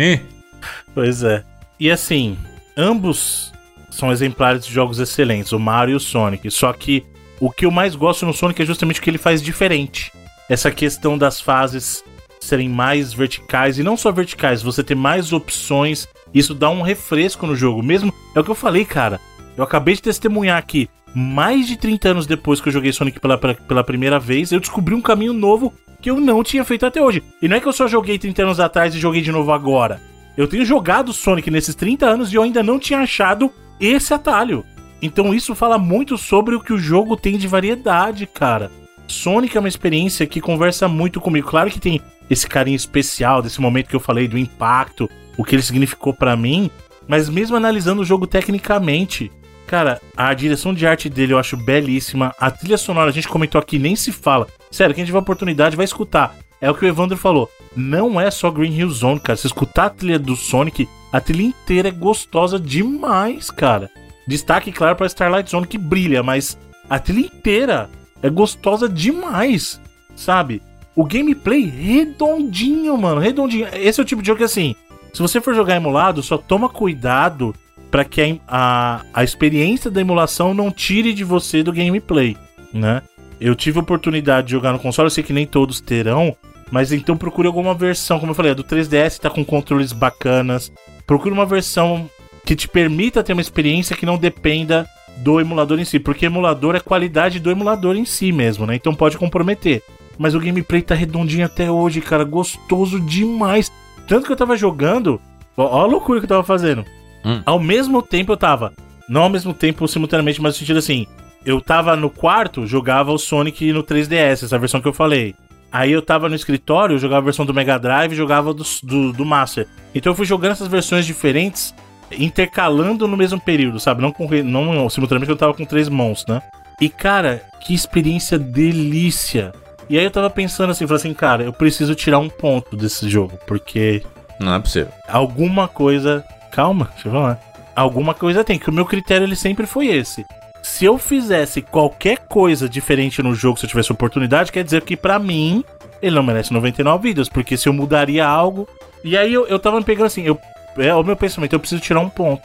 Pois é. E assim, ambos são exemplares de jogos excelentes, o Mario e o Sonic. Só que o que eu mais gosto no Sonic é justamente o que ele faz diferente. Essa questão das fases serem mais verticais e não só verticais, você ter mais opções, isso dá um refresco no jogo. Mesmo é o que eu falei, cara. Eu acabei de testemunhar aqui, mais de 30 anos depois que eu joguei Sonic pela, pela, primeira vez, eu descobri um caminho novo que eu não tinha feito até hoje. E não é que eu só joguei 30 anos atrás e joguei de novo agora. Eu tenho jogado Sonic nesses 30 anos e eu ainda não tinha achado esse atalho. Então isso fala muito sobre o que o jogo tem de variedade, cara. Sonic é uma experiência que conversa muito comigo. Claro que tem esse carinho especial desse momento que eu falei do impacto, o que ele significou pra mim, mas mesmo analisando o jogo tecnicamente, cara, a direção de arte dele eu acho belíssima. A trilha sonora a gente comentou aqui, nem se fala. Sério, quem tiver oportunidade vai escutar. É o que o Evandro falou. Não é só Green Hill Zone, cara. Se escutar a trilha do Sonic, a trilha inteira é gostosa demais, cara. Destaque, claro, pra Starlight Zone que brilha, mas a trilha inteira é gostosa demais, sabe? o gameplay redondinho, mano, redondinho. Esse é o tipo de jogo que, assim, se você for jogar emulado, só toma cuidado pra que a, a, a experiência da emulação não tire de você do gameplay, né? Eu tive a oportunidade de jogar no console, eu sei que nem todos terão, mas então procure alguma versão, como eu falei, a do 3DS tá com controles bacanas. Procure uma versão que te permita ter uma experiência que não dependa do emulador em si, porque emulador é qualidade do emulador em si mesmo, né? Então pode comprometer. Mas o gameplay tá redondinho até hoje, cara, gostoso demais. Tanto que eu tava jogando, ó, a loucura que eu tava fazendo. Hum. Ao mesmo tempo eu tava, não ao mesmo tempo simultaneamente, mas no sentido assim, eu tava no quarto, jogava o Sonic no 3DS, essa versão que eu falei. Aí eu tava no escritório, jogava a versão do Mega Drive jogava do, do, do Master. Então eu fui jogando essas versões diferentes, intercalando no mesmo período, sabe? Não, com, não simultaneamente eu tava com três mãos, né? E cara, que experiência delícia! E aí eu tava pensando assim, falei assim, cara, eu preciso tirar um ponto desse jogo, porque Não é possível. alguma coisa. Calma, deixa eu falar. Alguma coisa tem, que o meu critério ele sempre foi esse. Se eu fizesse qualquer coisa diferente no jogo, se eu tivesse oportunidade, quer dizer que pra mim ele não merece 99 vidas, porque se eu mudaria algo. E aí eu, eu tava me pegando assim, eu, é o meu pensamento, eu preciso tirar um ponto.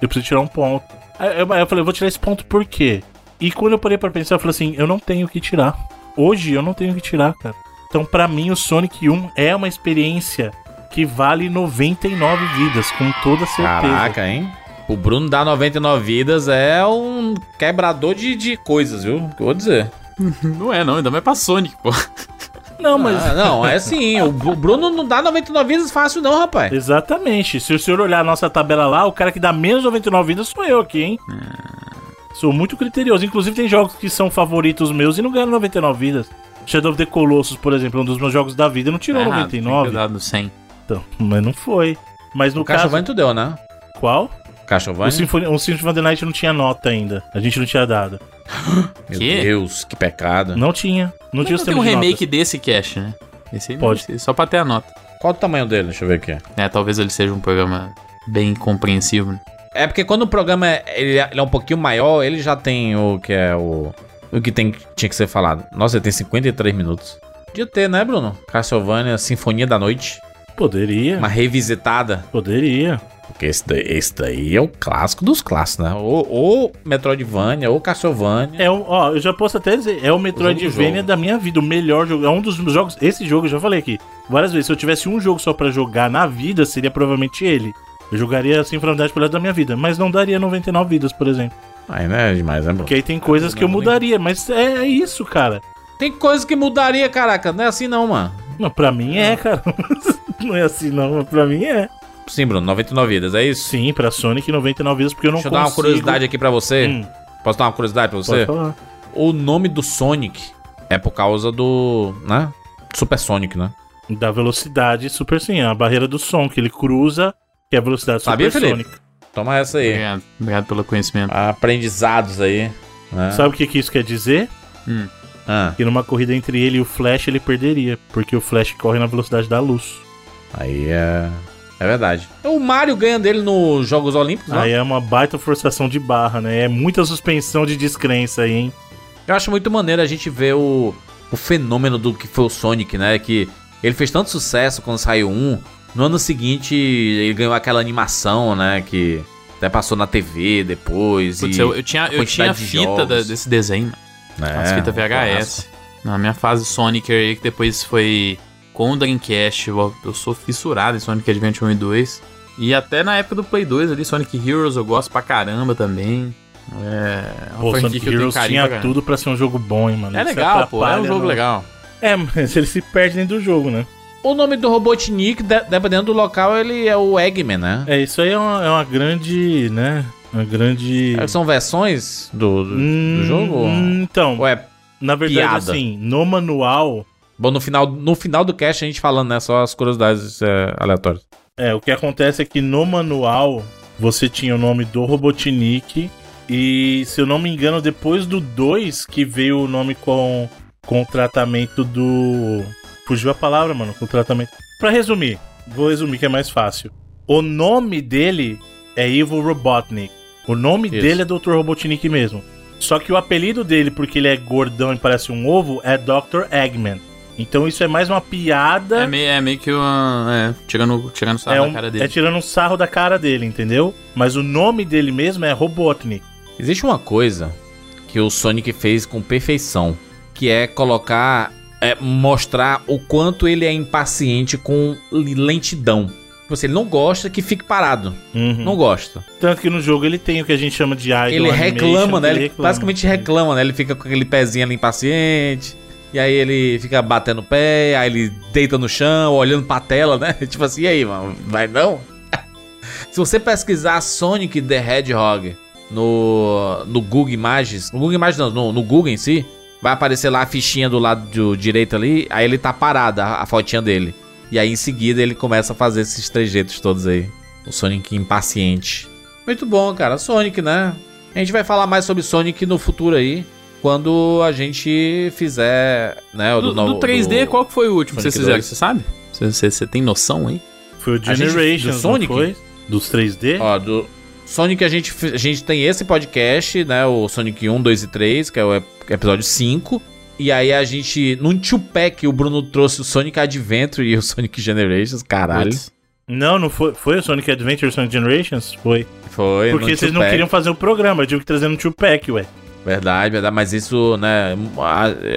Eu preciso tirar um ponto. Aí eu, aí eu falei, eu vou tirar esse ponto por quê? E quando eu parei pra pensar, eu falei assim, eu não tenho o que tirar. Hoje eu não tenho o que tirar, cara. Então, pra mim, o Sonic 1 é uma experiência que vale 99 vidas, com toda certeza. Caraca, hein? O Bruno dá 99 vidas é um quebrador de, de coisas, viu? Que eu vou dizer. *laughs* Não é, não, ainda mais pra Sonic, pô. Não, mas. Ah, não, é assim. O Bru- Bruno não dá 99 vidas fácil, não, rapaz. Exatamente. Se o senhor olhar a nossa tabela lá, o cara que dá menos 99 vidas sou eu aqui, hein? Sou muito criterioso. Inclusive, tem jogos que são favoritos meus e não ganham 99 vidas. Shadow of the Colossus, por exemplo, é um dos meus jogos da vida, não tirou Tá errado, 99. tem que dar no 100. Então, mas não foi. Mas no O caso. Castlevania tu deu, né? Qual? O Castlevania? Symphony, o Symphony of the Night não tinha nota ainda. A gente não tinha dado. Meu Quê? Deus, que pecado. Não tinha. Não tinha o Não tem um de remake notas. desse Cash, né? Esse aí Pode. Só pra ter a nota. Qual o tamanho dele? Deixa eu ver aqui. É, talvez ele seja um programa bem compreensivo. né? É porque quando o programa é, ele, é- ele é um pouquinho maior, ele já tem o que é o. O que tem, tinha que ser falado. Nossa, ele tem 53 minutos. Podia ter, né, Bruno? Castlevania Sinfonia da Noite. Poderia. Uma revisitada. Poderia. Porque esse daí, esse daí é o clássico dos clássicos, né? Ou, ou Metroidvania, ou Castlevania. É um, ó, eu já posso até dizer, é o Metroidvania da minha vida, o melhor jogo. É um dos jogos. Esse jogo eu já falei aqui várias vezes. Se eu tivesse um jogo só pra jogar na vida, seria provavelmente ele. Eu jogaria assim pra pelo resto da minha vida, mas não daria 99 vidas, por exemplo. Aí não é demais, né, Bruno? Porque aí tem coisas que eu mudaria, mas é, é isso, cara. Tem coisa que mudaria, caraca. Não é assim não, mano. Não, pra mim é, cara. *laughs* não é assim não, mas pra mim é. Sim, Bruno, 99 vidas, é isso? Sim, pra Sonic 99 vidas, porque eu não Deixa eu dar uma consigo... curiosidade aqui pra você. Hum, Posso dar uma curiosidade pra você? pode falar. O nome do Sonic é por causa do, né? Super Sonic, né? Da velocidade super sim, a barreira do som que ele cruza, que é a velocidade Sabia, supersônica. Toma essa aí. Obrigado, obrigado pelo conhecimento. Aprendizados aí. Né? Sabe o que, que isso quer dizer? Ah, Que numa corrida entre ele e o Flash ele perderia, porque o Flash corre na velocidade da luz. aí é. É verdade. O Mario ganha dele nos Jogos Olímpicos, né? Aí é uma baita forçação de barra, né? É muita suspensão de descrença aí, hein? Eu acho muito maneiro a gente ver o, o fenômeno do que foi o Sonic, né? Que ele fez tanto sucesso quando saiu um. No ano seguinte, ele ganhou aquela animação, né? Que até passou na TV depois. Putz, e eu, eu tinha, eu tinha de fita da- desse desenho, né, as fitas VHS. Na minha fase Sonic aí, que depois foi com o Dreamcast. Eu, eu sou fissurado em Sonic Adventure 1 e 2. E até na época do Play 2 ali, Sonic Heroes, eu gosto pra caramba também. É, é Pô, Sonic Heroes tinha pra tudo pra ser um jogo bom, hein, mano? É Isso legal, pô, é um jogo no- legal. É, mas ele se perde dentro do jogo, né? O nome do Robotnik, de- dependendo do local, ele é o Eggman, né? É, isso aí é uma, é uma grande, né? Uma grande... São versões do, do, do Hum, jogo? hum, Então, Ou é. na verdade, piada? assim, no manual, Bom, no final, no final do cast a gente falando, né? Só as curiosidades é, aleatórias. é, o que acontece é que no manual você tinha o nome do Robotnik e, se eu não me engano, depois do 2 que veio o nome com, com o tratamento do... Fugiu a palavra, mano, com o tratamento... Pra resumir, vou resumir que é mais fácil. O nome dele é Evil Robotnik. O nome Isso. dele é Dr. Robotnik mesmo. Só que o apelido dele, porque ele é gordão e parece um ovo, é Dr. Eggman. Então isso é mais uma piada. É meio, é meio que uma. É, tirando, tirando sarro É, um- cara dele. é tirando um sarro da cara dele, entendeu? Mas o nome dele mesmo é Robotnik. Existe uma coisa que o Sonic fez com perfeição, que é colocar, é, mostrar o quanto ele é impaciente com lentidão. Tipo assim, ele não gosta que fique parado. Uhum. Não gosta. Tanto que no jogo ele tem o que a gente chama de idle ele animation, reclama, né? que Ele basicamente reclama, né? Ele fica com aquele pezinho ali impaciente. E aí ele fica batendo o pé, aí ele deita no chão, olhando pra tela, né? *laughs* Tipo assim, e aí, mano? Vai não? *laughs* Se você pesquisar Sonic the Hedgehog no, no Google Imagens, no Google Imagens não, no, no Google em si, vai aparecer lá a fichinha do lado do direito ali, aí ele tá parado, a, a fotinha dele. E aí em seguida ele começa a fazer esses trejeitos todos aí. O Sonic impaciente. Muito bom, cara. Sonic, né? A gente vai falar mais sobre Sonic no futuro aí. Quando a gente fizer, né, o Do, novo- do 3D, do- qual que foi o último que Sonic vocês fizeram? 2. Você sabe? Você- Você você tem noção aí? Foi o Generations, do Sonic? não foi? Dos 3D? Ó, do Sonic a gente, a gente tem esse podcast, né? O Sonic 1, 2 e 3, que é o ep- episódio 5. E aí a gente, num two-pack, o Bruno trouxe o Sonic Adventure e o Sonic Generations, caralho. Putz. Não, não foi. Foi o Sonic Adventure e o Sonic Generations? Foi. Foi, Porque vocês não two-pack. queriam fazer o programa, eu tive que trazer no 2-pack, ué. Verdade, verdade, mas isso, né,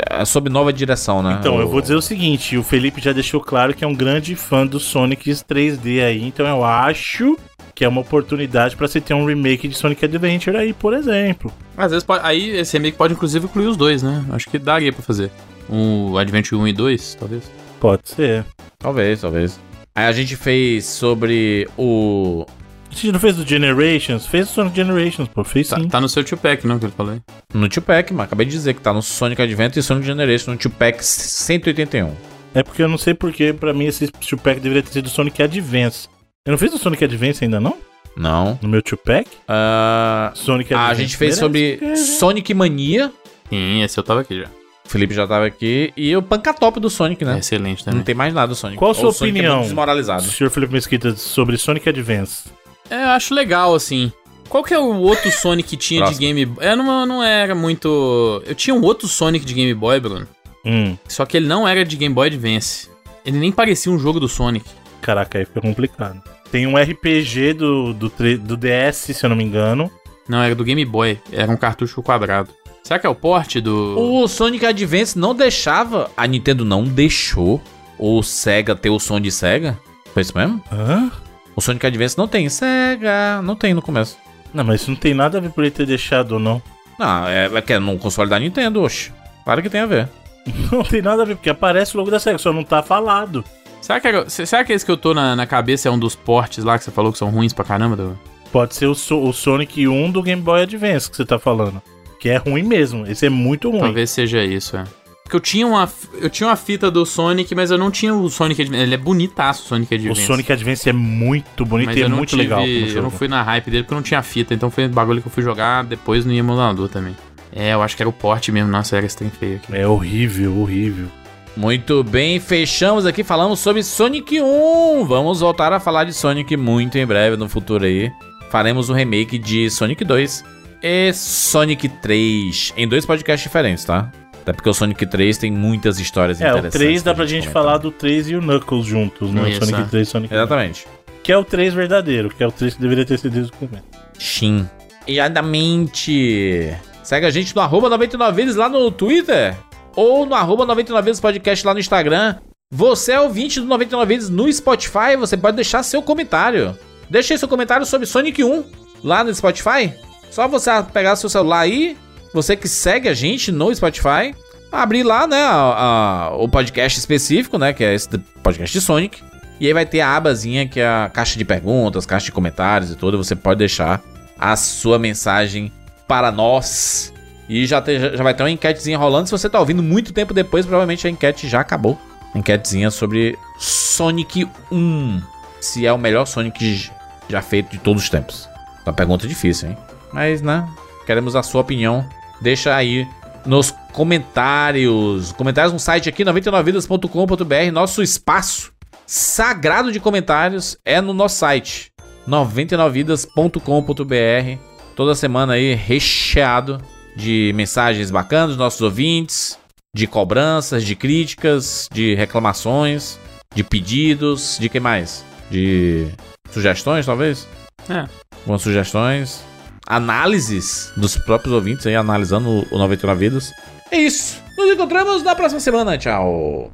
é sob nova direção, né? Então, eu vou dizer o seguinte: o Felipe já deixou claro que é um grande fã do Sonic 3D aí, então eu acho que é uma oportunidade pra você ter um remake de Sonic Adventure aí, por exemplo. Às vezes pode. Aí esse remake pode inclusive incluir os dois, né? Acho que daria pra fazer. Um Adventure 1 e 2, talvez. Pode ser. Talvez, talvez. Aí a gente fez sobre o. A gente não fez do Generations? Fez o Sonic Generations, pô, fez Tá, sim. tá no seu two pack, não? Que ele falou aí. No two-pack, mas acabei de dizer que tá no Sonic Adventure e Sonic Generation no two-pack 181. É porque eu não sei porque, pra mim, esse 2-pack deveria ter sido Sonic Advance. Eu não fiz o Sonic Advance ainda, não? Não. No meu 2-pack? Ah, Sonic a Advance. gente fez sobre Sonic Mania. Sim, esse eu tava aqui já. O Felipe já tava aqui. E o Pancatop do Sonic, né? É excelente Não também. tem mais nada do Sonic. Qual a sua O é muito opinião? desmoralizado. Senhor Felipe Mesquita, sobre Sonic Advance. É, eu acho legal, assim. Qual que é o outro *laughs* Sonic que tinha de Próximo. Game Boy? Eu não, não era muito. Eu tinha um outro Sonic de Game Boy, Bruno. Hum, Só que ele não era de Game Boy Advance. Ele nem parecia um jogo do Sonic. caraca, aí fica complicado. Tem um RPG do, do, do DS, se eu não me engano. Não, era do Game Boy. Era um cartucho quadrado. Será que é o porte do. O Sonic Advance não deixava. A Nintendo não deixou o Sega ter o som de Sega? Foi isso mesmo? Hã? O Sonic Advance não tem Sega. Não tem no começo. Não, mas isso não tem nada a ver por ele ter deixado ou não. Não, é, é que é no console da Nintendo, oxe. Claro que tem a ver. *laughs* Não tem nada a ver, porque aparece o logo da SEGA, só não tá falado. Será que, era- será que esse que eu tô na, na cabeça é um dos portes lá que você falou que são ruins pra caramba? Do... Pode ser o, So- o Sonic 1 do Game Boy Advance que você tá falando. Que é ruim mesmo. Esse é muito ruim. Talvez seja isso, é. Porque eu tinha uma, eu tinha uma fita do Sonic, mas eu não tinha o Sonic Advance. Ele é bonitaço, o Sonic O Advance. Sonic Advance é muito bonito mas e é muito tive, legal. Eu não fui na hype dele porque eu não tinha fita, então foi um bagulho que eu fui jogar depois no emulador também. É, eu acho que era o porte mesmo. Nossa, era esse trem feio aqui. É horrível, horrível. Muito bem, fechamos aqui, falamos sobre Sonic 1. Vamos voltar a falar de Sonic muito em breve no futuro aí. Faremos um remake de Sonic 2 e Sonic 3 em dois podcasts diferentes, tá? Até porque o Sonic 3 tem muitas histórias É, o interessantes. 3 dá pra gente comentar. falar do 3 e o Knuckles juntos, né? O Isso, Sonic é. 3 e Sonic 2. Exatamente. Que é o 3 verdadeiro, que é o 3 que deveria ter sido desde o começo. Shin. Exatamente. Segue a gente no arroba 99vidas lá no Twitter. Ou no arroba 99vidas podcast lá no Instagram. Você é ouvinte do 99vidas no Spotify, você pode deixar seu comentário. Deixa aí seu comentário sobre Sonic 1 lá no Spotify. Só você pegar seu celular aí, você que segue a gente no Spotify, abrir lá, né, a- a- o podcast específico, né, que é esse podcast de Sonic. E aí vai ter a abazinha que é a caixa de perguntas, caixa de comentários e tudo. Você pode deixar a sua mensagem para nós. E já, te- já vai ter uma enquetezinha rolando. Se você tá ouvindo muito tempo depois, provavelmente a enquete já acabou. Enquetezinha sobre Sonic 1. Se é o melhor Sonic já feito de todos os tempos. Uma pergunta difícil, hein? Mas, né? Queremos a sua opinião. Deixa aí nos comentários. Comentários no site aqui, 99vidas.com.br. Nosso espaço sagrado de comentários é no nosso site 99vidas.com.br. Toda semana aí recheado de mensagens bacanas dos nossos ouvintes, de cobranças, de críticas, de reclamações, de pedidos, de que mais? De sugestões, talvez? É. Algumas sugestões, análises dos próprios ouvintes aí, analisando o 99 Vidas. É isso. Nos encontramos na próxima semana. Tchau.